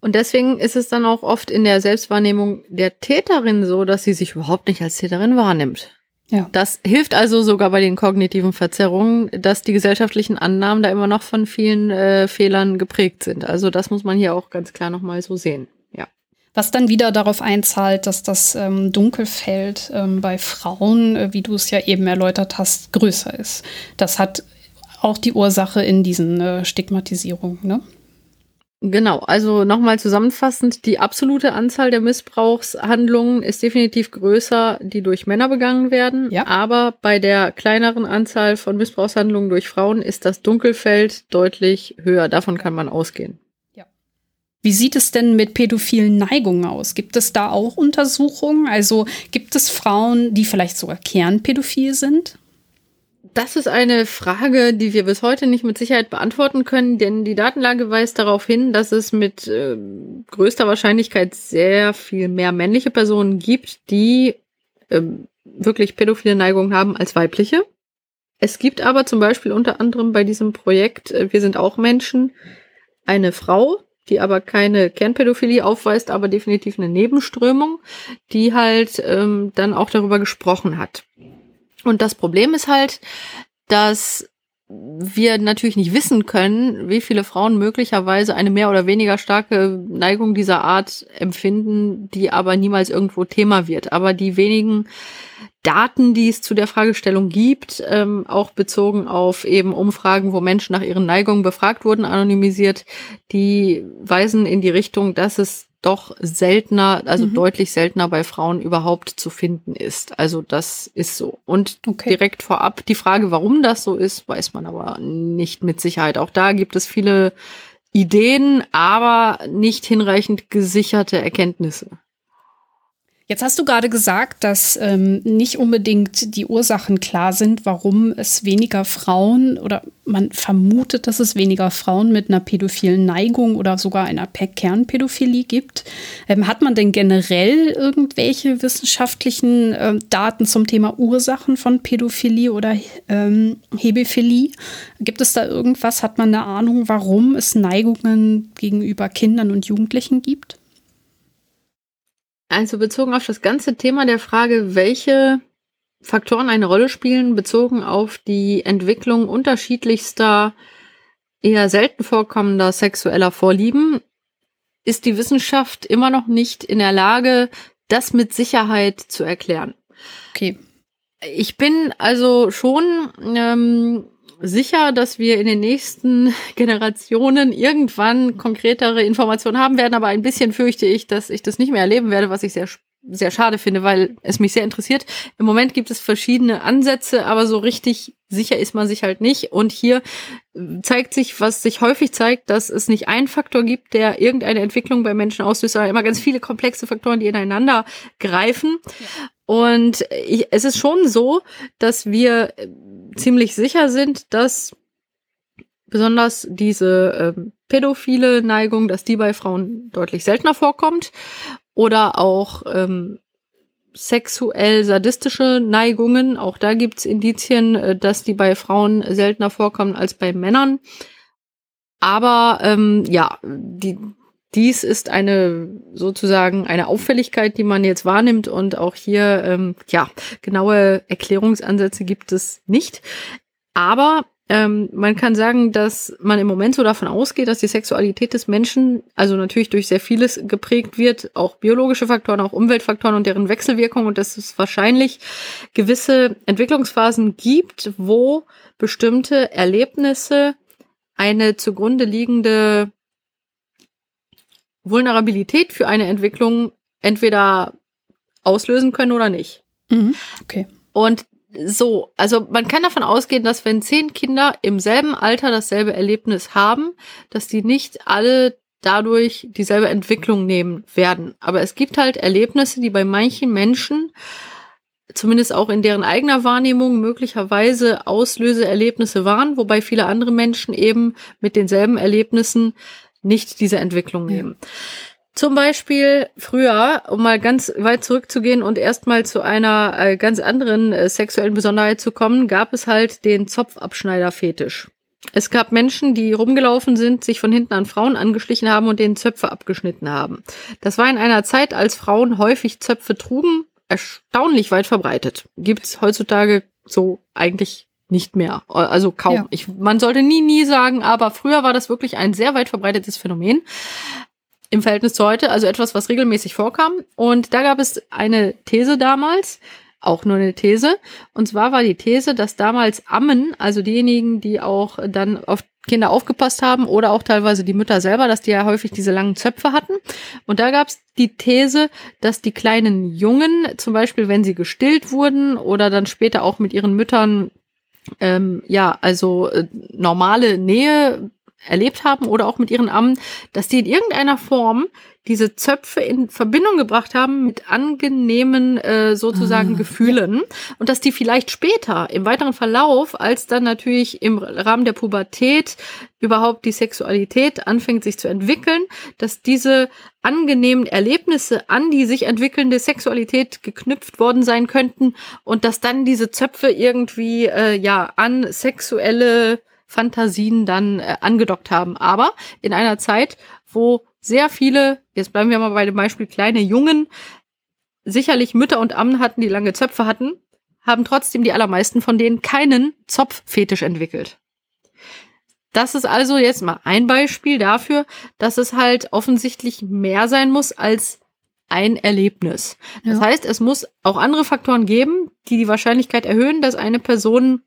Speaker 2: Und deswegen ist es dann auch oft in der Selbstwahrnehmung der Täterin so, dass sie sich überhaupt nicht als Täterin wahrnimmt. Ja. Das hilft also sogar bei den kognitiven Verzerrungen, dass die gesellschaftlichen Annahmen da immer noch von vielen äh, Fehlern geprägt sind. Also das muss man hier auch ganz klar nochmal so sehen. Ja.
Speaker 1: Was dann wieder darauf einzahlt, dass das ähm, Dunkelfeld ähm, bei Frauen, äh, wie du es ja eben erläutert hast, größer ist. Das hat auch die Ursache in diesen äh, Stigmatisierungen. Ne?
Speaker 2: Genau, also nochmal zusammenfassend, die absolute Anzahl der Missbrauchshandlungen ist definitiv größer, die durch Männer begangen werden. Ja. Aber bei der kleineren Anzahl von Missbrauchshandlungen durch Frauen ist das Dunkelfeld deutlich höher. Davon kann man ausgehen.
Speaker 1: Ja. Wie sieht es denn mit pädophilen Neigungen aus? Gibt es da auch Untersuchungen? Also gibt es Frauen, die vielleicht sogar kernpädophil sind?
Speaker 2: Das ist eine Frage, die wir bis heute nicht mit Sicherheit beantworten können, denn die Datenlage weist darauf hin, dass es mit äh, größter Wahrscheinlichkeit sehr viel mehr männliche Personen gibt, die äh, wirklich pädophile Neigungen haben als weibliche. Es gibt aber zum Beispiel unter anderem bei diesem Projekt äh, Wir sind auch Menschen eine Frau, die aber keine Kernpädophilie aufweist, aber definitiv eine Nebenströmung, die halt ähm, dann auch darüber gesprochen hat. Und das Problem ist halt, dass wir natürlich nicht wissen können, wie viele Frauen möglicherweise eine mehr oder weniger starke Neigung dieser Art empfinden, die aber niemals irgendwo Thema wird. Aber die wenigen Daten, die es zu der Fragestellung gibt, ähm, auch bezogen auf eben Umfragen, wo Menschen nach ihren Neigungen befragt wurden, anonymisiert, die weisen in die Richtung, dass es doch seltener, also mhm. deutlich seltener bei Frauen überhaupt zu finden ist. Also das ist so. Und okay. direkt vorab die Frage, warum das so ist, weiß man aber nicht mit Sicherheit. Auch da gibt es viele Ideen, aber nicht hinreichend gesicherte Erkenntnisse.
Speaker 1: Jetzt hast du gerade gesagt, dass ähm, nicht unbedingt die Ursachen klar sind, warum es weniger Frauen oder man vermutet, dass es weniger Frauen mit einer pädophilen Neigung oder sogar einer Kernpädophilie gibt. Ähm, hat man denn generell irgendwelche wissenschaftlichen ähm, Daten zum Thema Ursachen von Pädophilie oder ähm, Hebephilie? Gibt es da irgendwas? Hat man eine Ahnung, warum es Neigungen gegenüber Kindern und Jugendlichen gibt?
Speaker 2: Also bezogen auf das ganze Thema der Frage, welche Faktoren eine Rolle spielen, bezogen auf die Entwicklung unterschiedlichster, eher selten vorkommender sexueller Vorlieben, ist die Wissenschaft immer noch nicht in der Lage, das mit Sicherheit zu erklären.
Speaker 1: Okay.
Speaker 2: Ich bin also schon ähm, sicher, dass wir in den nächsten <laughs> Generationen irgendwann konkretere Informationen haben werden, aber ein bisschen fürchte ich, dass ich das nicht mehr erleben werde, was ich sehr sehr schade finde, weil es mich sehr interessiert. Im Moment gibt es verschiedene Ansätze, aber so richtig sicher ist man sich halt nicht. Und hier zeigt sich, was sich häufig zeigt, dass es nicht einen Faktor gibt, der irgendeine Entwicklung bei Menschen auslöst, sondern immer ganz viele komplexe Faktoren, die ineinander greifen. Ja. Und ich, es ist schon so, dass wir ziemlich sicher sind, dass besonders diese ähm, pädophile Neigung, dass die bei Frauen deutlich seltener vorkommt oder auch ähm, sexuell sadistische Neigungen. Auch da gibt's Indizien, äh, dass die bei Frauen seltener vorkommen als bei Männern. Aber ähm, ja, die, dies ist eine sozusagen eine Auffälligkeit, die man jetzt wahrnimmt und auch hier ähm, ja genaue Erklärungsansätze gibt es nicht. Aber ähm, man kann sagen, dass man im Moment so davon ausgeht, dass die Sexualität des Menschen, also natürlich durch sehr vieles geprägt wird, auch biologische Faktoren, auch Umweltfaktoren und deren Wechselwirkung und dass es wahrscheinlich gewisse Entwicklungsphasen gibt, wo bestimmte Erlebnisse eine zugrunde liegende Vulnerabilität für eine Entwicklung entweder auslösen können oder nicht.
Speaker 1: Mhm, okay.
Speaker 2: Und so, also man kann davon ausgehen, dass wenn zehn Kinder im selben Alter dasselbe Erlebnis haben, dass die nicht alle dadurch dieselbe Entwicklung nehmen werden. Aber es gibt halt Erlebnisse, die bei manchen Menschen, zumindest auch in deren eigener Wahrnehmung, möglicherweise Auslöseerlebnisse waren, wobei viele andere Menschen eben mit denselben Erlebnissen nicht diese Entwicklung nehmen. Ja. Zum Beispiel früher, um mal ganz weit zurückzugehen und erstmal zu einer äh, ganz anderen äh, sexuellen Besonderheit zu kommen, gab es halt den Zopfabschneider-Fetisch. Es gab Menschen, die rumgelaufen sind, sich von hinten an Frauen angeschlichen haben und denen Zöpfe abgeschnitten haben. Das war in einer Zeit, als Frauen häufig Zöpfe trugen, erstaunlich weit verbreitet. Gibt's heutzutage so eigentlich nicht mehr. Also kaum. Ja. Ich, man sollte nie, nie sagen, aber früher war das wirklich ein sehr weit verbreitetes Phänomen im Verhältnis zu heute, also etwas, was regelmäßig vorkam. Und da gab es eine These damals, auch nur eine These. Und zwar war die These, dass damals Ammen, also diejenigen, die auch dann auf Kinder aufgepasst haben oder auch teilweise die Mütter selber, dass die ja häufig diese langen Zöpfe hatten. Und da gab es die These, dass die kleinen Jungen, zum Beispiel wenn sie gestillt wurden oder dann später auch mit ihren Müttern ähm, ja, also äh, normale Nähe erlebt haben oder auch mit ihren Ammen, dass die in irgendeiner Form diese Zöpfe in Verbindung gebracht haben mit angenehmen äh, sozusagen ah, Gefühlen ja. und dass die vielleicht später im weiteren Verlauf, als dann natürlich im Rahmen der Pubertät überhaupt die Sexualität anfängt sich zu entwickeln, dass diese angenehmen Erlebnisse an die sich entwickelnde Sexualität geknüpft worden sein könnten und dass dann diese Zöpfe irgendwie äh, ja an sexuelle Fantasien dann äh, angedockt haben. Aber in einer Zeit, wo sehr viele, jetzt bleiben wir mal bei dem Beispiel kleine Jungen, sicherlich Mütter und Ammen hatten, die lange Zöpfe hatten, haben trotzdem die allermeisten von denen keinen Zopffetisch entwickelt. Das ist also jetzt mal ein Beispiel dafür, dass es halt offensichtlich mehr sein muss als ein Erlebnis. Das ja. heißt, es muss auch andere Faktoren geben, die die Wahrscheinlichkeit erhöhen, dass eine Person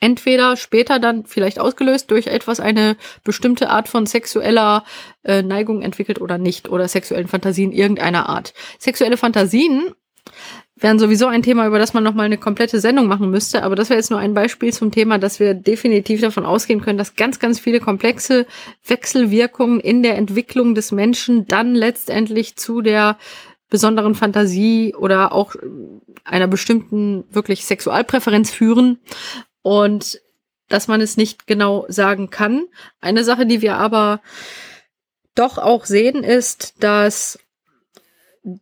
Speaker 2: entweder später dann vielleicht ausgelöst durch etwas eine bestimmte Art von sexueller äh, Neigung entwickelt oder nicht oder sexuellen Fantasien irgendeiner Art. Sexuelle Fantasien wären sowieso ein Thema, über das man nochmal eine komplette Sendung machen müsste. Aber das wäre jetzt nur ein Beispiel zum Thema, dass wir definitiv davon ausgehen können, dass ganz, ganz viele komplexe Wechselwirkungen in der Entwicklung des Menschen dann letztendlich zu der besonderen Fantasie oder auch einer bestimmten wirklich Sexualpräferenz führen und dass man es nicht genau sagen kann. Eine Sache, die wir aber doch auch sehen, ist, dass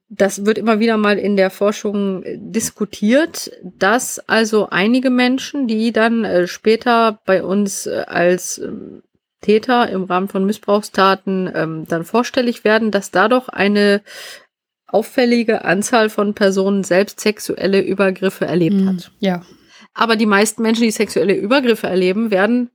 Speaker 2: das wird immer wieder mal in der Forschung äh, diskutiert, dass also einige Menschen, die dann äh, später bei uns äh, als ähm, Täter im Rahmen von Missbrauchstaten ähm, dann vorstellig werden, dass dadurch eine auffällige Anzahl von Personen selbst sexuelle Übergriffe erlebt mhm, hat.
Speaker 1: Ja.
Speaker 2: Aber die meisten Menschen, die sexuelle Übergriffe erleben, werden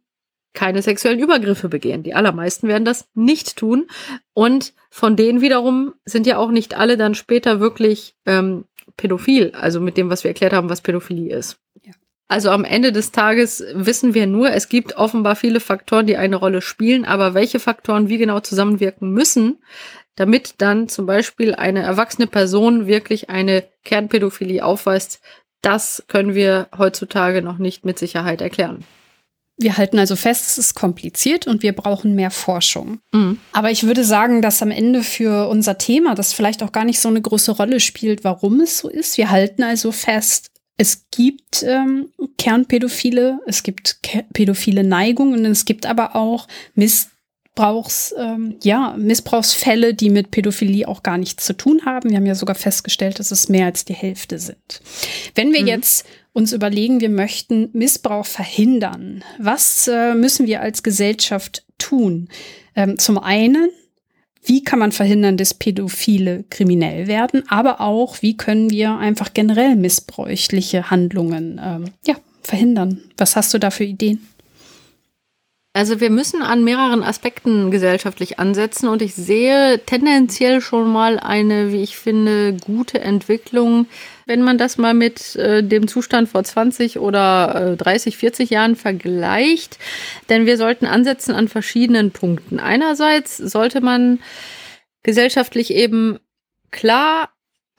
Speaker 2: keine sexuellen Übergriffe begehen. Die allermeisten werden das nicht tun. Und von denen wiederum sind ja auch nicht alle dann später wirklich ähm, pädophil, also mit dem, was wir erklärt haben, was Pädophilie ist. Ja. Also am Ende des Tages wissen wir nur, es gibt offenbar viele Faktoren, die eine Rolle spielen, aber welche Faktoren wie genau zusammenwirken müssen, damit dann zum Beispiel eine erwachsene Person wirklich eine Kernpädophilie aufweist, das können wir heutzutage noch nicht mit Sicherheit erklären.
Speaker 1: Wir halten also fest, es ist kompliziert und wir brauchen mehr Forschung. Mhm. Aber ich würde sagen, dass am Ende für unser Thema das vielleicht auch gar nicht so eine große Rolle spielt, warum es so ist. Wir halten also fest, es gibt ähm, Kernpädophile, es gibt pädophile Neigungen und es gibt aber auch Mist Missbrauchs, ähm, ja, Missbrauchsfälle, die mit Pädophilie auch gar nichts zu tun haben. Wir haben ja sogar festgestellt, dass es mehr als die Hälfte sind. Wenn wir mhm. jetzt uns überlegen, wir möchten Missbrauch verhindern, was äh, müssen wir als Gesellschaft tun? Ähm, zum einen, wie kann man verhindern, dass Pädophile kriminell werden, aber auch, wie können wir einfach generell missbräuchliche Handlungen ähm, ja, verhindern? Was hast du da für Ideen?
Speaker 2: Also wir müssen an mehreren Aspekten gesellschaftlich ansetzen und ich sehe tendenziell schon mal eine, wie ich finde, gute Entwicklung, wenn man das mal mit äh, dem Zustand vor 20 oder äh, 30, 40 Jahren vergleicht. Denn wir sollten ansetzen an verschiedenen Punkten. Einerseits sollte man gesellschaftlich eben klar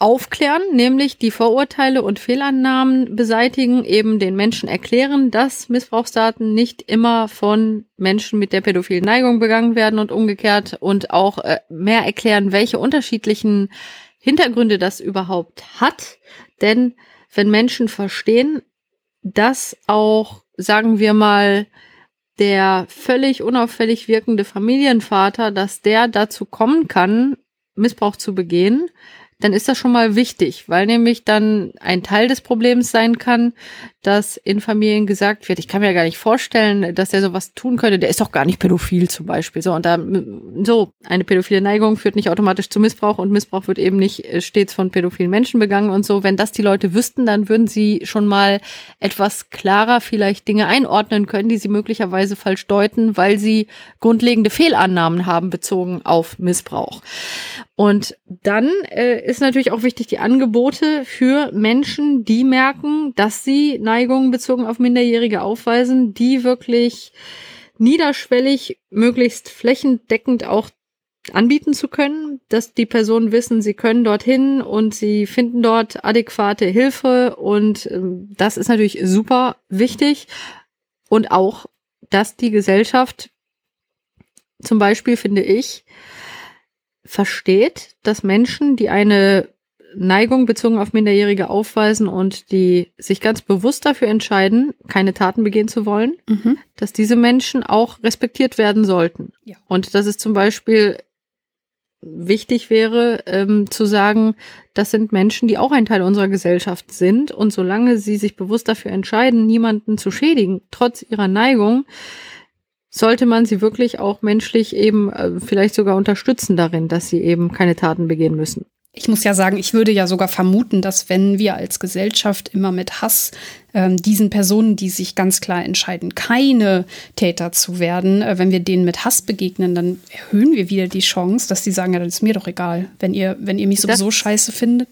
Speaker 2: aufklären, nämlich die Vorurteile und Fehlannahmen beseitigen, eben den Menschen erklären, dass Missbrauchsdaten nicht immer von Menschen mit der pädophilen Neigung begangen werden und umgekehrt und auch äh, mehr erklären, welche unterschiedlichen Hintergründe das überhaupt hat. Denn wenn Menschen verstehen, dass auch, sagen wir mal, der völlig unauffällig wirkende Familienvater, dass der dazu kommen kann, Missbrauch zu begehen, dann ist das schon mal wichtig, weil nämlich dann ein Teil des Problems sein kann, dass in Familien gesagt wird, ich kann mir gar nicht vorstellen, dass er sowas tun könnte, der ist doch gar nicht pädophil zum Beispiel. So, und da, so, eine pädophile Neigung führt nicht automatisch zu Missbrauch und Missbrauch wird eben nicht äh, stets von pädophilen Menschen begangen und so. Wenn das die Leute wüssten, dann würden sie schon mal etwas klarer vielleicht Dinge einordnen können, die sie möglicherweise falsch deuten, weil sie grundlegende Fehlannahmen haben bezogen auf Missbrauch. Und dann äh, ist natürlich auch wichtig die Angebote für Menschen, die merken, dass sie Neigungen bezogen auf Minderjährige aufweisen, die wirklich niederschwellig, möglichst flächendeckend auch anbieten zu können, dass die Personen wissen, sie können dorthin und sie finden dort adäquate Hilfe. Und ähm, das ist natürlich super wichtig. Und auch, dass die Gesellschaft zum Beispiel finde ich versteht, dass Menschen, die eine Neigung bezogen auf Minderjährige aufweisen und die sich ganz bewusst dafür entscheiden, keine Taten begehen zu wollen, mhm. dass diese Menschen auch respektiert werden sollten. Ja. Und dass es zum Beispiel wichtig wäre, ähm, zu sagen, das sind Menschen, die auch ein Teil unserer Gesellschaft sind. Und solange sie sich bewusst dafür entscheiden, niemanden zu schädigen, trotz ihrer Neigung, sollte man sie wirklich auch menschlich eben äh, vielleicht sogar unterstützen darin, dass sie eben keine Taten begehen müssen.
Speaker 1: Ich muss ja sagen, ich würde ja sogar vermuten, dass wenn wir als Gesellschaft immer mit Hass ähm, diesen Personen, die sich ganz klar entscheiden, keine Täter zu werden, äh, wenn wir denen mit Hass begegnen, dann erhöhen wir wieder die Chance, dass die sagen, ja, das ist mir doch egal, wenn ihr, wenn ihr mich sowieso das scheiße findet.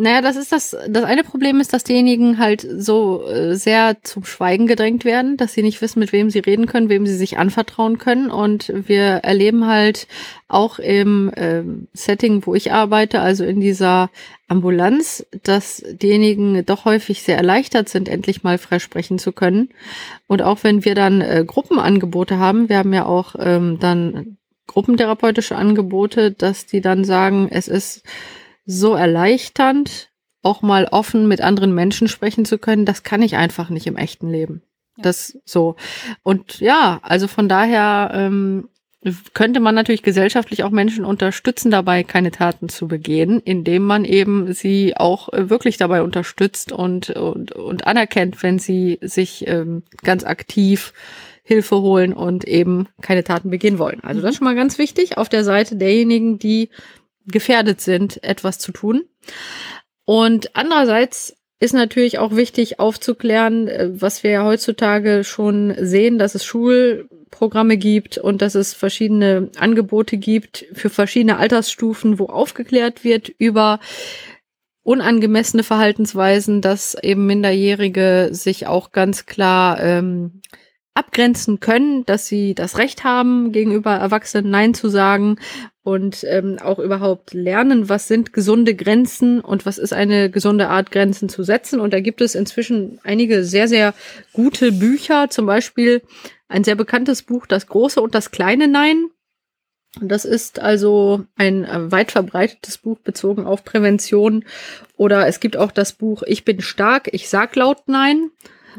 Speaker 2: Naja, das ist das, das eine Problem ist, dass diejenigen halt so äh, sehr zum Schweigen gedrängt werden, dass sie nicht wissen, mit wem sie reden können, wem sie sich anvertrauen können. Und wir erleben halt auch im äh, Setting, wo ich arbeite, also in dieser Ambulanz, dass diejenigen doch häufig sehr erleichtert sind, endlich mal frei sprechen zu können. Und auch wenn wir dann äh, Gruppenangebote haben, wir haben ja auch ähm, dann gruppentherapeutische Angebote, dass die dann sagen, es ist so erleichternd, auch mal offen mit anderen Menschen sprechen zu können, das kann ich einfach nicht im echten Leben. Ja. Das so. Und ja, also von daher ähm, könnte man natürlich gesellschaftlich auch Menschen unterstützen, dabei keine Taten zu begehen, indem man eben sie auch äh, wirklich dabei unterstützt und, und, und anerkennt, wenn sie sich ähm, ganz aktiv Hilfe holen und eben keine Taten begehen wollen. Also das ist schon mal ganz wichtig auf der Seite derjenigen, die gefährdet sind, etwas zu tun. Und andererseits ist natürlich auch wichtig aufzuklären, äh, was wir ja heutzutage schon sehen, dass es Schulprogramme gibt und dass es verschiedene Angebote gibt für verschiedene Altersstufen, wo aufgeklärt wird über unangemessene Verhaltensweisen, dass eben Minderjährige sich auch ganz klar ähm, abgrenzen können, dass sie das Recht haben, gegenüber Erwachsenen Nein zu sagen und ähm, auch überhaupt lernen, was sind gesunde Grenzen und was ist eine gesunde Art, Grenzen zu setzen. Und da gibt es inzwischen einige sehr, sehr gute Bücher, zum Beispiel ein sehr bekanntes Buch, Das große und das kleine Nein. Das ist also ein äh, weit verbreitetes Buch bezogen auf Prävention. Oder es gibt auch das Buch Ich bin stark, ich sag laut Nein.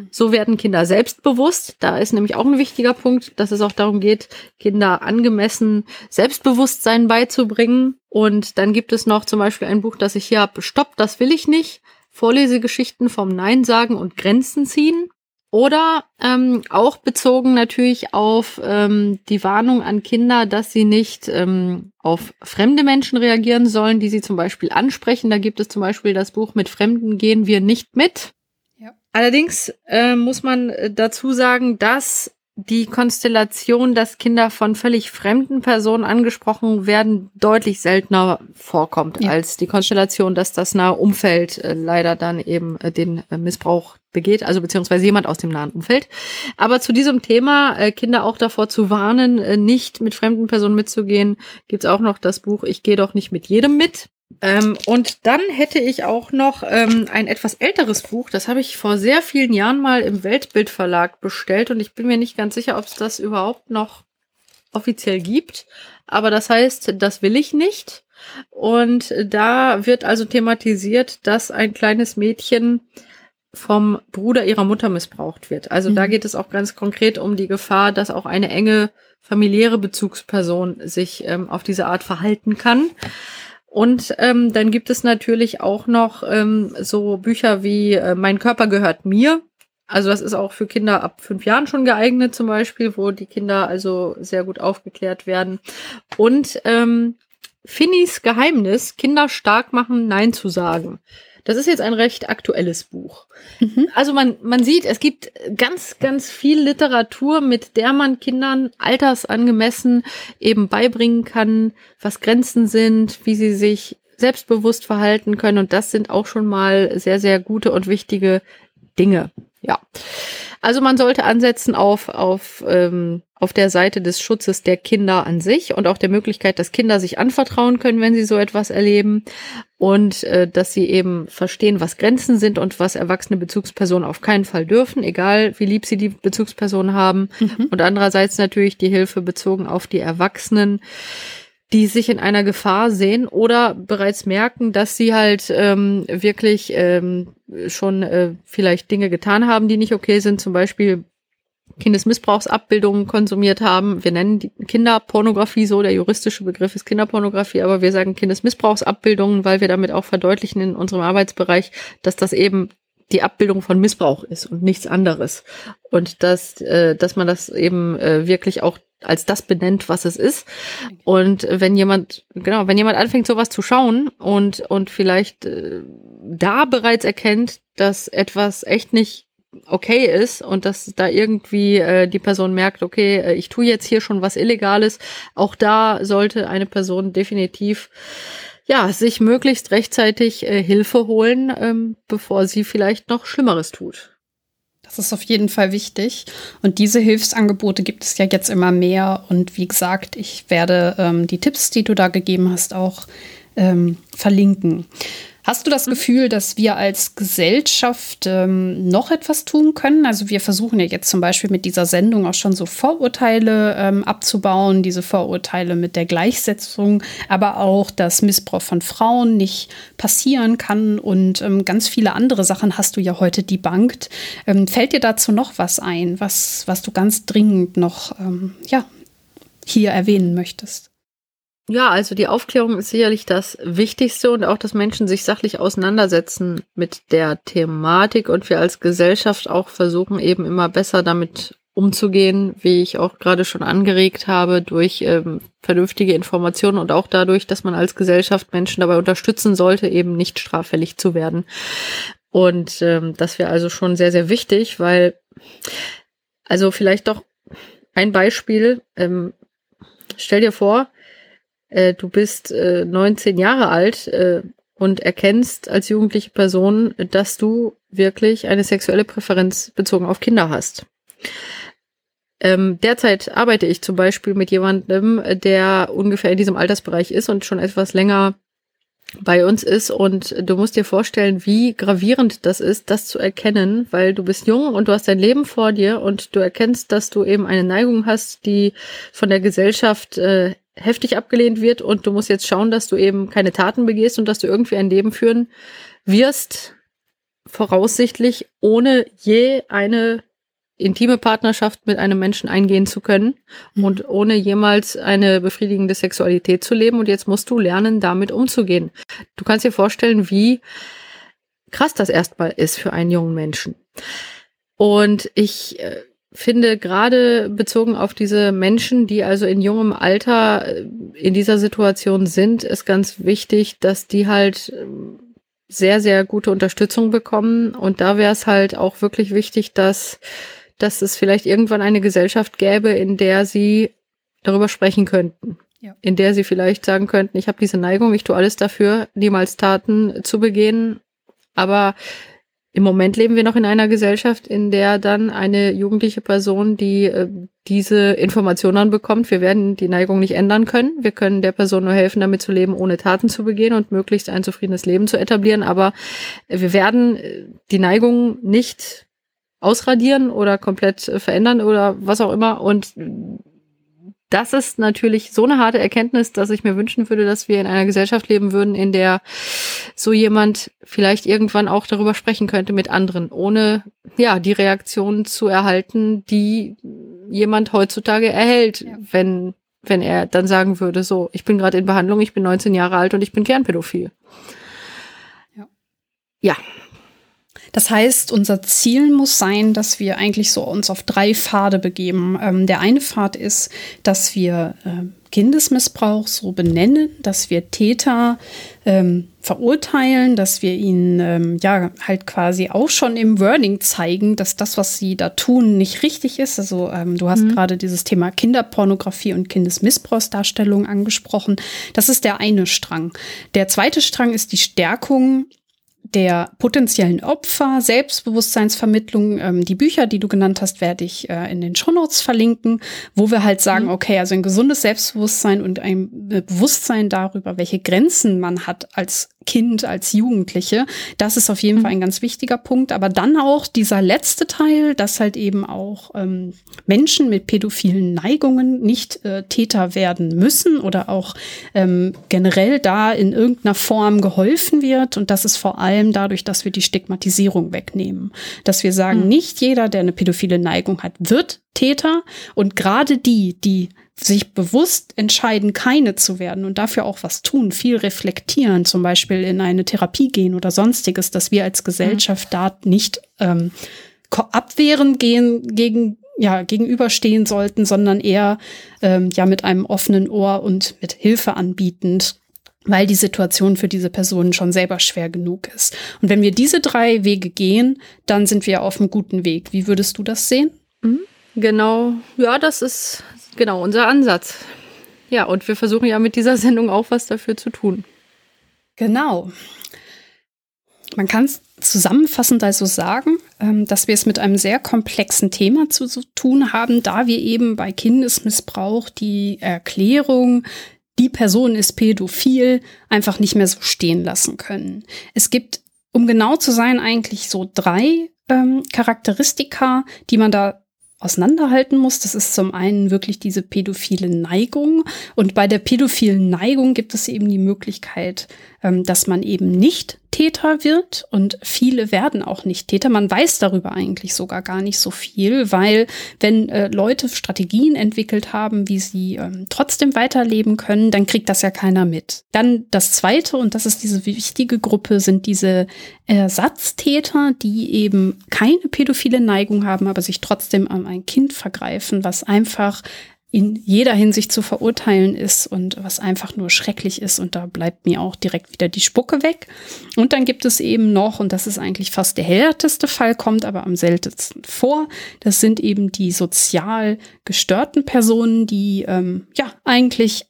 Speaker 2: So werden Kinder selbstbewusst. Da ist nämlich auch ein wichtiger Punkt, dass es auch darum geht, Kinder angemessen Selbstbewusstsein beizubringen. Und dann gibt es noch zum Beispiel ein Buch, das ich hier habe, Stopp, das will ich nicht. Vorlesegeschichten vom Nein sagen und Grenzen ziehen. Oder ähm, auch bezogen natürlich auf ähm, die Warnung an Kinder, dass sie nicht ähm, auf fremde Menschen reagieren sollen, die sie zum Beispiel ansprechen. Da gibt es zum Beispiel das Buch Mit Fremden gehen wir nicht mit. Allerdings äh, muss man äh, dazu sagen, dass die Konstellation, dass Kinder von völlig fremden Personen angesprochen werden, deutlich seltener vorkommt ja. als die Konstellation, dass das nahe Umfeld äh, leider dann eben äh, den äh, Missbrauch begeht, also beziehungsweise jemand aus dem nahen Umfeld. Aber zu diesem Thema, äh, Kinder auch davor zu warnen, äh, nicht mit fremden Personen mitzugehen, gibt's auch noch das Buch Ich gehe doch nicht mit jedem mit. Ähm, und dann hätte ich auch noch ähm, ein etwas älteres Buch, das habe ich vor sehr vielen Jahren mal im Weltbildverlag bestellt und ich bin mir nicht ganz sicher, ob es das überhaupt noch offiziell gibt. Aber das heißt, das will ich nicht. Und da wird also thematisiert, dass ein kleines Mädchen vom Bruder ihrer Mutter missbraucht wird. Also mhm. da geht es auch ganz konkret um die Gefahr, dass auch eine enge familiäre Bezugsperson sich ähm, auf diese Art verhalten kann. Und ähm, dann gibt es natürlich auch noch ähm, so Bücher wie äh, Mein Körper gehört mir. Also das ist auch für Kinder ab fünf Jahren schon geeignet zum Beispiel, wo die Kinder also sehr gut aufgeklärt werden. Und ähm, Finnys Geheimnis, Kinder stark machen, Nein zu sagen. Das ist jetzt ein recht aktuelles Buch. Mhm. Also man, man sieht, es gibt ganz, ganz viel Literatur, mit der man Kindern altersangemessen eben beibringen kann, was Grenzen sind, wie sie sich selbstbewusst verhalten können. Und das sind auch schon mal sehr, sehr gute und wichtige Dinge. Ja. Also man sollte ansetzen auf, auf, ähm, auf der Seite des Schutzes der Kinder an sich und auch der Möglichkeit, dass Kinder sich anvertrauen können, wenn sie so etwas erleben und äh, dass sie eben verstehen, was Grenzen sind und was erwachsene Bezugspersonen auf keinen Fall dürfen, egal wie lieb sie die Bezugsperson haben. Mhm. Und andererseits natürlich die Hilfe bezogen auf die Erwachsenen die sich in einer Gefahr sehen oder bereits merken, dass sie halt ähm, wirklich ähm, schon äh, vielleicht Dinge getan haben, die nicht okay sind, zum Beispiel Kindesmissbrauchsabbildungen konsumiert haben. Wir nennen die Kinderpornografie so, der juristische Begriff ist Kinderpornografie, aber wir sagen Kindesmissbrauchsabbildungen, weil wir damit auch verdeutlichen in unserem Arbeitsbereich, dass das eben die Abbildung von Missbrauch ist und nichts anderes. Und dass, äh, dass man das eben äh, wirklich auch als das benennt, was es ist. Und wenn jemand, genau, wenn jemand anfängt, sowas zu schauen und, und vielleicht äh, da bereits erkennt, dass etwas echt nicht okay ist und dass da irgendwie äh, die Person merkt, okay, äh, ich tue jetzt hier schon was Illegales, auch da sollte eine Person definitiv ja, sich möglichst rechtzeitig äh, Hilfe holen, ähm, bevor sie vielleicht noch Schlimmeres tut.
Speaker 1: Das ist auf jeden Fall wichtig. Und diese Hilfsangebote gibt es ja jetzt immer mehr. Und wie gesagt, ich werde ähm, die Tipps, die du da gegeben hast, auch ähm, verlinken. Hast du das mhm. Gefühl, dass wir als Gesellschaft ähm, noch etwas tun können? Also wir versuchen ja jetzt zum Beispiel mit dieser Sendung auch schon so Vorurteile ähm, abzubauen, diese Vorurteile mit der Gleichsetzung, aber auch, dass Missbrauch von Frauen nicht passieren kann und ähm, ganz viele andere Sachen hast du ja heute debunked. Ähm, fällt dir dazu noch was ein, was, was du ganz dringend noch ähm, ja, hier erwähnen möchtest?
Speaker 2: Ja, also die Aufklärung ist sicherlich das Wichtigste und auch, dass Menschen sich sachlich auseinandersetzen mit der Thematik und wir als Gesellschaft auch versuchen eben immer besser damit umzugehen, wie ich auch gerade schon angeregt habe, durch ähm, vernünftige Informationen und auch dadurch, dass man als Gesellschaft Menschen dabei unterstützen sollte, eben nicht straffällig zu werden. Und ähm, das wäre also schon sehr, sehr wichtig, weil, also vielleicht doch ein Beispiel, ähm, stell dir vor, äh, du bist äh, 19 Jahre alt äh, und erkennst als jugendliche Person, dass du wirklich eine sexuelle Präferenz bezogen auf Kinder hast. Ähm, derzeit arbeite ich zum Beispiel mit jemandem, der ungefähr in diesem Altersbereich ist und schon etwas länger bei uns ist und du musst dir vorstellen, wie gravierend das ist, das zu erkennen, weil du bist jung und du hast dein Leben vor dir und du erkennst, dass du eben eine Neigung hast, die von der Gesellschaft äh, heftig abgelehnt wird und du musst jetzt schauen, dass du eben keine Taten begehst und dass du irgendwie ein Leben führen wirst, voraussichtlich ohne je eine intime Partnerschaft mit einem Menschen eingehen zu können mhm. und ohne jemals eine befriedigende Sexualität zu leben. Und jetzt musst du lernen, damit umzugehen. Du kannst dir vorstellen, wie krass das erstmal ist für einen jungen Menschen. Und ich äh, finde gerade bezogen auf diese Menschen, die also in jungem Alter äh, in dieser Situation sind, ist ganz wichtig, dass die halt ähm, sehr, sehr gute Unterstützung bekommen. Und da wäre es halt auch wirklich wichtig, dass, dass es vielleicht irgendwann eine Gesellschaft gäbe, in der sie darüber sprechen könnten. Ja. In der sie vielleicht sagen könnten, ich habe diese Neigung, ich tue alles dafür, niemals Taten zu begehen. Aber im Moment leben wir noch in einer Gesellschaft, in der dann eine jugendliche Person, die äh, diese Informationen bekommt, wir werden die Neigung nicht ändern können. Wir können der Person nur helfen, damit zu leben, ohne Taten zu begehen und möglichst ein zufriedenes Leben zu etablieren. Aber wir werden äh, die Neigung nicht ausradieren oder komplett äh, verändern oder was auch immer. Und das ist natürlich so eine harte Erkenntnis, dass ich mir wünschen würde, dass wir in einer Gesellschaft leben würden, in der so jemand vielleicht irgendwann auch darüber sprechen könnte mit anderen, ohne ja die Reaktion zu erhalten, die jemand heutzutage erhält, ja. wenn wenn er dann sagen würde, so, ich bin gerade in Behandlung, ich bin 19 Jahre alt und ich bin Kernpädophil. Ja. ja.
Speaker 1: Das heißt, unser Ziel muss sein, dass wir eigentlich so uns auf drei Pfade begeben. Ähm, der eine Pfad ist, dass wir äh, Kindesmissbrauch so benennen, dass wir Täter ähm, verurteilen, dass wir ihnen ähm, ja halt quasi auch schon im Wording zeigen, dass das, was sie da tun, nicht richtig ist. Also ähm, du hast mhm. gerade dieses Thema Kinderpornografie und Kindesmissbrauchsdarstellung angesprochen. Das ist der eine Strang. Der zweite Strang ist die Stärkung der potenziellen Opfer, Selbstbewusstseinsvermittlung. Ähm, die Bücher, die du genannt hast, werde ich äh, in den Shownotes verlinken, wo wir halt sagen, mhm. okay, also ein gesundes Selbstbewusstsein und ein Bewusstsein darüber, welche Grenzen man hat als Kind, als Jugendliche. Das ist auf jeden mhm. Fall ein ganz wichtiger Punkt. Aber dann auch dieser letzte Teil, dass halt eben auch ähm, Menschen mit pädophilen Neigungen nicht äh, Täter werden müssen oder auch ähm, generell da in irgendeiner Form geholfen wird. Und das ist vor allem dadurch, dass wir die Stigmatisierung wegnehmen. Dass wir sagen, mhm. nicht jeder, der eine pädophile Neigung hat, wird Täter. Und gerade die, die sich bewusst entscheiden, keine zu werden und dafür auch was tun, viel reflektieren, zum Beispiel in eine Therapie gehen oder sonstiges, dass wir als Gesellschaft mhm. da nicht ähm, abwehren gehen gegen ja gegenüberstehen sollten, sondern eher ähm, ja mit einem offenen Ohr und mit Hilfe anbietend weil die Situation für diese Personen schon selber schwer genug ist. Und wenn wir diese drei Wege gehen, dann sind wir auf einem guten Weg. Wie würdest du das sehen?
Speaker 2: Mhm. Genau, ja, das ist genau unser Ansatz. Ja, und wir versuchen ja mit dieser <laughs> Sendung auch was dafür zu tun.
Speaker 1: Genau. Man kann es zusammenfassend also sagen, ähm, dass wir es mit einem sehr komplexen Thema zu, tun haben, da wir eben bei Kindesmissbrauch die Erklärung, die Person ist pädophil, einfach nicht mehr so stehen lassen können. Es gibt, um genau zu sein, eigentlich so drei ähm, Charakteristika, die man da auseinanderhalten muss. Das ist zum einen wirklich diese pädophile Neigung. Und bei der pädophilen Neigung gibt es eben die Möglichkeit, dass man eben nicht Täter wird und viele werden auch nicht Täter. Man weiß darüber eigentlich sogar gar nicht so viel, weil wenn äh, Leute Strategien entwickelt haben, wie sie ähm, trotzdem weiterleben können, dann kriegt das ja keiner mit. Dann das Zweite, und das ist diese wichtige Gruppe, sind diese Ersatztäter, die eben keine pädophile Neigung haben, aber sich trotzdem an ein Kind vergreifen, was einfach in jeder Hinsicht zu verurteilen ist und was einfach nur schrecklich ist. Und da bleibt mir auch direkt wieder die Spucke weg. Und dann gibt es eben noch, und das ist eigentlich fast der härteste Fall, kommt aber am seltensten vor, das sind eben die sozial gestörten Personen, die ähm, ja eigentlich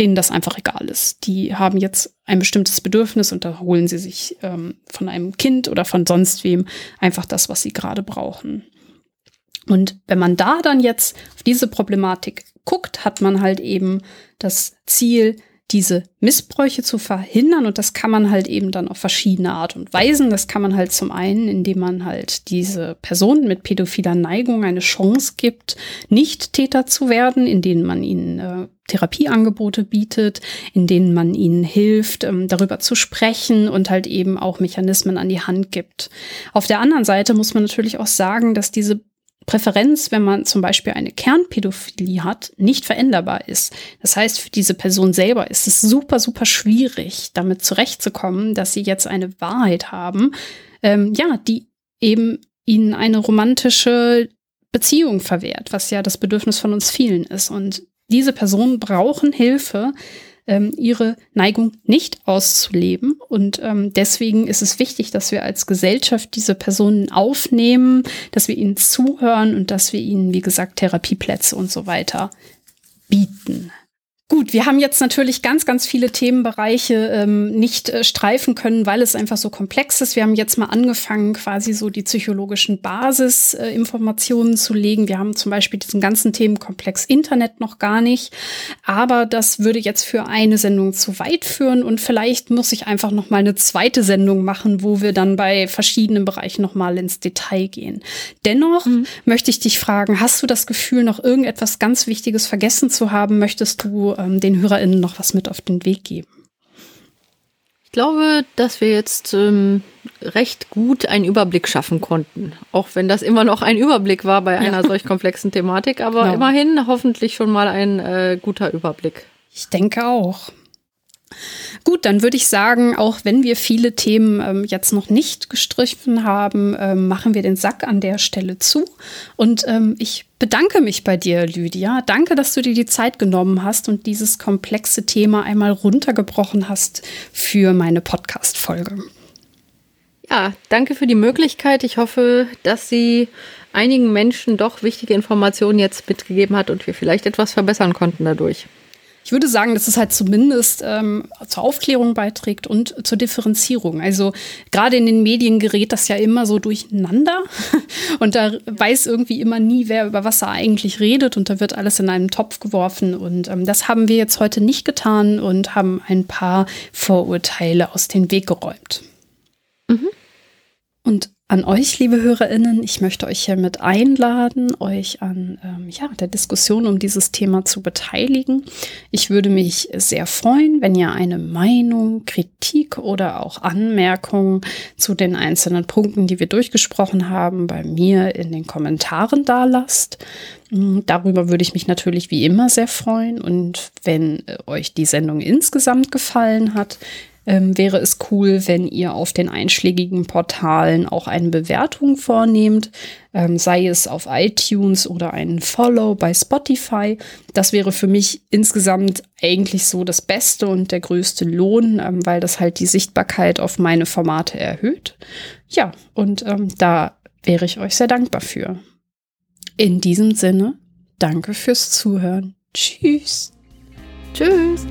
Speaker 1: denen das einfach egal ist. Die haben jetzt ein bestimmtes Bedürfnis und da holen sie sich ähm, von einem Kind oder von sonst wem einfach das, was sie gerade brauchen. Und wenn man da dann jetzt auf diese Problematik guckt, hat man halt eben das Ziel, diese Missbräuche zu verhindern. Und das kann man halt eben dann auf verschiedene Art und Weisen. Das kann man halt zum einen, indem man halt diese Personen mit pädophiler Neigung eine Chance gibt, nicht Täter zu werden, in denen man ihnen äh, Therapieangebote bietet, in denen man ihnen hilft, ähm, darüber zu sprechen und halt eben auch Mechanismen an die Hand gibt. Auf der anderen Seite muss man natürlich auch sagen, dass diese Präferenz, wenn man zum Beispiel eine Kernpädophilie hat, nicht veränderbar ist. Das heißt, für diese Person selber ist es super, super schwierig, damit zurechtzukommen, dass sie jetzt eine Wahrheit haben, ähm, ja, die eben ihnen eine romantische Beziehung verwehrt, was ja das Bedürfnis von uns vielen ist. Und diese Personen brauchen Hilfe, ähm, ihre Neigung nicht auszuleben. Und ähm, deswegen ist es wichtig, dass wir als Gesellschaft diese Personen aufnehmen, dass wir ihnen zuhören und dass wir ihnen, wie gesagt, Therapieplätze und so weiter bieten. Gut, wir haben jetzt natürlich ganz, ganz viele Themenbereiche ähm, nicht äh, streifen können, weil es einfach so komplex ist. Wir haben jetzt mal angefangen, quasi so die psychologischen Basisinformationen äh, zu legen. Wir haben zum Beispiel diesen ganzen Themenkomplex Internet noch gar nicht. Aber das würde jetzt für eine Sendung zu weit führen und vielleicht muss ich einfach noch mal eine zweite Sendung machen, wo wir dann bei verschiedenen Bereichen noch mal ins Detail gehen. Dennoch mhm. möchte ich dich fragen, hast du das Gefühl, noch irgendetwas ganz Wichtiges vergessen zu haben? Möchtest du ähm, den HörerInnen noch was mit auf den Weg geben?
Speaker 2: Ich glaube, dass wir jetzt ähm, recht gut einen Überblick schaffen konnten. Auch wenn das immer noch ein Überblick war bei einer ja. solch komplexen Thematik, aber genau. immerhin hoffentlich schon mal ein äh, guter Überblick.
Speaker 1: Ich denke auch. Gut, dann würde ich sagen, auch wenn wir viele Themen ähm, jetzt noch nicht gestrichen haben, ähm, machen wir den Sack an der Stelle zu. Und ähm, ich bedanke mich bei dir, Lydia. Danke, dass du dir die Zeit genommen hast und dieses komplexe Thema einmal runtergebrochen hast für meine Podcast-Folge.
Speaker 2: Ja, danke für die Möglichkeit. Ich hoffe, dass sie einigen Menschen doch wichtige Informationen jetzt mitgegeben hat und wir vielleicht etwas verbessern konnten dadurch
Speaker 1: ich würde sagen, dass es halt zumindest ähm, zur Aufklärung beiträgt und zur Differenzierung. Also gerade in den Medien gerät das ja immer so durcheinander <laughs> und da weiß irgendwie immer nie, wer über was er eigentlich redet und da wird alles in einen Topf geworfen und ähm, das haben wir jetzt heute nicht getan und haben ein paar Vorurteile aus dem Weg geräumt. Mhm. Und an euch, liebe HörerInnen, ich möchte euch hiermit einladen, euch an ähm, ja, der Diskussion um dieses Thema zu beteiligen. Ich würde mich sehr freuen, wenn ihr eine Meinung, Kritik oder auch Anmerkung zu den einzelnen Punkten, die wir durchgesprochen haben, bei mir in den Kommentaren da lasst. Mm, darüber würde ich mich natürlich wie immer sehr freuen. Und wenn äh, euch die Sendung insgesamt gefallen hat, ähm, wäre es cool, wenn ihr auf den einschlägigen Portalen auch eine Bewertung vornehmt, ähm, sei es auf iTunes oder einen Follow bei Spotify. Das wäre für mich insgesamt eigentlich so das Beste und der größte Lohn, ähm, weil das halt die Sichtbarkeit auf meine Formate erhöht. Ja, und ähm, da wäre ich euch sehr dankbar für. In diesem Sinne, danke fürs Zuhören. Tschüss.
Speaker 2: Tschüss.